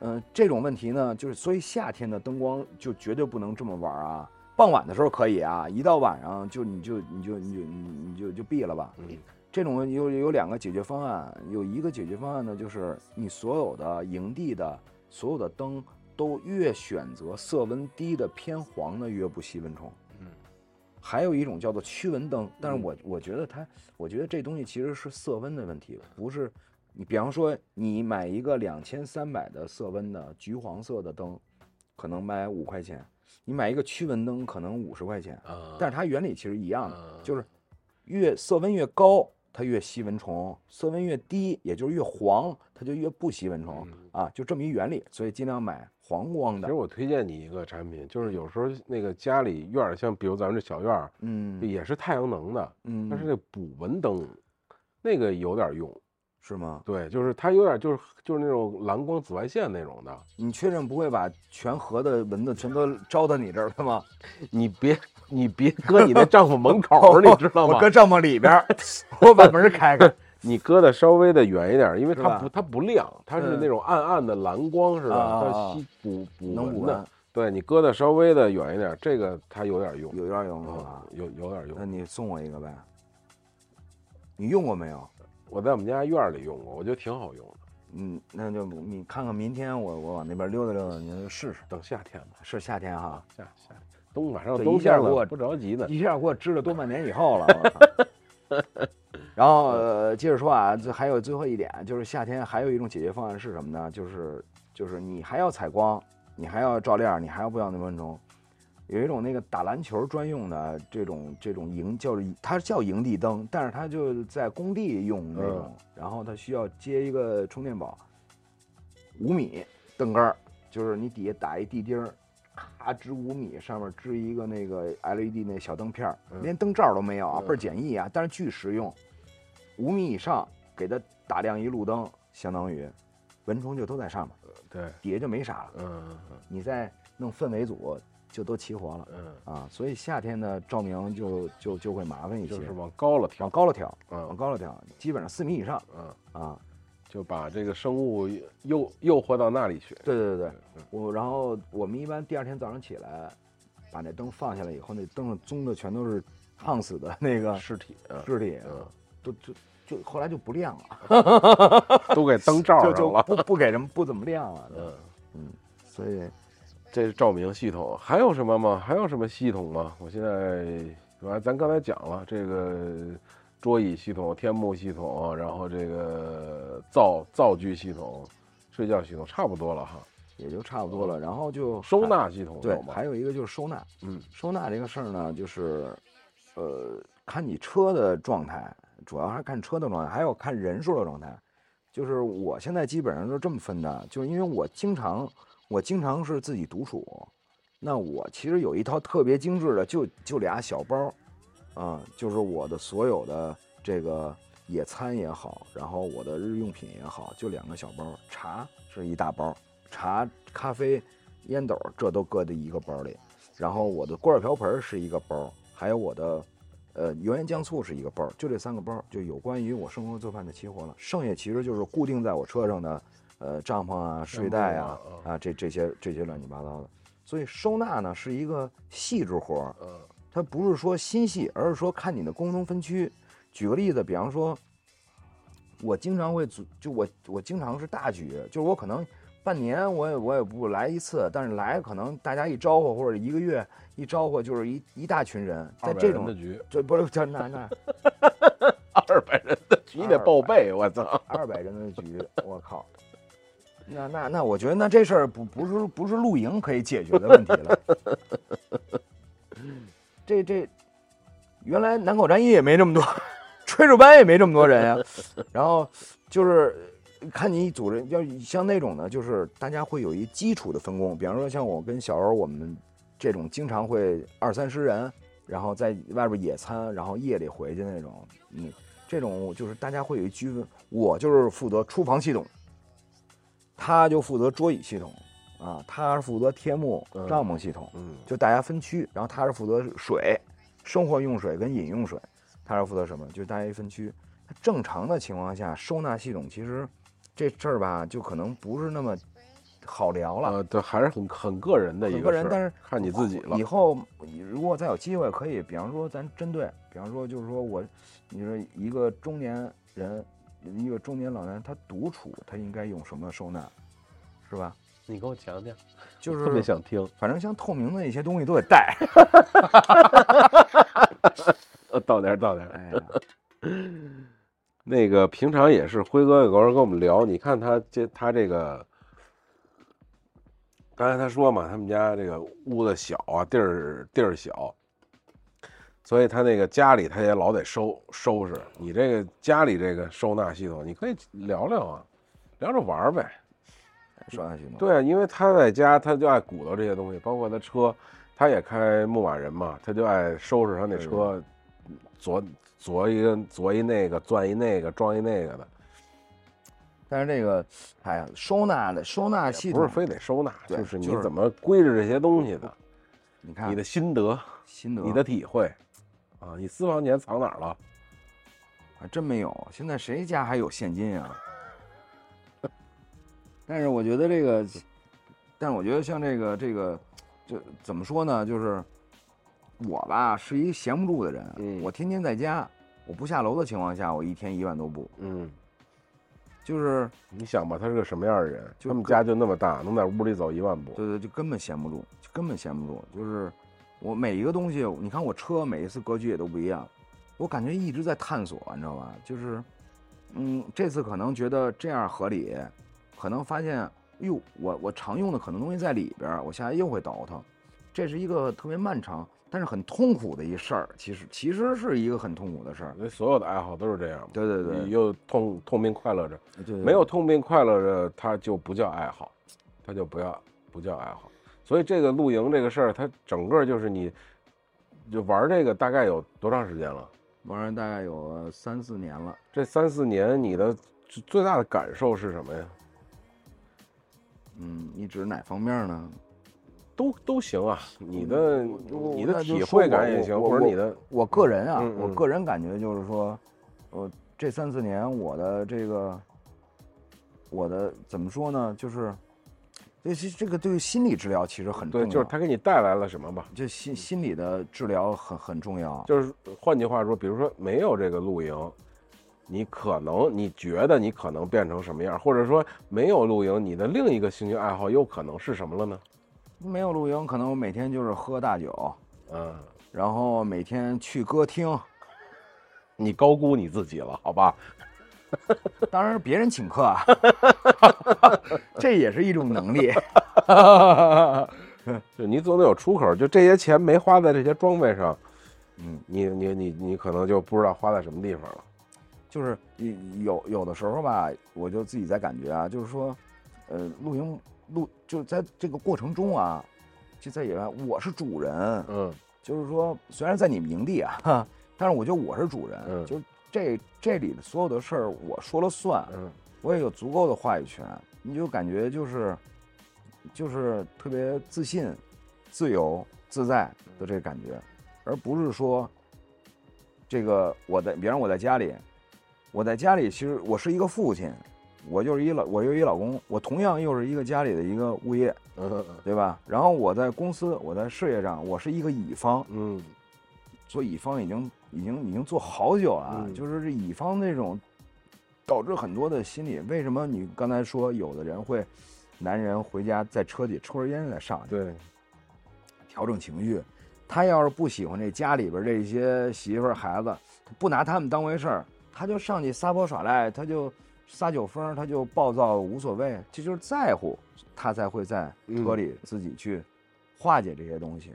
嗯、这种问题呢，就是所以夏天的灯光就绝对不能这么玩啊。傍晚的时候可以啊，一到晚上就你就你就你就你你就就闭了吧。嗯这种有有两个解决方案，有一个解决方案呢，就是你所有的营地的所有的灯都越选择色温低的偏黄的越不吸蚊虫。嗯，还有一种叫做驱蚊灯，但是嗯我我觉得它，我觉得这东西其实是色温的问题，不是你比方说你买一个两千三百的色温的橘黄色的灯，可能卖五块钱，你买一个驱蚊灯可能五十块钱，啊，但是它原理其实一样的，啊就是越色温越高，它越吸蚊虫；色温越低，也就是越黄，它就越不吸蚊虫啊，就这么一原理。所以尽量买黄光的其实。我推荐你一个产品，就是有时候那个家里院儿，像比如咱们这小院儿，嗯也是太阳能的，嗯，但是那补蚊灯，那个有点用。是吗？对，就是它有点就是就是那种蓝光紫外线那种的。你确认不会把全河的蚊子全都招到你这儿了吗？你别你别搁你那帐篷门口，你知道吗？我搁帐篷里边儿，我把门开开。你搁的稍微的远一点儿，因为它不它不亮，它是嗯那种暗暗的蓝光似的，它啊吸补补能补蚊的蚊。对你搁的稍微的远一点儿，这个它有点用，有点用是嗯吧？有有点用。那你送我一个呗？你用过没有？我在我们家院儿里用过，我觉得挺好用的。嗯，那就你看看明天我我往那边溜达溜达，你就试试。等夏天吧，是夏天哈，夏夏天冬马上这冬天了，不着急呢。一下给我支了多半年以后了。然后呃，接着说啊，这还有最后一点，就是夏天还有一种解决方案是什么呢？就是就是你还要采光，你还要照亮，你还要不要那蚊虫。有一种那个打篮球专用的这种这种营叫它叫营地灯，但是它就在工地用那种，然后它需要接一个充电宝，五米灯杆儿，就是你底下打一地钉儿，咔支五米，上面支一个那个 LED 那小灯片儿，嗯。连灯罩都没有啊，嗯。倍儿简易啊，但是巨实用。五米以上给它打亮一路灯，相当于蚊虫就都在上面，对，底下就没啥了。嗯嗯。你再弄氛围组，就都齐活了嗯，啊。所以夏天的照明就就就会麻烦一些，就是往高了调。往。高了调，往嗯高了调，基本上四米以上。嗯，啊。就把这个生物诱诱惑到那里去。对对对对。嗯，我然后我们一般第二天早上起来，把那灯放下来以后，那灯上棕的全都是烫死的那个尸体，嗯。尸体，嗯，都就就后来就不亮了，都给灯罩就就上了。不不给人不怎么亮了，嗯，嗯，所以这是照明系统，还有什么吗？还有什么系统吗？我现在，完咱刚才讲了这个桌椅系统、天幕系统，然后这个灶灶具系统、睡觉系统，差不多了哈。也就差不多了。然后就收纳系统对？还有一个就是收纳，嗯收纳这个事儿呢，就是，呃，看你车的状态，主要还是看车的状态，还有看人数的状态。就是我现在基本上都这么分的，就是因为我经常我经常是自己独处，那我其实有一套特别精致的，就就俩小包，啊、就是我的所有的这个野餐也好，然后我的日用品也好，就两个小包，茶是一大包，茶、咖啡、烟斗这都搁在一个包里，然后我的锅碗瓢盆是一个包，还有我的呃油盐酱醋是一个包，就这三个包就有关于我生活做饭的齐活了。剩下其实就是固定在我车上的呃帐篷啊、睡袋啊啊啊这这些这些乱七八糟的。所以收纳呢是一个细致活儿，嗯它不是说心细，而是说看你的功能分区。举个例子，比方说，我经常会组，就我我经常是大局，就是我可能半年我也我也不来一次，但是来可能大家一招呼或者一个月一招呼就是一一大群人，在这种的局，这不是叫那那 二百人的局你得报备，我操！二百人的局，我靠！那那那，我觉得那这事儿不不是不是露营可以解决的问题了。这这，原来南口战役也没这么多，炊事班也没这么多人呀、然后就是看你组织要像那种呢，就是大家会有一基础的分工，比方说像我跟小欧，我们这种经常会二三十人，然后在外边野餐，然后夜里回去那种，嗯，这种就是大家会有一区分。我就是负责厨房系统，他就负责桌椅系统，啊，他是负责天幕嗯帐篷系统，嗯就大家分区，然后他是负责水，生活用水跟饮用水，他是负责什么？就是大家一分区。它正常的情况下，收纳系统其实这事儿吧，就可能不是那么好聊了。呃，对，还是很很个人的一个事人但是看你自己了以。后如果再有机会，可以，比方说咱针对，比方说就是说我，你说一个中年人，一个中年老男人，他独处，他应该用什么收纳，是吧？你给我讲讲，就是特别想听。反正像透明的一些东西都得带。呃，到点儿到点儿。哎呀，那个平常也是辉哥有时候跟我们聊，你看他这他这个，刚才他说嘛，他们家这个屋子小啊，地儿地儿小，所以他那个家里他也老得收收拾。你这个家里这个收纳系统，你可以聊聊啊，聊着玩儿呗。收纳系统。对啊，因为他在家他就爱鼓捣这些东西，包括他车，他也开牧马人嘛，他就爱收拾他那车，左左一个左一那个，钻一那个，装一那个的，但是这个，哎呀，收纳的收纳系统不是非得收纳，就是你怎么归置这些东西的，你看你的心得，心得，你的体会，啊，你私房钱藏哪儿了？还真没有。现在谁家还有现金啊？但是我觉得这个，但是我觉得像这个这个，这怎么说呢？就是我吧，是一闲不住的人。嗯我天天在家，我不下楼的情况下，我一天一万多步。嗯，就是你想吧，他是个什么样的人？他们家就那么大，能在屋里走一万步。对对，就根本闲不住，就根本闲不住。就是我每一个东西，你看我车每一次格局也都不一样，我感觉一直在探索，你知道吧？就是，嗯，这次可能觉得这样合理，可能发现，哎呦，我我常用的可能东西在里边儿，我下来又会倒腾，这是一个特别漫长，但是很痛苦的一事儿。其实其实是一个很痛苦的事儿。那所有的爱好都是这样。对对对你又痛痛并快乐着，对对没有痛并快乐着，它就不叫爱好，它就不要不叫爱好。所以这个露营这个事儿，它整个就是你，就玩这个大概有多长时间了？玩儿大概有三四年了。这三四年你的最最大的感受是什么呀？嗯，你指哪方面呢？都都行啊，你的嗯你的体会感也行，或者你的我个人啊，嗯嗯我个人感觉就是说，我这三四年我的这个，我的怎么说呢？就是，这这这个对于心理治疗其实很重对，要。就是它给你带来了什么吧？就心心理的治疗很很重要。就是换句话说，比如说没有这个露营，你可能你觉得你可能变成什么样，或者说没有露营，你的另一个兴趣爱好又可能是什么了呢？没有露营，可能我每天就是喝大酒，嗯，然后每天去歌厅，你高估你自己了，好吧？当然是别人请客啊，这也是一种能力。就你总得有出口，就这些钱没花在这些装备上，嗯，你你你你可能就不知道花在什么地方了。就是有有的时候吧，我就自己在感觉啊，就是说，呃，露营露就在这个过程中啊，就在野外，我是主人，嗯就是说，虽然在你们营地啊，哈但是我觉得我是主人，嗯就是这这里的所有的事儿我说了算，嗯我也有足够的话语权，你就感觉就是就是特别自信、自由自在的这个感觉，而不是说这个我在，比方我在家里，我在家里其实我是一个父亲，我就是一老，我又一老公，我同样又是一个家里的一个物业，嗯对吧？然后我在公司，我在事业上，我是一个乙方，嗯做乙方已经已经已经做好久了就是这乙方那种导致很多的心理。为什么你刚才说有的人会，男人回家在车里抽根烟再上去，对，调整情绪。他要是不喜欢这家里边这些媳妇儿孩子，不拿他们当回事儿，他就上去撒泼耍赖，他就撒酒疯，他就暴躁无所谓，这就是在乎，他才会在车里自己去化解这些东西。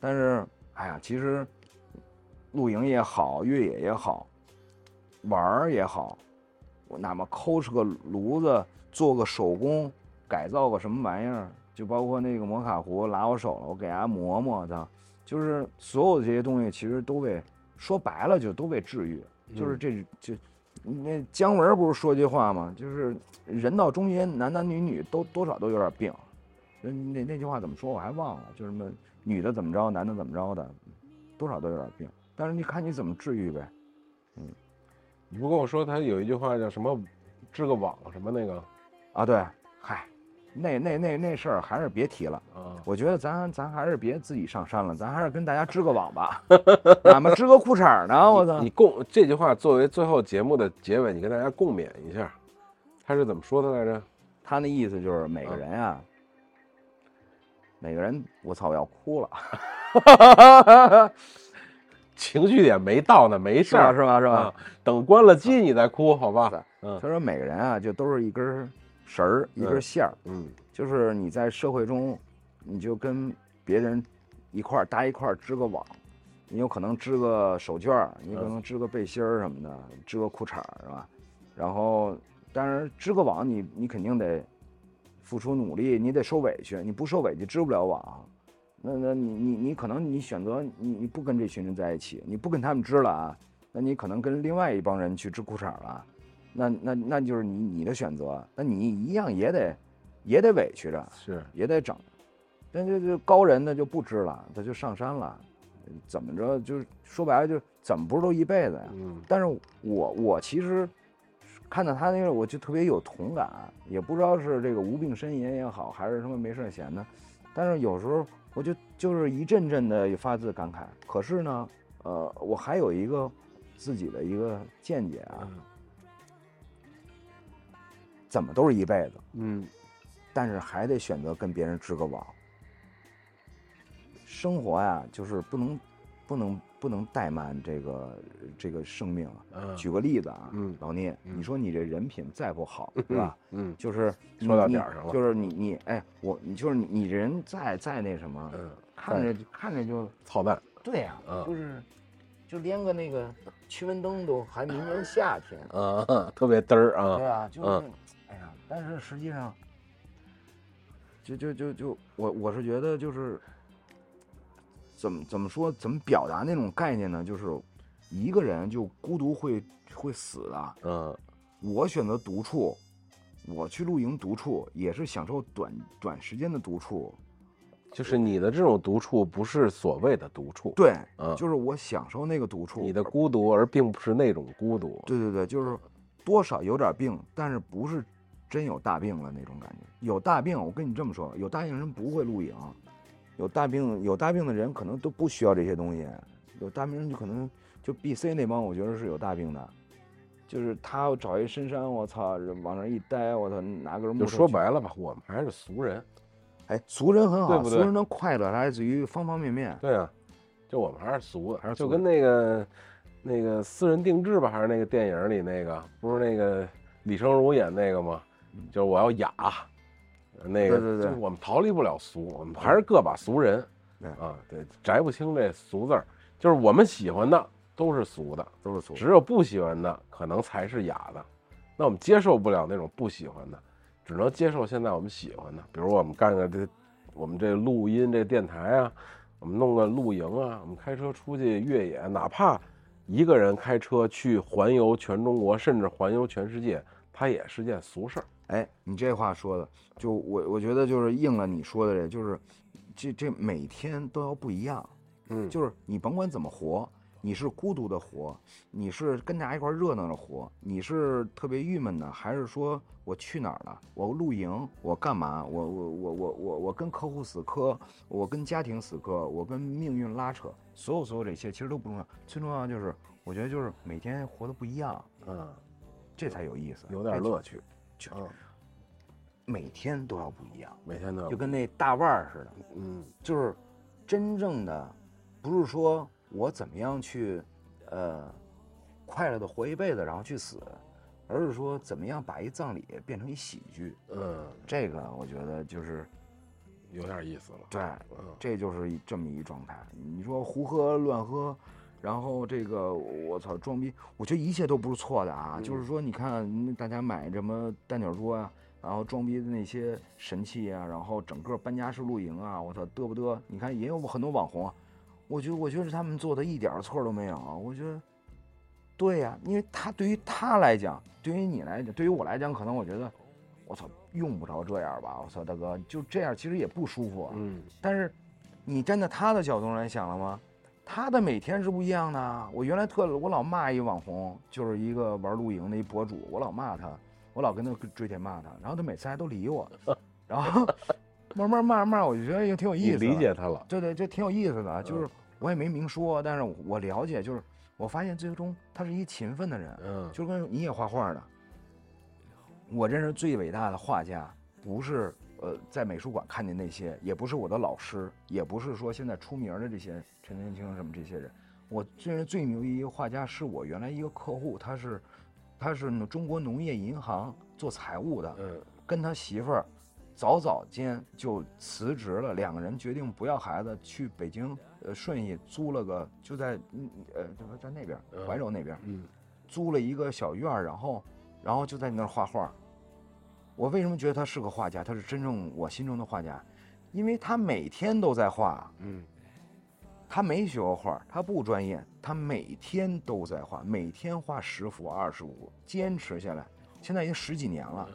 但是，哎呀，其实露营也好，越野也好，玩儿也好，我哪怕抠出个炉子，做个手工，改造个什么玩意儿，就包括那个摩卡壶拉我手了，我给大家磨磨的，就是所有的这些东西，其实都被说白了就都被治愈，就是这就那姜文不是说句话吗？就是人到中年，男男女女都多少都有点病。那那那句话怎么说？我还忘了，就是什么女的怎么着，男的怎么着的，多少都有点病。但是你看你怎么治愈呗。嗯你不跟我说他有一句话叫什么“织个网”什么那个啊，对，嗨，那那那那事儿还是别提了。啊？我觉得咱咱还是别自己上山了，咱还是跟大家织个网吧，哪怕织个裤衩呢。我 操你！共这句话作为最后节目的结尾，你跟大家共勉一下，他是怎么说的来着？他那意思就是每个人啊，每个人，我操，我要哭了，情绪也没到呢，没事是吧？儿是吧？是吧啊？等关了机你再哭，好吧？嗯他说每个人啊，就都是一根绳儿，一根嗯线儿，嗯就是你在社会中，你就跟别人一块儿搭一块儿织个网，你有可能织个手绢儿，你可能织个背心儿什么的，织个裤衩儿是吧？然后，但是织个网你你肯定得付出努力，你得受委屈，你不受委屈织不了网。那那你你你可能你选择你你不跟这群人在一起，你不跟他们织了啊，那你可能跟另外一帮人去织裤衩了，那那那就是你你的选择，那你一样也得也得委屈着，是也得整。但这这高人呢就不织了，他就上山了，怎么着就是说白了就怎么不是都一辈子呀？嗯但是我我其实看到他那个我就特别有同感，也不知道是这个无病呻吟也好，还是什么没事闲的，但是有时候我就就是一阵阵的发自感慨。可是呢，呃，我还有一个自己的一个见解啊，嗯怎么都是一辈子，嗯但是还得选择跟别人织个网。生活呀，就是不能不能不能怠慢这个这个生命啊。嗯。举个例子啊，嗯。老聂，嗯。你说你这人品再不好，是吧？嗯。就是说到点儿上了。就是你你哎，我你就是你你人再再那什么，嗯，看着看着就操蛋，对呀、嗯。就是就连个那个驱蚊灯都还明年夏天，啊，特别嘚儿啊，对啊，就是哎呀，但是实际上，就就就就我我是觉得就是怎么怎么说怎么表达那种概念呢？就是一个人就孤独会会死的。嗯我选择独处，我去露营独处，也是享受短短时间的独处。就是你的这种独处不是所谓的独处，对，嗯就是我享受那个独处。你的孤独，而并不是那种孤独，对对对，就是多少有点病，但是不是真有大病了那种感觉。有大病，我跟你这么说，有大病人不会露营，有大病有大病的人可能都不需要这些东西，有大病人就可能就 B C 那帮，我觉得是有大病的，就是他找一深山，我操，往那一待，我操，拿根木就说白了吧，我们还是俗人，哎，俗人很好，对不对俗人的快乐来自于方方面面。对啊，就我们还是俗的，还是俗就跟那个那个私人定制吧，还是那个电影里那个，不是那个李成儒演那个吗？就是我要雅，那个对对对我们逃离不了俗，我们还是个把俗人，对啊，对，摘不清这俗字儿，就是我们喜欢的都是俗的，都是俗。只有不喜欢的可能才是雅的，那我们接受不了那种不喜欢的，只能接受现在我们喜欢的，比如我们干个这，我们这录音这电台啊，我们弄个露营啊，我们开车出去越野，哪怕一个人开车去环游全中国，甚至环游全世界，它也是件俗事儿。哎，你这话说的，就我我觉得就是应了你说的这，就是这这每天都要不一样。嗯，就是你甭管怎么活，你是孤独的活，你是跟大家一块热闹的活，你是特别郁闷的，还是说我去哪儿了？我露营，我干嘛？我我我我我我跟客户死磕，我跟家庭死磕，我跟命运拉扯，所有所有这些其实都不重要，最重要就是我觉得就是每天活得不一样，嗯，这才有意思，有点哎乐趣。就嗯，每天都要不一样，每天都要就跟那大腕儿似的。嗯就是真正的，不是说我怎么样去，呃，快乐的活一辈子，然后去死，而是说怎么样把一葬礼变成一喜剧。嗯，这个我觉得就是有点意思了。对，嗯这就是这么一状态。你说胡喝乱喝，然后这个我操装逼，我觉得一切都不是错的啊。就是说，你看嗯大家买什么蛋卷桌啊，然后装逼的那些神器啊，然后整个搬家式露营啊，我操嘚不嘚？你看也有很多网红啊，我觉得我觉得他们做的一点儿错都没有啊。我觉得，对呀、因为他对于他来讲，对于你来讲，对于我来讲，可能我觉得，我操用不着这样吧。我操大哥就这样，其实也不舒服。嗯但是你站在他的角度来想了吗？他的每天是不一样的。我原来特我老骂一网红，就是一个玩露营的一博主，我老骂他，我老跟他追帖骂他，然后他每次还都理我，然后慢慢骂着骂着，我就觉得也挺有意思。理解他了，对对，这挺有意思的，就是我也没明说，但是我我了解，就是我发现最终他是一勤奋的人，嗯就跟你也画画的，我认识最伟大的画家，不是呃在美术馆看见那些，也不是我的老师，也不是说现在出名的这些陈天青什么这些人，我认识最牛逼一个画家是我原来一个客户，他是他是中国农业银行做财务的，嗯。跟他媳妇儿早早间就辞职了，两个人决定不要孩子，去北京呃顺义租了个就在嗯呃这个在那边嗯。怀柔那边嗯。租了一个小院儿，然后然后就在那儿画画。我为什么觉得他是个画家？他是真正我心中的画家，因为他每天都在画，嗯他没学过画，他不专业，他每天都在画，每天画十幅、二十幅，坚持下来，现在已经十几年了。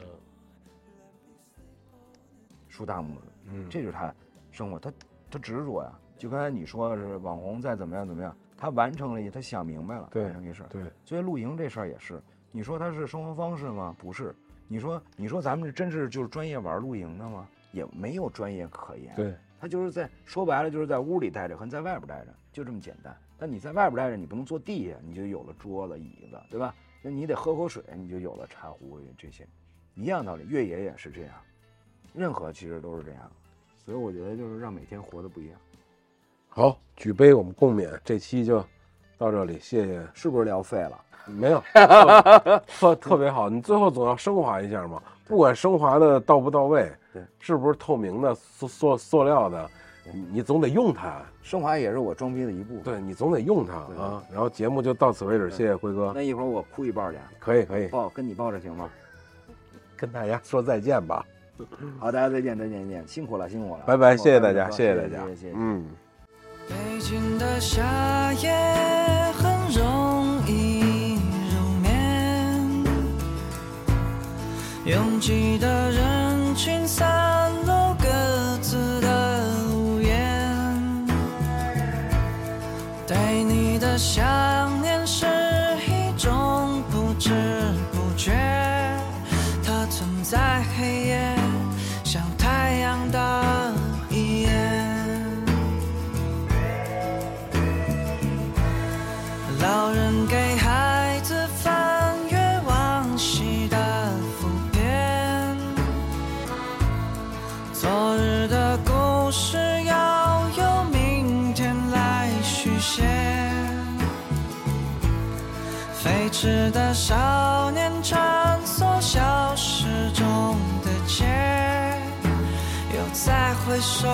竖大拇指，嗯这就是他生活，他他执着呀。就刚才你说的是网红再怎么样怎么样，他完成了一，他想明白了，对完成一事儿。对，所以露营这事儿也是，你说他是生活方式吗？不是。你说你说咱们这真是就是专业玩露营的吗？也没有专业可言。对，他就是在说白了就是在屋里待着和在外边待着就这么简单。但你在外边待着，你不能坐地下，你就有了桌子椅子，对吧？那你得喝口水，你就有了茶壶这些，一样道理。越野也是这样，任何其实都是这样。所以我觉得就是让每天活得不一样，好，举杯我们共勉，这期就到这里，谢谢。是不是聊废了？没有，特特特别好，你最后总要升华一下嘛，不管升华的到不到位，对，是不是透明的塑塑塑料的，你你总得用它，升华也是我装逼的一部分。对你总得用它啊。然后节目就到此为止，谢谢辉哥，那一会儿我哭一抱去，可以可以，抱跟你抱着行吗？跟大家说再见吧，好，大家再见，再见，再见，辛苦了，辛苦了，拜拜，谢谢大家，谢谢大家。谢谢谢谢，嗯。北京的夏夜很容拥挤的人群散落各自的屋檐，对你的想念是一种不知不觉，它存在少年穿梭消失中的街，又再回首，